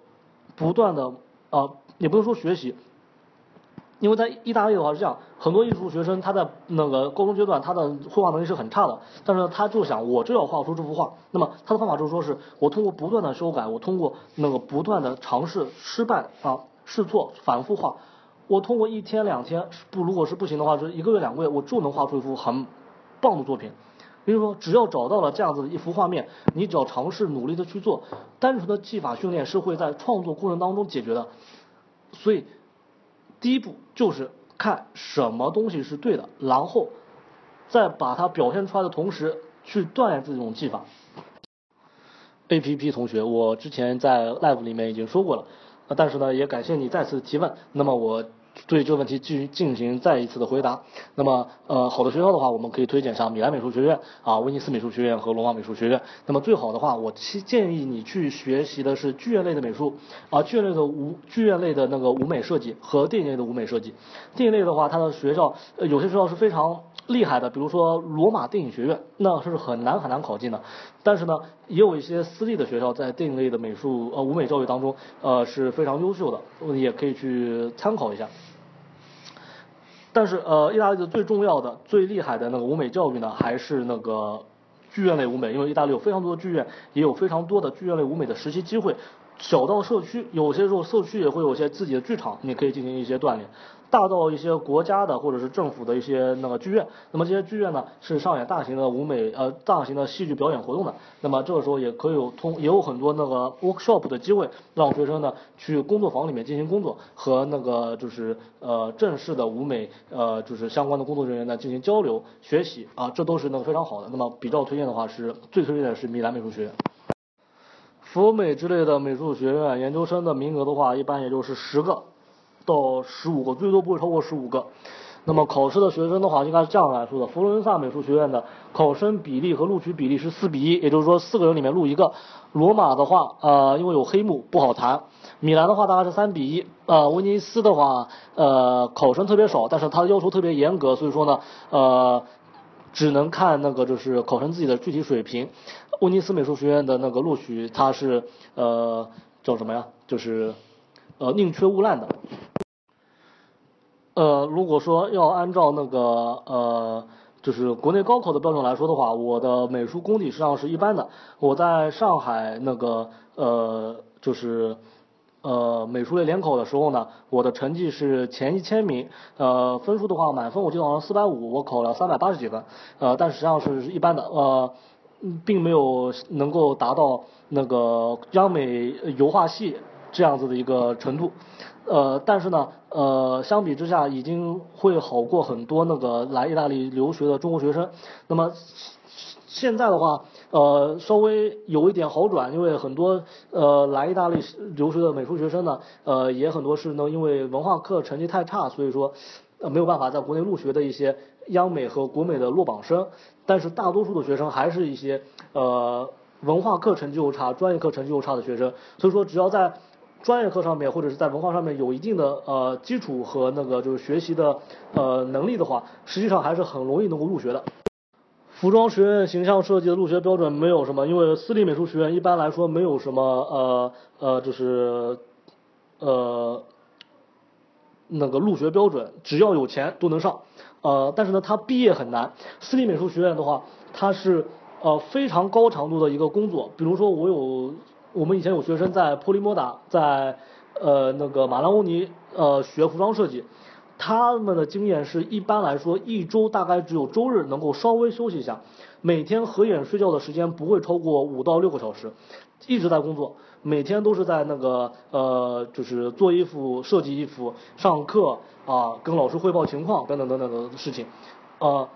不断的啊，也不能说学习。因为在意大利的话是这样，很多艺术学生他在那个高中阶段他的绘画能力是很差的，但是他就想我就要画出这幅画，那么他的方法就是说是我通过不断的修改，我通过那个不断的尝试失败啊试错反复画，我通过一天两天不如果是不行的话，是一个月两个月我就能画出一幅很棒的作品。也就是说只要找到了这样子的一幅画面，你只要尝试努力的去做，单纯的技法训练是会在创作过程当中解决的。所以第一步就是看什么东西是对的，然后在把它表现出来的同时，去锻炼自己这种技法。A P P 同学，我之前在 Live 里面已经说过了，但是呢，也感谢你再次提问。那么我。对这个问题进行进行再一次的回答。那么，呃，好的学校的话，我们可以推荐像米兰美术学院啊、威尼斯美术学院和罗马美术学院。那么最好的话，我建议你去学习的是剧院类的美术啊，剧院类的舞剧院类的那个舞美设计和电影类的舞美设计。电影类的话，它的学校有些学校是非常厉害的，比如说罗马电影学院，那是很难很难考进的。但是呢，也有一些私立的学校在电影类的美术呃舞美教育当中呃是非常优秀的，也可以去参考一下。但是呃，意大利的最重要的、最厉害的那个舞美教育呢，还是那个剧院类舞美，因为意大利有非常多的剧院，也有非常多的剧院类舞美的实习机会。小到社区，有些时候社区也会有些自己的剧场，你可以进行一些锻炼。大到一些国家的或者是政府的一些那个剧院，那么这些剧院呢是上演大型的舞美呃大型的戏剧表演活动的，那么这个时候也可以有通也有很多那个 workshop 的机会，让学生呢去工作坊里面进行工作，和那个就是呃正式的舞美呃就是相关的工作人员呢进行交流学习啊，这都是那个非常好的。那么比较推荐的话是最推荐的是米兰美术学院。佛美之类的美术学院研究生的名额的话，一般也就是十个。到十五个，最多不会超过十五个。那么考试的学生的话，应该是这样来说的：佛罗伦萨美术学院的考生比例和录取比例是四比一，也就是说四个人里面录一个。罗马的话，呃，因为有黑幕不好谈。米兰的话大概是三比一。呃，威尼斯的话，呃，考生特别少，但是他的要求特别严格，所以说呢，呃，只能看那个就是考生自己的具体水平。威尼斯美术学院的那个录取，它是呃叫什么呀？就是呃宁缺毋滥的。呃，如果说要按照那个呃，就是国内高考的标准来说的话，我的美术功底实际上是一般的。我在上海那个呃，就是呃美术类联考的时候呢，我的成绩是前一千名，呃，分数的话满分我记得好像四百五，我考了三百八十几分，呃，但实际上是一般的，呃，并没有能够达到那个央美油画系这样子的一个程度。呃，但是呢，呃，相比之下，已经会好过很多那个来意大利留学的中国学生。那么现在的话，呃，稍微有一点好转，因为很多呃来意大利留学的美术学生呢，呃，也很多是呢，因为文化课成绩太差，所以说呃没有办法在国内入学的一些央美和国美的落榜生。但是大多数的学生还是一些呃文化课成绩又差、专业课成绩又差的学生。所以说，只要在专业课上面或者是在文化上面有一定的呃基础和那个就是学习的呃能力的话，实际上还是很容易能够入学的。服装学院形象设计的入学标准没有什么，因为私立美术学院一般来说没有什么呃呃就是呃那个入学标准，只要有钱都能上。呃，但是呢，它毕业很难。私立美术学院的话，它是呃非常高强度的一个工作，比如说我有。我们以前有学生在普利莫达，在呃那个马拉欧尼呃学服装设计，他们的经验是一般来说一周大概只有周日能够稍微休息一下，每天合眼睡觉的时间不会超过五到六个小时，一直在工作，每天都是在那个呃就是做衣服、设计衣服、上课啊、跟老师汇报情况等等等等的事情，呃。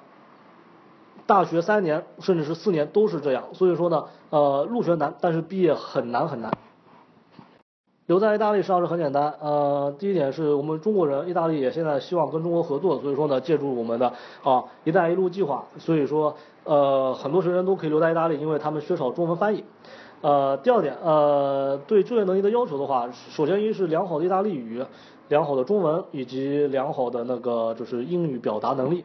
大学三年甚至是四年都是这样，所以说呢，呃，入学难，但是毕业很难很难。留在意大利实际上是很简单，呃，第一点是我们中国人，意大利也现在希望跟中国合作，所以说呢，借助我们的啊“一带一路”计划，所以说呃很多学生都可以留在意大利，因为他们缺少中文翻译。呃，第二点，呃，对就业能力的要求的话，首先一是良好的意大利语，良好的中文以及良好的那个就是英语表达能力。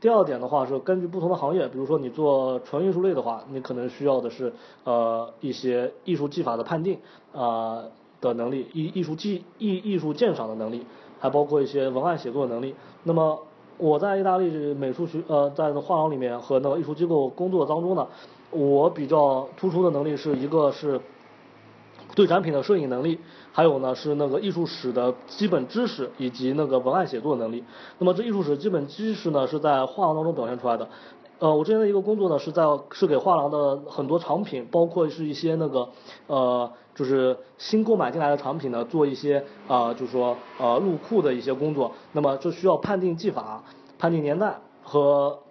第二点的话是根据不同的行业，比如说你做纯艺术类的话，你可能需要的是呃一些艺术技法的判定啊的能力，艺艺术技艺艺术鉴赏的能力，还包括一些文案写作能力。那么我在意大利美术学呃在画廊里面和那个艺术机构工作当中呢，我比较突出的能力是一个是。对展品的摄影能力，还有呢是那个艺术史的基本知识以及那个文案写作能力。那么这艺术史基本知识呢是在画廊当中表现出来的，呃，我之前的一个工作呢是在是给画廊的很多藏品，包括是一些那个呃就是新购买进来的产品呢做一些啊就是说呃入库的一些工作，那么就需要判定技法、判定年代和。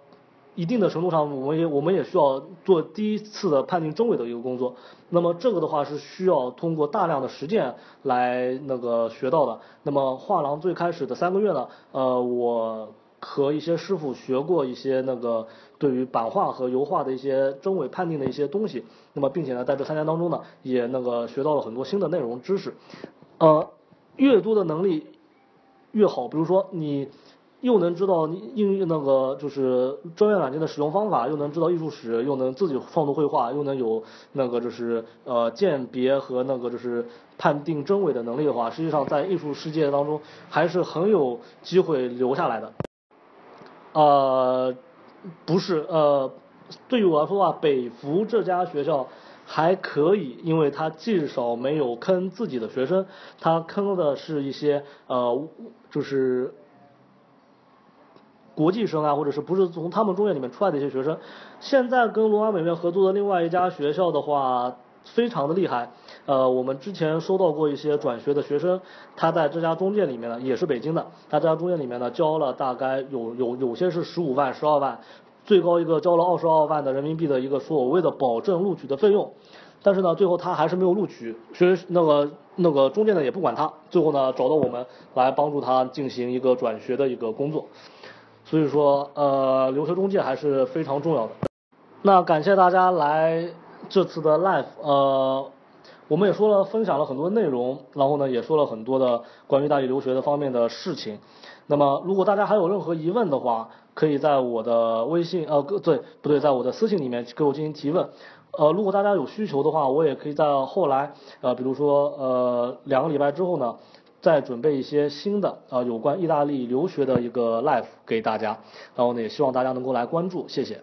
一定的程度上，我们也我们也需要做第一次的判定真伪的一个工作。那么这个的话是需要通过大量的实践来那个学到的。那么画廊最开始的三个月呢，呃，我和一些师傅学过一些那个对于版画和油画的一些真伪判定的一些东西。那么并且呢，在这三年当中呢，也那个学到了很多新的内容知识。呃，越多的能力越好。比如说你。又能知道应用那个就是专业软件的使用方法，又能知道艺术史，又能自己创作绘画，又能有那个就是呃鉴别和那个就是判定真伪的能力的话，实际上在艺术世界当中还是很有机会留下来的。呃，不是呃，对于我来说的话，北服这家学校还可以，因为它至少没有坑自己的学生，它坑的是一些呃就是。国际生啊，或者是不是从他们中院里面出来的一些学生，现在跟罗马美院合作的另外一家学校的话，非常的厉害。呃，我们之前收到过一些转学的学生，他在这家中介里面呢，也是北京的，他这家中介里面呢，交了大概有有有些是十五万、十二万，最高一个交了二十二万的人民币的一个所谓的保证录取的费用，但是呢，最后他还是没有录取，学那个那个中介呢也不管他，最后呢找到我们来帮助他进行一个转学的一个工作。所以说，呃，留学中介还是非常重要的。那感谢大家来这次的 live，呃，我们也说了，分享了很多内容，然后呢，也说了很多的关于大理留学的方面的事情。那么，如果大家还有任何疑问的话，可以在我的微信，呃，对，不对，在我的私信里面给我进行提问。呃，如果大家有需求的话，我也可以在后来，呃，比如说，呃，两个礼拜之后呢。再准备一些新的啊，有关意大利留学的一个 life 给大家，然后呢，也希望大家能够来关注，谢谢。